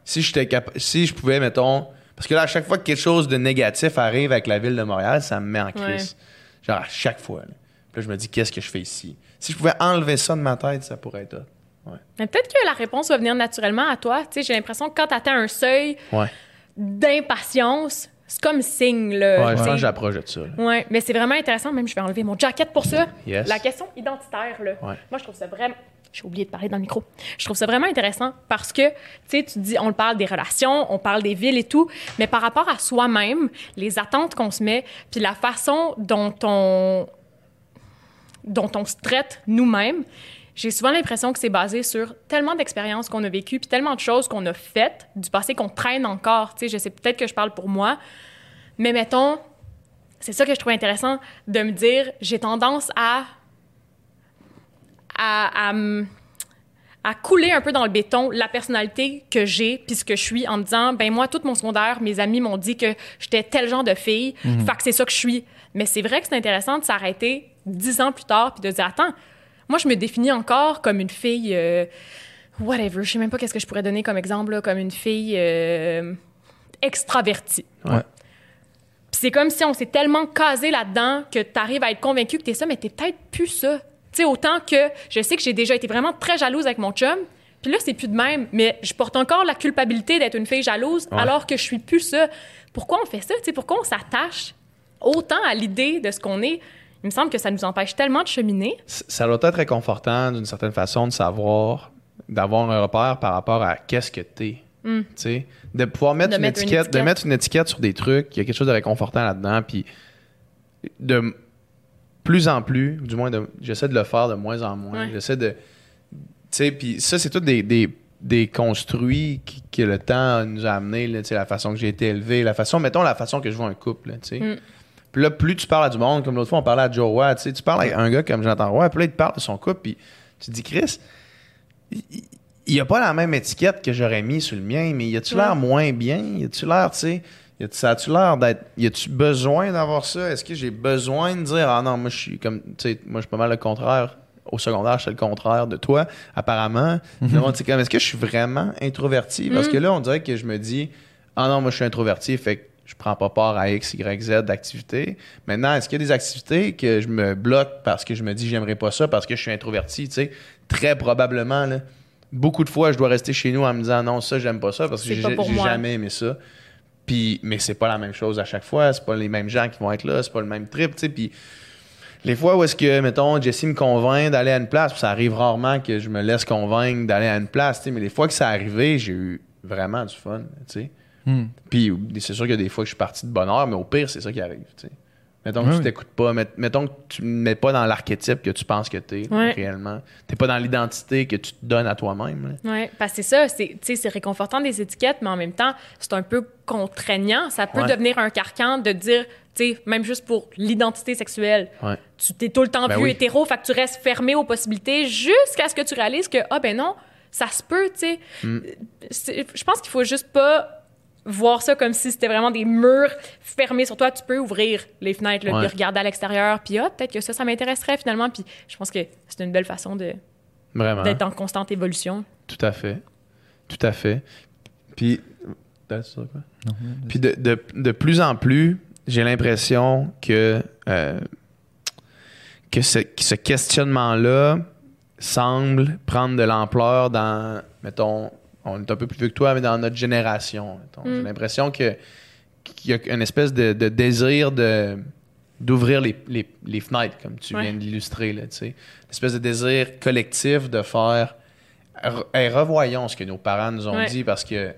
Si j'étais capa- si je pouvais, mettons. Parce que là, à chaque fois que quelque chose de négatif arrive avec la ville de Montréal, ça me met en crise. Genre à chaque fois. là. Puis là, je me dis, qu'est-ce que je fais ici? Si je pouvais enlever ça de ma tête, ça pourrait être. Mais peut-être que la réponse va venir naturellement à toi. Tu sais, j'ai l'impression que quand tu atteins un seuil Ouais. d'impatience, c'est comme signe. Là, Ouais, je pense que j'approche de ça. là. Ouais, mais c'est vraiment intéressant. Même, je vais enlever mon jacket pour ça. Yes. La question identitaire, là. Ouais. Moi, je trouve ça vraiment. J'ai oublié de parler dans le micro. Je trouve ça vraiment intéressant parce que, tu sais, tu dis, on parle des relations, on parle des villes et tout, mais par rapport à soi-même, les attentes qu'on se met, puis la façon dont on, dont on se traite nous-mêmes, j'ai souvent l'impression que c'est basé sur tellement d'expériences qu'on a vécues, puis tellement de choses qu'on a faites, du passé qu'on traîne encore. Tu sais, je sais peut-être que je parle pour moi, mais mettons, c'est ça que je trouve intéressant de me dire, j'ai tendance à à, à à couler un peu dans le béton la personnalité que j'ai puis ce que je suis en me disant ben moi tout mon secondaire mes amis m'ont dit que j'étais tel genre de fille fait que c'est ça que je suis mais c'est vrai que c'est intéressant de s'arrêter dix ans plus tard puis de dire attends moi je me définis encore comme une fille euh, whatever je sais même pas qu'est-ce que je pourrais donner comme exemple là, comme une fille euh, extravertie Ouais. Puis c'est comme si on s'est tellement casé là-dedans que tu arrives à être convaincu que tu es ça, mais tu peut-être plus ça. Tu sais, autant que je sais que j'ai déjà été vraiment très jalouse avec mon chum, puis là, c'est plus de même, mais je porte encore la culpabilité d'être une fille jalouse Ouais. alors que je suis plus ça. Pourquoi on fait ça? Tu sais, pourquoi on s'attache autant à l'idée de ce qu'on est? Il me semble que ça nous empêche tellement de cheminer. Ça doit être réconfortant d'une certaine façon de savoir, d'avoir un repère par rapport à qu'est-ce que t'es. Mm. Tu sais, de pouvoir mettre, De une, mettre une étiquette, de mettre une étiquette sur des trucs, il y a quelque chose de réconfortant là-dedans, puis de plus en plus, du moins, j'essaie de le faire de moins en moins. Ouais. J'essaie de. Tu sais, puis ça, c'est tout des, des, des construits qui- que le temps nous a amenés, la façon que j'ai été élevé, la façon, mettons la façon que je vois un couple, tu sais. Mm. Puis là, plus tu parles à du monde, comme l'autre fois, on parlait à Joe Roy, tu sais, tu parles à un gars comme Jonathan Roy, puis là, il te parle de son couple, puis tu te dis, Chris, il- il a pas la même étiquette que j'aurais mis sur le mien, mais y a-tu l'air moins bien? Y a-tu l'air, tu sais, y a-tu- ça a-tu l'air d'être. Y a-tu besoin d'avoir ça? Est-ce que j'ai besoin de dire, ah non, moi, je suis comme, tu sais, moi, je suis pas mal le contraire. Au secondaire, suis le contraire de toi, apparemment. Monde, c'est comme, est-ce que je suis vraiment introverti? Parce que là, on dirait que je me dis, ah non, moi, je suis introverti, fait que je prends pas part à X, Y, Z d'activités. Maintenant, est-ce qu'il y a des activités que je me bloque parce que je me dis, j'aimerais pas ça parce que je suis introverti, tu sais? Très probablement, là. Beaucoup de fois, je dois rester chez nous en me disant, non, ça, j'aime pas ça parce que j'ai jamais aimé ça. Puis, mais c'est pas la même chose à chaque fois. C'est pas les mêmes gens qui vont être là. C'est pas le même trip, tu sais. Puis, les fois où est-ce que, mettons, Jessie me convainc d'aller à une place, puis ça arrive rarement que je me laisse convaincre d'aller à une place, tu sais. Mais les fois que ça arrivé, j'ai eu vraiment du fun, tu sais. Hmm. Puis, c'est sûr qu'il y a des fois que je suis parti de bonne heure, mais au pire, c'est ça qui arrive, tu sais. Mettons que tu t'écoutes pas, met- mettons que tu ne mets pas dans l'archétype que tu penses que t'es, Ouais. réellement. T'es pas dans l'identité que tu te donnes à toi-même, là. Oui, parce que c'est ça, c'est, tu sais, c'est réconfortant des étiquettes, mais en même temps, c'est un peu contraignant. Ça peut Ouais. devenir un carcan de dire, tu sais, même juste pour l'identité sexuelle, Ouais. tu t'es tout le temps Ben vu oui. hétéro, fait que tu restes fermé aux possibilités jusqu'à ce que tu réalises que, ah ben non, ça se peut, tu sais. Mm. C'est- Je pense qu'il faut juste pas voir ça comme si c'était vraiment des murs fermés sur toi. Tu peux ouvrir les fenêtres, là, Ouais. puis regarder à l'extérieur, puis ah, peut-être que ça, ça m'intéresserait finalement. Puis je pense que c'est une belle façon de, Vraiment. d'être en constante évolution. Tout à fait. Tout à fait. Puis? Puis de, de- de plus en plus, j'ai l'impression que, euh, que ce, que ce questionnement-là semble prendre de l'ampleur dans, mettons, on est un peu plus vieux que toi, mais dans notre génération. J'ai Mm. l'impression que qu'il y a une espèce de, de désir de d'ouvrir les, les- les fenêtres, comme tu Ouais. viens de l'illustrer. Là, tu sais. Une espèce de désir collectif de faire Re- hey, revoyons ce que nos parents nous ont Ouais. dit parce que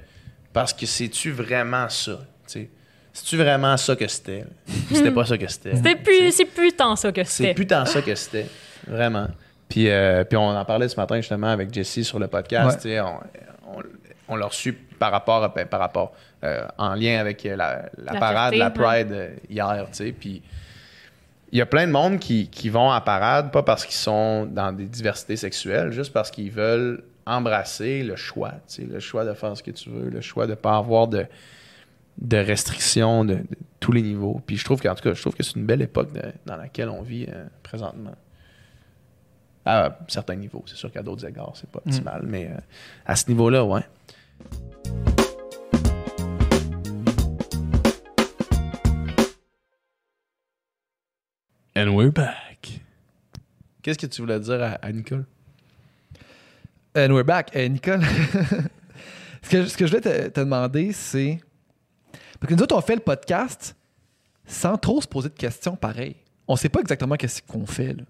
parce que c'est-tu vraiment ça? tu sais? C'est-tu vraiment ça que c'était? C'était pas ça que c'était. C'était plus, c'est plus tant ça que C'est c'était. plus tant ça que c'était. Vraiment. Puis, euh, puis on en parlait ce matin justement avec Jessie sur le podcast. Ouais. On, on, l'a reçu par rapport, à- ben, par rapport euh, en lien avec euh, la, la La parade, fierté, la. Pride euh, hier. tu sais. Puis il y a plein de monde qui, qui vont à parade, pas parce qu'ils sont dans des diversités sexuelles, juste parce qu'ils veulent embrasser le choix. tu sais, Le choix de faire ce que tu veux, le choix de ne pas avoir de, de restrictions de, de tous les niveaux. Puis je trouve qu'en tout cas, je trouve que c'est une belle époque de- dans laquelle on vit euh, présentement. À certains niveaux. C'est sûr qu'à d'autres égards, c'est pas optimal, mais euh, à ce niveau-là, ouais. And we're back. Qu'est-ce que tu voulais dire à, à Nicole? And we're back. Eh, Nicole, ce, que, ce que je voulais te, te demander, c'est. Parce que nous autres, on fait le podcast sans trop se poser de questions pareil. On sait pas exactement qu'est-ce qu'on fait. là.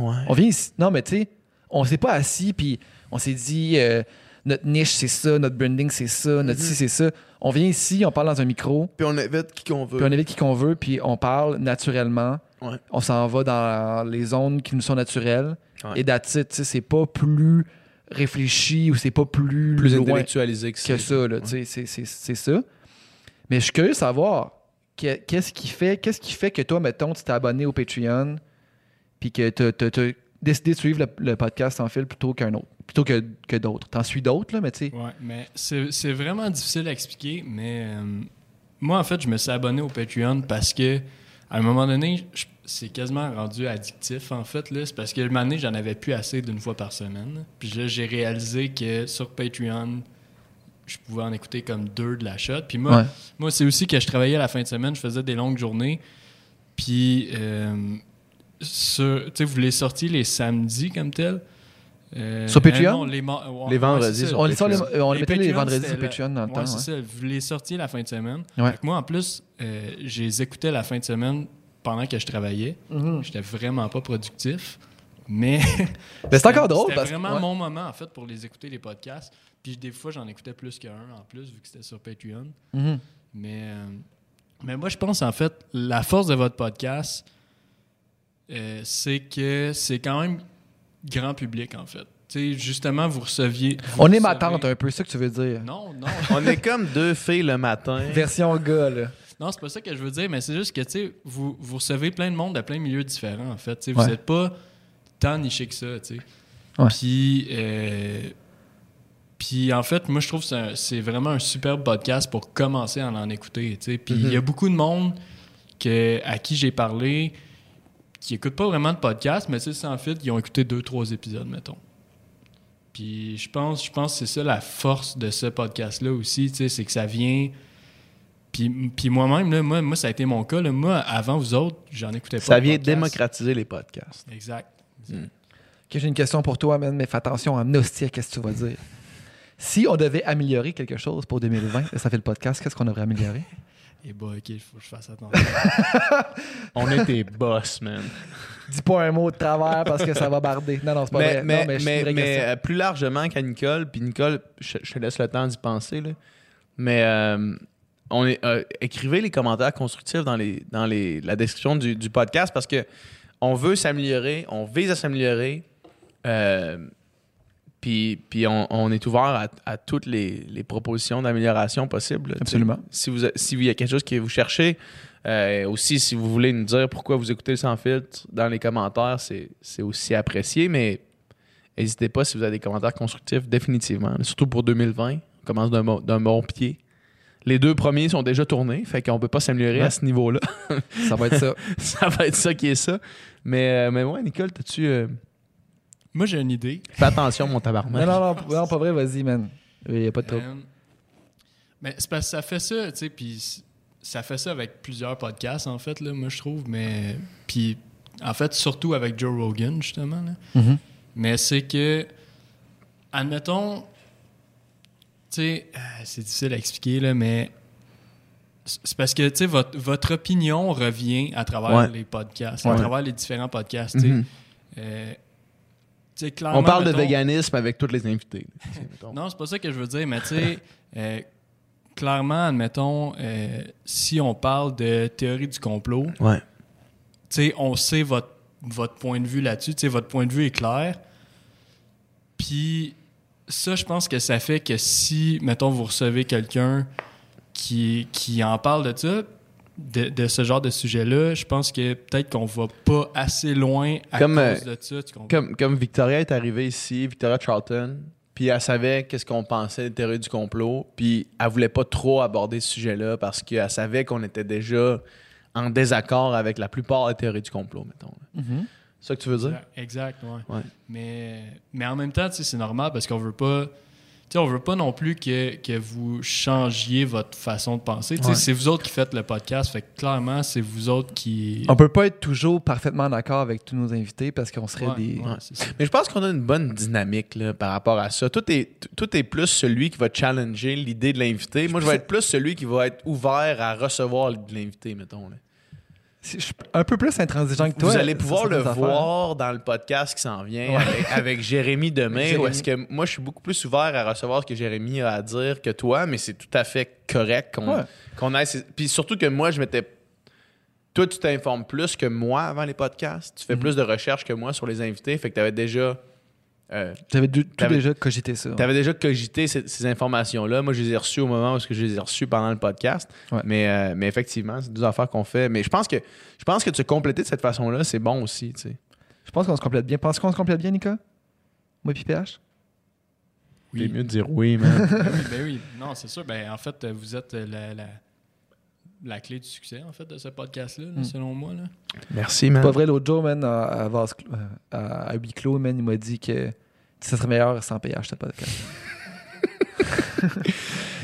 Ouais. On vient ici. Non, mais tu sais, on s'est pas assis puis on s'est dit euh, notre niche c'est ça, notre branding c'est ça, notre ci c'est ça. On vient ici, on parle dans un micro, Puis on invite qui qu'on veut. puis on invite qui qu'on veut, puis on parle naturellement. Ouais. On s'en va dans les zones qui nous sont naturelles. Ouais. Et sais, c'est pas plus réfléchi ou c'est pas plus, plus loin intellectualisé que, que ça. C'est- ça. Mais je suis curieux de savoir que- qu'est-ce qui fait qu'est-ce qui fait que toi, mettons, tu t'es abonné au Patreon puis que tu as décidé de suivre le, le podcast en fil plutôt qu'un autre, plutôt que, que d'autres. T'en suis d'autres, là, mais tu sais. Ouais, mais c'est vraiment difficile à expliquer, mais euh, moi, en fait, je me suis abonné au Patreon parce que, à un moment donné, c'est quasiment rendu addictif, en fait. là. C'est parce que, un moment donné, j'en avais plus assez d'une fois par semaine. Puis là, j'ai réalisé que sur Patreon, je pouvais en écouter comme deux de la shot. Puis moi, Ouais. moi c'est aussi que je travaillais la fin de semaine, je faisais des longues journées. Puis, euh, sur- vous les sortis les samedis comme tel? Euh, Sur Patreon? euh, non, les, ma- ouais, Les vendredis ouais, ça. On les, sort les- on vendredis sur Patreon dans le Ouais, temps. c'est ça. Vous les sortiez la fin de semaine? Moi, en plus, euh, je les écoutais la fin de semaine pendant que je travaillais. J'étais vraiment pas productif. Mais. Mais c'est encore drôle C'était vraiment mon moment, en fait, pour les écouter, les podcasts. Puis des fois, j'en écoutais plus qu'un en plus, vu que c'était sur Patreon. Mhm. Mais, euh, mais moi, je pense, en fait, la force de votre podcast, euh, c'est que c'est quand même grand public, en fait. Tu sais, justement, vous receviez. vous On est ma tante un peu, c'est ça que tu veux dire. Non, non. On est comme deux filles le matin. Version gars, là. Non, c'est pas ça que je veux dire, mais c'est juste que, tu sais, vous, vous recevez plein de monde de plein de milieux différents, en fait. Tu sais, vous Ouais. n'êtes pas tant niché que ça, tu sais. Ouais. Puis, euh, puis, en fait, moi, je trouve que c'est vraiment un superbe podcast pour commencer à en écouter, tu sais. Puis, il y a beaucoup de monde que, à qui j'ai parlé qui écoutent pas vraiment de podcast, mais tu sais, sans fit, ils ont écouté deux, trois épisodes, mettons. Puis, je pense, je pense que c'est ça la force de ce podcast-là aussi, tu sais, c'est que ça vient... Puis, puis moi-même, là, moi, moi, ça a été mon cas. là. Moi, avant vous autres, j'en écoutais pas. Ça vient podcast. démocratiser les podcasts. Exact. Ok, j'ai une question pour toi, man, mais fais attention en hostie à qu'est-ce que tu vas dire. Si on devait améliorer quelque chose pour 2020, ça fait le podcast, qu'est-ce qu'on devrait améliorer? Et bah, ok, il faut que je fasse attention. On est des boss, man. Dis pas un mot de travers parce que ça va barder. Non, non, c'est pas mais, vrai. mais, non, euh, plus largement qu'à Nicole, puis Nicole, je, je te laisse le temps d'y penser, là. mais euh, on est, euh, écrivez les commentaires constructifs dans, les, dans les, la description du, du podcast parce que on veut s'améliorer, on vise à s'améliorer, euh, puis, puis on, on est ouvert à, à toutes les, les propositions d'amélioration possibles. Absolument. Si vous, si il y a quelque chose que vous cherchez, euh, aussi, si vous voulez nous dire pourquoi vous écoutez le sans filtre dans les commentaires, c'est c'est aussi apprécié, mais n'hésitez pas si vous avez des commentaires constructifs, définitivement. Surtout pour 2020, on commence d'un bon, d'un bon pied. Les deux premiers sont déjà tournés, fait qu'on peut pas s'améliorer Ouais. à ce niveau-là. Ça va être ça. ça va être ça qui est ça. Mais, euh, mais ouais, Nicole, t'as-tu. euh, Moi, j'ai une idée. Fais attention, mon tabarnak. non, non, non, non, pas vrai, vas-y, man. Il n'y a pas de trouble. Euh, mais c'est parce que ça fait ça, tu sais, puis ça fait ça avec plusieurs podcasts, en fait, là, moi, je trouve. Mais. Puis, en fait, surtout avec Joe Rogan, justement. là. Mhm. Mais c'est que, admettons, tu sais, euh, c'est difficile à expliquer, là, mais c'est parce que, tu sais, votre, votre opinion revient à travers Ouais. les podcasts, Ouais. à travers les différents podcasts, tu sais. Mhm. Euh, On parle de véganisme avec tous les invités. non, c'est pas ça que je veux dire, mais tu sais, euh, clairement, admettons, euh, si on parle de théorie du complot, Ouais. tu sais, on sait votre, votre point de vue là-dessus, tu sais, votre point de vue est clair. Puis ça, je pense que ça fait que si, mettons, vous recevez quelqu'un qui, qui en parle de ça, de, de ce genre de sujet-là, je pense que peut-être qu'on va pas assez loin à Comme, cause euh, de ça. Tu comprends? Comme, comme Victoria est arrivée ici, Victoria Charlton, puis elle savait qu'est-ce qu'on pensait des théories du complot, puis elle voulait pas trop aborder ce sujet-là parce qu'elle savait qu'on était déjà en désaccord avec la plupart des théories du complot, mettons. C'est ça que tu veux dire? Exact, ouais. Ouais. Mais, mais en même temps, tu sais, c'est normal parce qu'on veut pas. Sais, on veut pas non plus que, que vous changiez votre façon de penser. Tu sais, Ouais. C'est vous autres qui faites le podcast, fait que clairement, c'est vous autres qui. On peut pas être toujours parfaitement d'accord avec tous nos invités parce qu'on serait Ouais, des. ouais. Mais je pense qu'on a une bonne dynamique là, par rapport à ça. Tout est, tout est plus celui qui va challenger l'idée de l'invité. Moi, je vais être plus celui qui va être ouvert à recevoir de l'invité, mettons. là. Je suis un peu plus intransigeant que toi. Vous allez pouvoir le affaires. voir dans le podcast qui s'en vient Ouais. avec, avec Jérémy demain. Jérémy. Où est-ce que moi, je suis beaucoup plus ouvert à recevoir ce que Jérémy a à dire que toi, mais c'est tout à fait correct qu'on Ouais. qu'on aille. Puis surtout que moi, je m'étais. Toi, tu t'informes plus que moi avant les podcasts. Tu fais Mhm. plus de recherches que moi sur les invités. Fait que tu avais déjà. Euh, tout T'avais- déjà cogité ça. tu avais déjà cogité ces, ces informations-là. Moi, je les ai reçues au moment où je les ai reçues pendant le podcast. Ouais. Mais, euh, mais effectivement, c'est deux affaires qu'on fait. Mais je pense que je pense que de se compléter de cette façon-là, c'est bon aussi. tu sais. Je pense qu'on se complète bien. Penses-tu qu'on se complète bien, Nika? Moi et PH? C'est mieux de dire oui, man. Ben oui, ben oui. Non, c'est sûr. Ben, en fait, vous êtes la, la, la clé du succès, en fait, de ce podcast-là, là, Mm. selon moi. Là. Merci, man. Pas vrai, l'autre jour, man, à, à, vase à, à huis clos, man, il m'a dit que ça serait meilleur sans PH, ce podcast.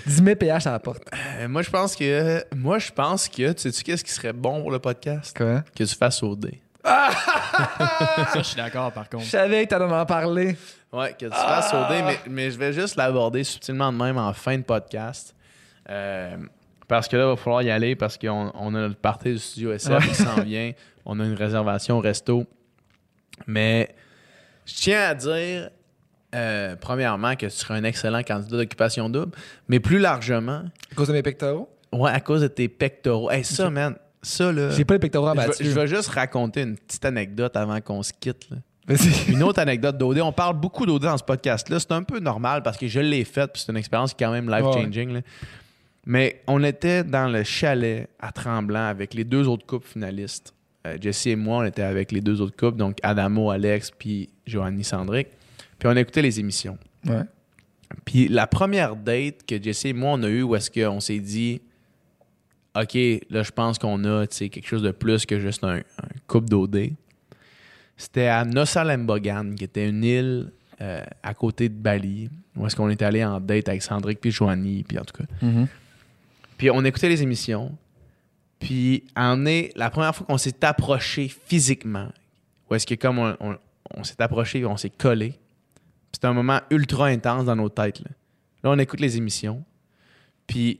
10 000 PH à la porte. Euh, moi, je pense que. Moi, je pense que. Tu sais-tu qu'est-ce qui serait bon pour le podcast? Quoi? Que tu fasses au dé. Ça, je suis d'accord, par contre. Je savais que t'allais en parler. Ouais, que tu fasses au dé, mais, mais je vais juste l'aborder subtilement de même en fin de podcast. Euh, parce que là, il va falloir y aller parce qu'on on a notre partie du studio SF qui s'en vient. On a une réservation au resto. Mais je tiens à dire, euh, premièrement, que tu seras un excellent candidat d'occupation double, mais plus largement, À cause de mes pectoraux? ouais, à cause de tes pectoraux. Hey, ça, man, ça, là. J'ai pas les pectoraux abattus. je vais juste raconter une petite anecdote avant qu'on se quitte. là. Une autre anecdote d'OD. On parle beaucoup d'OD dans ce podcast-là. C'est un peu normal parce que je l'ai faite puis c'est une expérience qui est quand même life-changing. Mais on était dans le chalet à Tremblant avec les deux autres couples finalistes. Euh, Jesse et moi, on était avec les deux autres couples, donc Adamo, Alex, puis Joanny Sandrick. Puis on écoutait les émissions. Ouais. Puis la première date que Jesse et moi, on a eu où est-ce qu'on s'est dit OK, là, je pense qu'on a quelque chose de plus que juste un, un couple d'OD. C'était à Nosalembogan, qui était une île euh, à côté de Bali, où est-ce qu'on est allé en date avec Sandrick puis Joanie, puis en tout cas. Mhm. Puis on écoutait les émissions. Puis en est la première fois qu'on s'est approché physiquement, où est-ce que comme on, s'est approché, on s'est collé. C'était un moment ultra intense dans nos têtes. Là, on écoute les émissions. Puis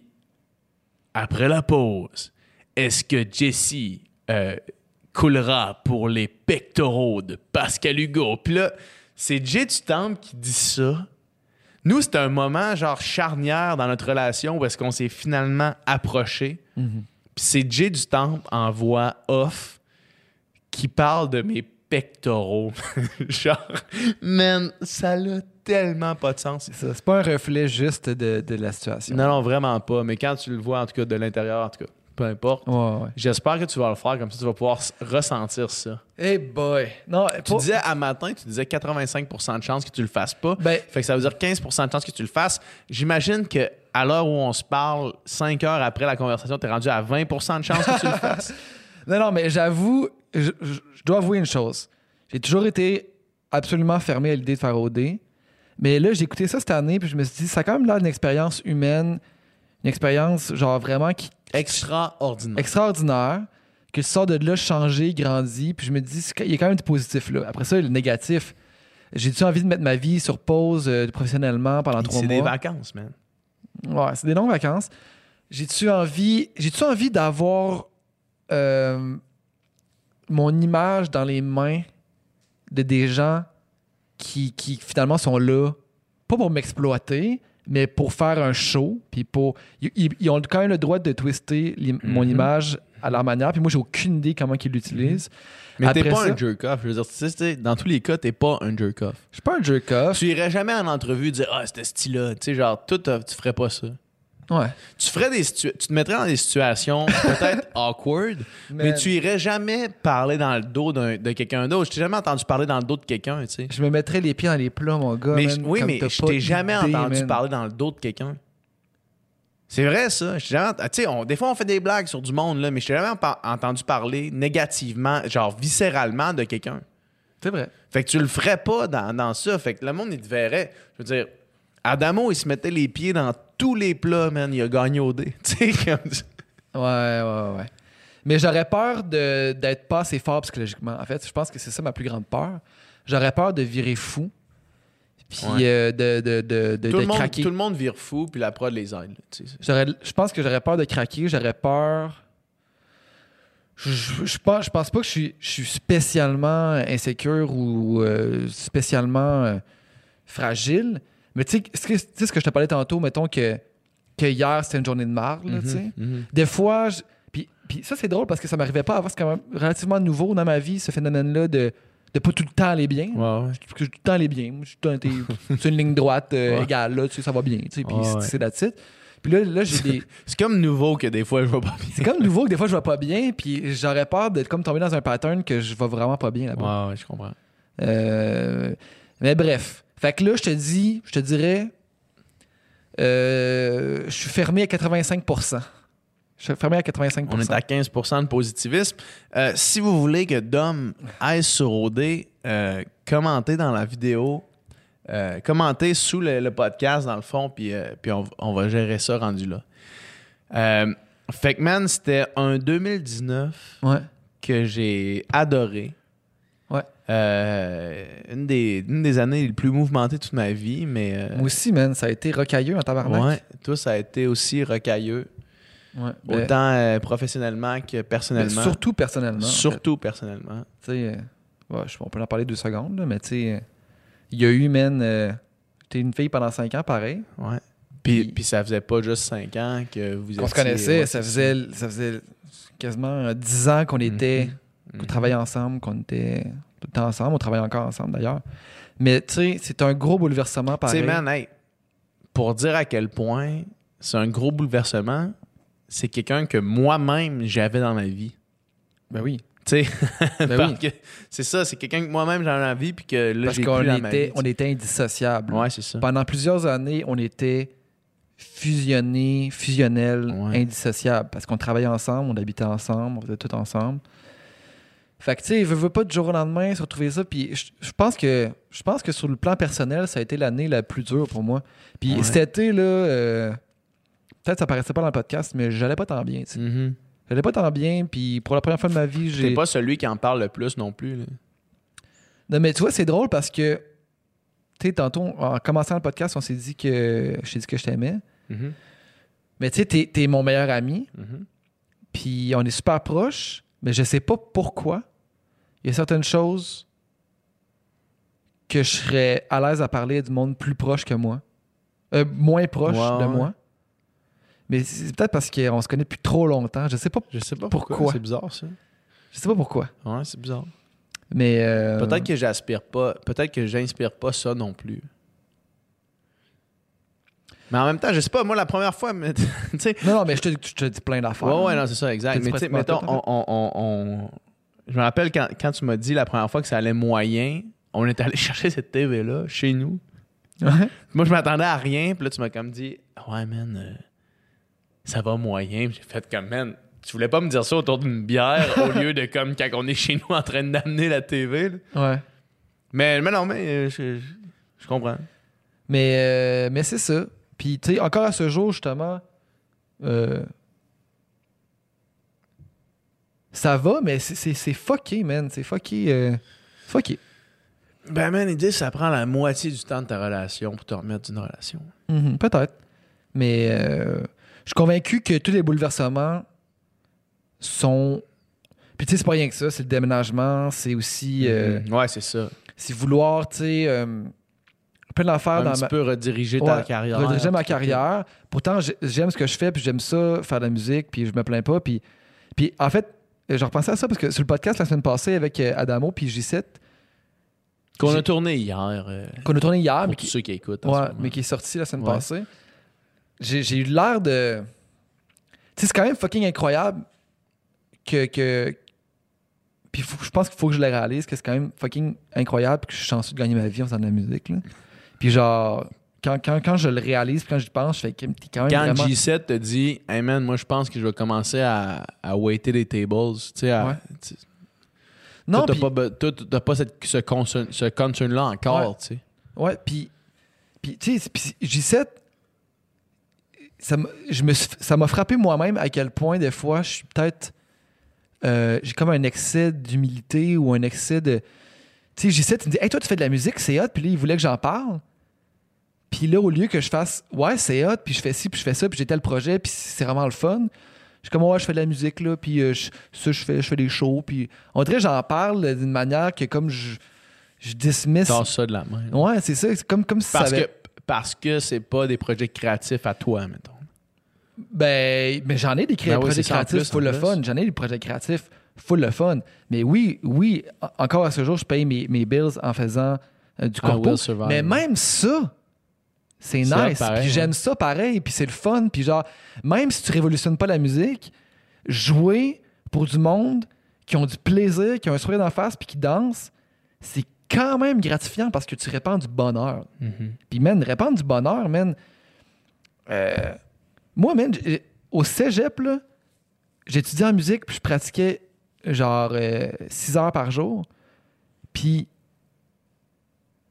après la pause, est-ce que Jesse euh, coulera pour les pectoraux de Pascal Hugo? Puis là, c'est Jay du Temple qui dit ça. Nous, c'était un moment genre charnière dans notre relation où est-ce qu'on s'est finalement approché. Mhm. Puis c'est Jay du Temple en voix off qui parle de mes pectoraux. genre, man, ça n'a tellement pas de sens. C'est pas un reflet juste de, de la situation. Non, non, vraiment pas. Mais quand tu le vois, en tout cas, de l'intérieur, en tout cas, peu importe. Ouais, ouais. J'espère que tu vas le faire comme ça, tu vas pouvoir ressentir ça. Hey boy. Non, Tu pas- disais à matin, tu disais 85% de chances que tu le fasses pas. Ben, Fait que ça veut dire 15% de chances que tu le fasses. J'imagine que à l'heure où on se parle, 5 heures après la conversation, tu es rendu à 20% de chances que tu le fasses. Non, non, mais j'avoue, je, je- je dois avouer une chose. J'ai toujours été absolument fermé à l'idée de faire OD. Mais là, j'ai écouté ça cette année, puis je me suis dit, ça a quand même l'air d'une expérience humaine, une expérience, genre vraiment qui, Extraordinaire. extraordinaire, que sors de là changé, grandi, puis je me dis, c'est- il y a quand même du positif là. Après ça, le négatif, j'ai-tu envie de mettre ma vie sur pause euh, professionnellement pendant trois C'est mois? des vacances, man. Ouais, c'est des longues vacances. J'ai-tu envie, j'ai-tu envie d'avoir euh, mon image dans les mains de des gens qui, qui finalement sont là, pas pour m'exploiter, mais pour faire un show, puis pour. Ils, ont quand même le droit de twister mon Mhm. image à leur manière, puis moi, j'ai aucune idée comment ils l'utilisent. Mais t'es pas ça- un jerk-off. Je veux dire, tu sais, dans tous les cas, t'es pas un jerk-off. Je suis pas un jerk-off. Tu irais jamais en entrevue dire Ah, c'était style-là. Tu sais, genre, tout, tu ferais pas ça. Ouais. Tu ferais des tu te mettrais dans des situations peut-être awkward, mais, Mais- tu irais jamais parler dans le dos d'un- de quelqu'un d'autre. Je t'ai jamais entendu parler dans le dos de quelqu'un, tu sais. Je me mettrais les pieds dans les plats, mon gars. Mais man, oui, comme mais je t'ai jamais idée, entendu man. parler dans le dos de quelqu'un. C'est vrai, ça. Je t'ai jamais ent- Tu sais, on- des fois, on fait des blagues sur du monde, là, mais je t'ai jamais par- entendu parler négativement, genre viscéralement de quelqu'un. C'est vrai. Fait que tu le ferais pas dans, dans ça. Fait que le monde, il te verrait. Je veux dire, Adamo, il se mettait les pieds dans tous les plats, man. Il a gagné au dé. Tu sais, comme ça. Ouais, ouais, ouais. Mais j'aurais peur de- d'être pas assez fort psychologiquement. En fait, je pense que c'est ça ma plus grande peur. J'aurais peur de virer fou. Puis Ouais. euh, de, de, de, de- tout, le monde, craquer. tout le monde vire fou, puis la prod les. J'aurais- Je pense que j'aurais peur de craquer. J'aurais peur. Je, je, je pense, je pense pas que je suis, je suis spécialement insécure ou euh, spécialement euh, fragile. Mais tu sais, ce que, je te parlais tantôt, mettons que, que hier c'était une journée de marde, là, tu sais. Mhm. Des fois, je- puis, puis ça, c'est drôle parce que ça m'arrivait pas avant. C'est quand même relativement nouveau dans ma vie, ce phénomène-là de, de pas tout le temps aller bien. Ouais, ouais. Parce que tout le temps aller bien. Sur une ligne droite euh, Ouais. égale, là, tu sais, ça va bien. tu sais, Puis c'est- c'est la titre. Puis là, là j'ai des. C'est comme nouveau que des fois, je vois pas bien. C'est comme nouveau que des fois, je vais pas bien. Puis j'aurais peur d'être comme tomber dans un pattern que je vais vraiment pas bien là-bas. Ouais, ouais, je comprends. Euh, mais bref. Fait que là, je te dis, je te dirais, euh, je suis fermé à 85% Je suis fermé à 85% On est à 15% de positivisme. Euh, si vous voulez que Dom aille sur OD, euh, commentez dans la vidéo commenter sous le, le podcast, dans le fond, puis, puis on, on va gérer ça rendu là. Fait que, man, c'était un 2019 Ouais. que j'ai adoré. Euh, une, des, une des années les plus mouvementées de toute ma vie, mais. euh, Moi aussi, man, ça a été rocailleux en tabarnak. ouais, toi, ça a été aussi rocailleux, Ouais. Ben, autant euh, professionnellement que personnellement. surtout personnellement. en fait. Surtout personnellement. Tu sais, ouais, on peut en parler deux secondes, là, mais tu sais, il y a eu, man, t'es une fille pendant cinq ans, pareil. Ouais. Puis, Puis- puis ça faisait pas juste 5 ans que vous On se étiez- connaissait, ouais, ça, faisait, ça faisait quasiment dix ans qu'on était, qu'on Mhm. travaillait ensemble, qu'on était tout le temps ensemble. On travaille encore ensemble, d'ailleurs. Mais tu sais, c'est un gros bouleversement, Tu sais, pareil. man, hey, pour dire à quel point c'est un gros bouleversement, c'est quelqu'un que moi-même j'avais dans ma vie. Ben oui. Tu sais, Ben oui. c'est ça, c'est quelqu'un que moi-même j'avais dans ma vie, puis que là, Parce qu'on ma était, vie. on était indissociables. Ouais, c'est ça. Pendant plusieurs années, on était fusionnés, fusionnels, Ouais. indissociables. Parce qu'on travaillait ensemble, on habitait ensemble, on faisait tout ensemble. Fait que, tu sais, veut, veut pas du jour au lendemain se retrouver ça. Puis je, pense que je pense que sur le plan personnel, ça a été l'année la plus dure pour moi. Puis Ouais. cet été, là, euh, peut-être ça paraissait pas dans le podcast, mais j'allais pas tant bien. tu sais. Mhm. J'allais pas tant bien. Puis pour la première fois de ma vie, j'ai. T'es pas celui qui en parle le plus non plus. là. Non, mais tu vois, c'est drôle parce que, tu sais, tantôt, en commençant le podcast, on s'est dit que. Je t'ai dit que je t'aimais. Mhm. Mais tu sais, t'es, mon meilleur ami. Mhm. Puis on est super proches. Mais je sais pas pourquoi. Il y a certaines choses que je serais à l'aise à parler du monde plus proche que moi. Euh, moins proche de moi. Mais c'est peut-être parce qu'on se connaît depuis trop longtemps. Je sais pas, Je sais pas Pourquoi? pourquoi. C'est bizarre, ça. je sais pas pourquoi. Ouais, c'est bizarre. Mais. euh, Peut-être que j'aspire pas. Peut-être que j'inspire pas ça non plus. Mais en même temps, je sais pas, moi, la première fois, mais. Non, non, mais je te, je te dis plein d'affaires. Ouais, ouais, non, c'est ça, exact. Mais tu sais, pratiquement mettons, on, on- on- on- Je me rappelle quand, quand tu m'as dit la première fois que ça allait moyen, on est allé chercher cette TV-là chez nous. Ouais. Moi, je m'attendais à rien, puis là, tu m'as comme dit, ouais, man, euh, ça va moyen. J'ai fait comme, man, tu voulais pas me dire ça autour d'une bière au lieu de comme quand on est chez nous en train d'amener la TV. là. Ouais. Mais, mais non, mais euh, je, je- je comprends. Mais, euh, mais c'est ça. Puis, tu sais, encore à ce jour, justement, euh, ça va, mais c'est- fucké, man. C'est fucké. euh, fucké. Ben, man, l'idée, ça prend la moitié du temps de ta relation pour te remettre d'une relation. Mhm, Peut-être. Mais euh, je suis convaincu que tous les bouleversements sont. Puis, tu sais, c'est pas rien que ça. C'est le déménagement. C'est aussi. euh, Mhm. Ouais, c'est ça. C'est vouloir, tu sais. plein d'affaires Un dans petit ma. peu rediriger ta Ouais, carrière. rediriger ma carrière. Pourtant, j'ai- j'aime ce que je fais, puis j'aime ça, faire de la musique, puis je me plains pas. Puis, puis en fait, je repensais à ça parce que sur le podcast la semaine passée avec euh, Adamo puis J7, Qu'on J'ai- a tourné hier. euh, qu'on a tourné hier, pour mais tous qui, ceux qui écoutent. en ouais, ce moment. mais qui est sorti la semaine Ouais. passée, j'ai eu l'air de. Tu sais, c'est quand même fucking incroyable que. que... Puis je pense qu'il faut que je le réalise, que c'est quand même fucking incroyable que je suis chanceux de gagner ma vie en faisant de la musique. Là. Puis genre, quand, quand, quand je le réalise, quand j'y pense, je fais que t'es quand même Quand vraiment... G7 te dit, hey man, moi je pense que je vais commencer à, à waiter les tables, tu sais, à- Ouais. tu- Non, t'as pas, t'as pas cette- ce, concern, ce concern-là encore, tu sais. Ouais, puis, puis tu sais, puis J7, ça m'a je me suis- ça m'a frappé moi-même à quel point, des fois, je suis peut-être. euh, j'ai comme un excès d'humilité ou un excès de. Tu sais, J7, il me dit, hey, toi, tu fais de la musique, c'est hot, puis là, il voulait que j'en parle. Puis là, au lieu que je fasse, ouais, c'est hot, puis je fais ci, puis je fais ça, puis j'ai tel projet, puis c'est vraiment le fun. Je suis comme, ouais, je fais de la musique, là, puis euh, je- ça, je fais, je fais des shows, puis on dirait j'en parle d'une manière que comme je, je dismiss. Tasse ça de la main. Ouais, c'est ça. C'est comme, comme si Parce ça avait- que parce que c'est pas des projets créatifs à toi, mettons. Ben, mais j'en ai des cré- Ben oui, projets créatifs plus, full le fun. J'en ai des projets créatifs full le fun. Mais oui, oui, en- encore à ce jour, je paye mes, mes bills en faisant euh, du I corpo. Mais même ça, c'est nice. puis hein. j'aime ça pareil. Puis c'est le fun. Puis genre, même si tu révolutionnes pas la musique, jouer pour du monde qui ont du plaisir, qui ont un sourire d'en face, puis qui dansent, c'est quand même gratifiant parce que tu répands du bonheur. Mhm. Puis, man, répandre du bonheur, man. euh, moi, man, au cégep, là, j'étudiais en musique, puis je pratiquais genre 6 heures par jour. Puis,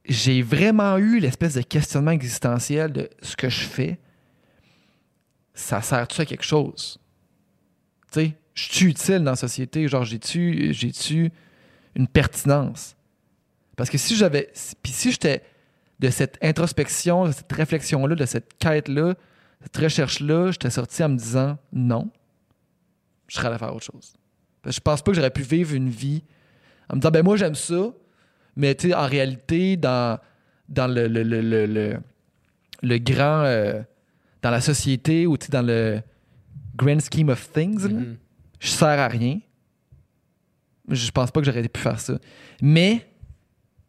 j'ai vraiment eu l'espèce de questionnement existentiel de ce que je fais. Ça sert-tu à quelque chose? Tu sais, je suis utile dans la société? Genre, j'ai-tu, une pertinence? Parce que si j'avais. Puis si j'étais de cette introspection, de cette réflexion-là, de cette quête-là, cette recherche-là, j'étais sorti en me disant non, je serais allé faire autre chose. Parce que je pense pas que j'aurais pu vivre une vie en me disant ben moi j'aime ça, mais tu sais, en réalité, dans, dans le, le, le, le, grand. euh, dans la société ou tu sais, dans le grand scheme of things, là, Mhm. je sers à rien. Je pense pas que j'aurais pu faire ça. Mais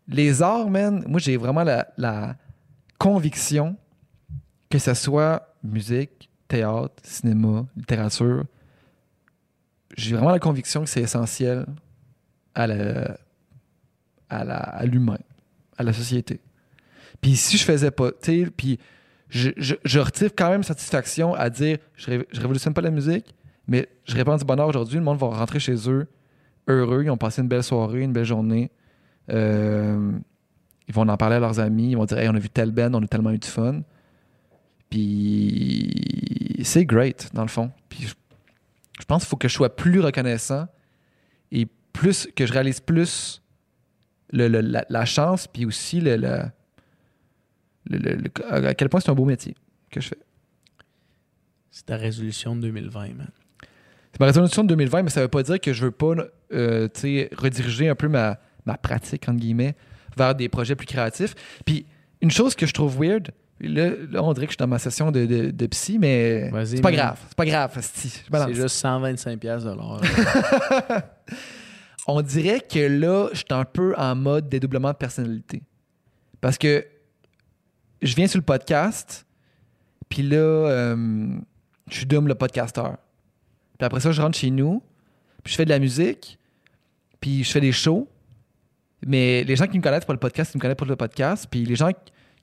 les arts, man, moi j'ai vraiment la, la conviction que ce soit musique, théâtre, cinéma, littérature, j'ai vraiment la conviction que c'est essentiel à la, à la- à l'humain, à la société. Puis si je faisais pas, tu sais, puis je, retire quand même satisfaction à dire je, ré- je révolutionne pas la musique, mais je répands du bonheur aujourd'hui. Le monde va rentrer chez eux heureux. Ils ont passé une belle soirée, une belle journée. Euh, ils vont en parler à leurs amis. Ils vont dire Hey, on a vu tel band, on a tellement eu du fun. Puis c'est great, dans le fond. Puis je, je pense qu'il faut que je sois plus reconnaissant et plus que je réalise plus le- le- la, la chance, puis aussi le, le- à quel point c'est un beau métier que je fais. C'est ta résolution de 2020, man. C'est ma résolution de 2020, mais ça veut pas dire que je veux pas euh, rediriger un peu ma, ma pratique, entre guillemets, vers des projets plus créatifs. Puis, une chose que je trouve weird, là, là, on dirait que je suis dans ma session de, de, de psy, mais c'est pas grave. C'est pas grave. C'est juste 125 pièces de l'heure. on dirait que là, je suis un peu en mode dédoublement de personnalité. Parce que je viens sur le podcast, puis là, euh, je suis Dom le podcasteur. Puis après ça, je rentre chez nous, puis je fais de la musique, puis je fais des shows. Mais les gens qui me connaissent pour le podcast, ils me connaissent pour le podcast. Puis les gens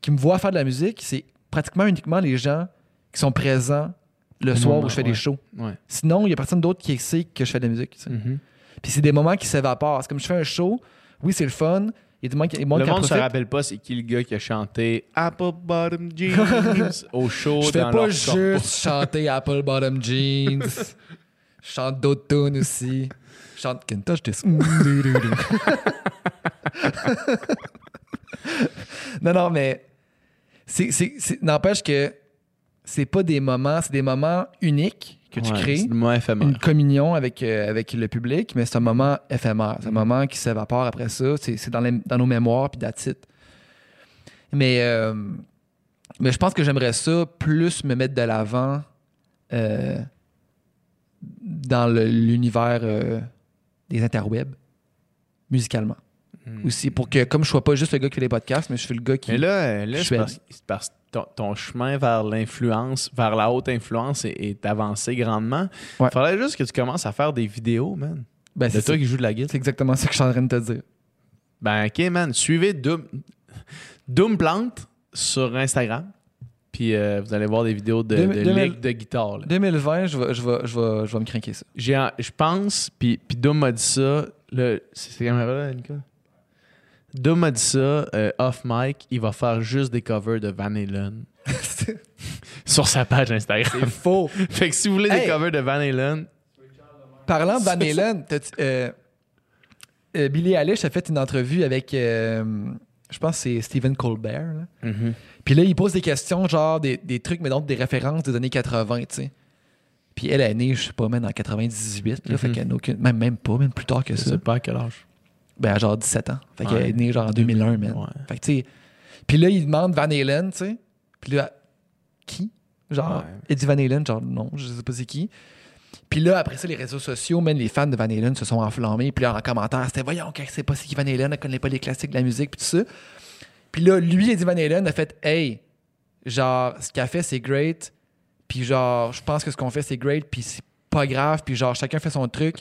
qui me voient faire de la musique, c'est pratiquement uniquement les gens qui sont présents le soir où je fais ouais. des shows. Ouais. Sinon, il n'y a personne d'autre qui sait que je fais de la musique. tu sais. Mhm. Puis c'est des moments qui s'évaporent. C'est comme je fais un show, oui, c'est le fun. Il y a moments qui, Le monde se rappelle pas c'est qui le gars qui a chanté Apple Bottom Jeans au show Je fais dans pas juste corpo. chanter Apple Bottom Jeans. Je chante d'autres tunes aussi. Je chante This. non, non, mais n'empêche que c'est pas des moments, c'est des moments uniques que tu Ouais, crées. Une communion avec, euh, avec le public, mais c'est un moment éphémère. C'est un moment qui s'évapore après ça. C'est, dans, dans nos mémoires, puis it. Mais, euh, mais je pense que j'aimerais ça plus me mettre de l'avant euh, dans l'univers des interwebs, musicalement. Hmm. Aussi, pour que, comme je sois pas juste le gars qui fait les podcasts, mais je suis le gars qui... Mais là, là Je c'est suis parce, parce que ton, ton chemin vers l'influence, vers la haute influence est, est avancé grandement. Il Ouais. faudrait juste que tu commences à faire des vidéos, man. Ben, c'est, toi qui joue de la guitare. C'est exactement ça que je suis en train de te dire. Ben, ok, man. Suivez Doom, Doom Plante sur Instagram. Puis euh, vous allez voir des vidéos de, de ligue de guitare. là. 2020, je vais, je vais, je vais, je vais me craquer ça. Je pense, puis, puis Doom m'a dit ça. C'est ces caméras-là, Nicolas? Doom m'a dit ça, euh, off mic, il va faire juste des covers de Van Halen sur sa page Instagram. faux. fait que si vous voulez Hey! des covers de Van Halen, Parlant de Van Halen, t'as-tu- euh, euh, Billie Eilish a fait une entrevue avec, euh, je pense que c'est Stephen Colbert. là. Puis là, il pose des questions, genre des, des trucs, mais donc des références des années 80, tu sais. Puis elle est née, je sais pas, même en 98, là, fait Mhm. qu'elle n'a aucune... Même, même pas, même plus tard que je ça. sais pas à quel âge. Ben, genre 17 ans. Fait qu'elle Ouais. est née genre en 2001, man. Ouais. Fait que, tu sais... Puis là, il demande Van Halen, tu sais. Puis là, qui? Genre, Ouais. Eddie Van Halen, genre, non, je sais pas c'est qui. Puis là, après ça, les réseaux sociaux, même les fans de Van Halen se sont enflammés. Puis là, en commentaire, c'était voyons, qu'elle sait pas c'est qui Van Halen, elle connaît pas les classiques de la musique, puis tout ça. Puis là, lui, Eddie Van Halen a fait Hey, genre, ce qu'elle fait, c'est great. Puis genre, je pense que ce qu'on fait, c'est great. Puis c'est pas grave. Puis genre, chacun fait son truc.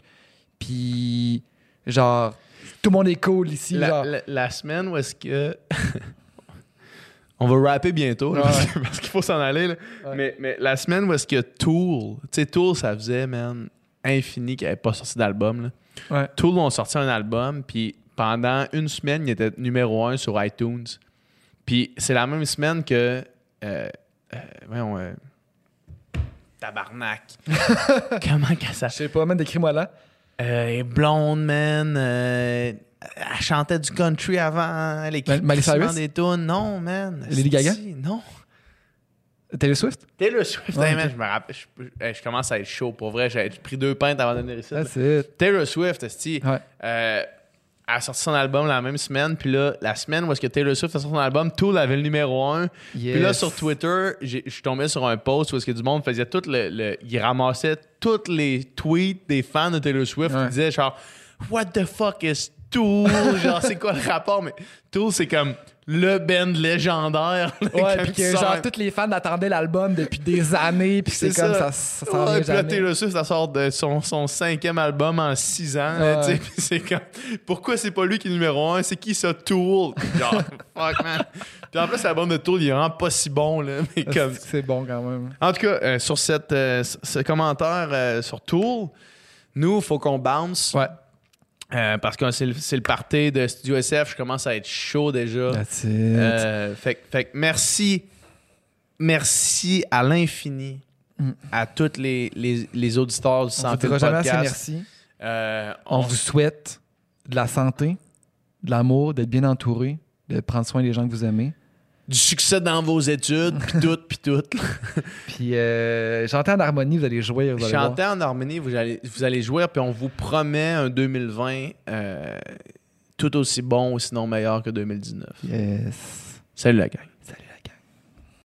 Puis genre, tout le monde est cool ici. La, la- la semaine où est-ce que. On va rapper bientôt, là, Ouais. parce que- qu'il faut s'en aller. là. Mais, mais la semaine où est-ce que Tool, tu sais, Tool, ça faisait, man, infini qu'il n'avait pas sorti d'album. Ouais. Tool ont sorti un album, puis pendant une semaine, il était numéro un sur iTunes. Puis c'est la même semaine que. Euh, euh, voyons. euh, tabarnak. Comment qu'elle Je s'appelle? sais pas, man, décris-moi là. Euh, blonde, man. euh, elle chantait du country avant. Elle écrit Miley Cyrus? des tunes. Non, man. Lady Gaga? Non. Taylor Swift? Taylor Swift, hey, man, je me rappelle. Je, commence à être chaud. Pour vrai, j'ai pris deux pintes avant de venir ici. Taylor Swift, esti, Ouais. euh, elle a sorti son album la même semaine. Puis là, la semaine où est-ce que Taylor Swift a sorti son album, Tool avait le numéro 1. Puis là, sur Twitter, je suis tombé sur un post où est-ce que du monde faisait tout le, le- Il ramassait tous les tweets des fans de Taylor Swift Ouais. qui disaient genre « What the fuck is Tool? » Genre, c'est quoi le rapport? Mais Tool, c'est comme le band légendaire. là, Ouais, puis que genre, tous les fans attendaient l'album depuis des années, puis c'est comme ça. ça, ça Ouais, puis là, jamais. Taylor Swift, ça sort de son, son cinquième album en six ans. Ouais. c'est comme, pourquoi c'est pas lui qui est numéro un? C'est qui ça, Tool? Genre, fuck, man. Puis en plus, l'album de Tool, il est vraiment pas si bon, là. Mais comme... C'est bon quand même. En tout cas, euh, sur cette, euh, ce commentaire euh, sur Tool, nous, il faut qu'on bounce. Ouais. Euh, parce que c'est le, le party de Studio SF. Je commence à être chaud déjà. That's it. Euh, fait, merci, merci à l'infini Mm. à tous les, les, les auditeurs du On vous jamais assez Podcast. merci. Euh, On vous souhaite de la santé, de l'amour, d'être bien entouré, de prendre soin des gens que vous aimez. Du succès dans vos études, puis tout, puis tout. Puis euh, j'entends en harmonie, vous allez jouer. Vous allez voir. Chanter en harmonie, vous allez, vous allez jouer, puis on vous promet un 2020 euh, tout aussi bon sinon meilleur que 2019. Yes. Salut la gang.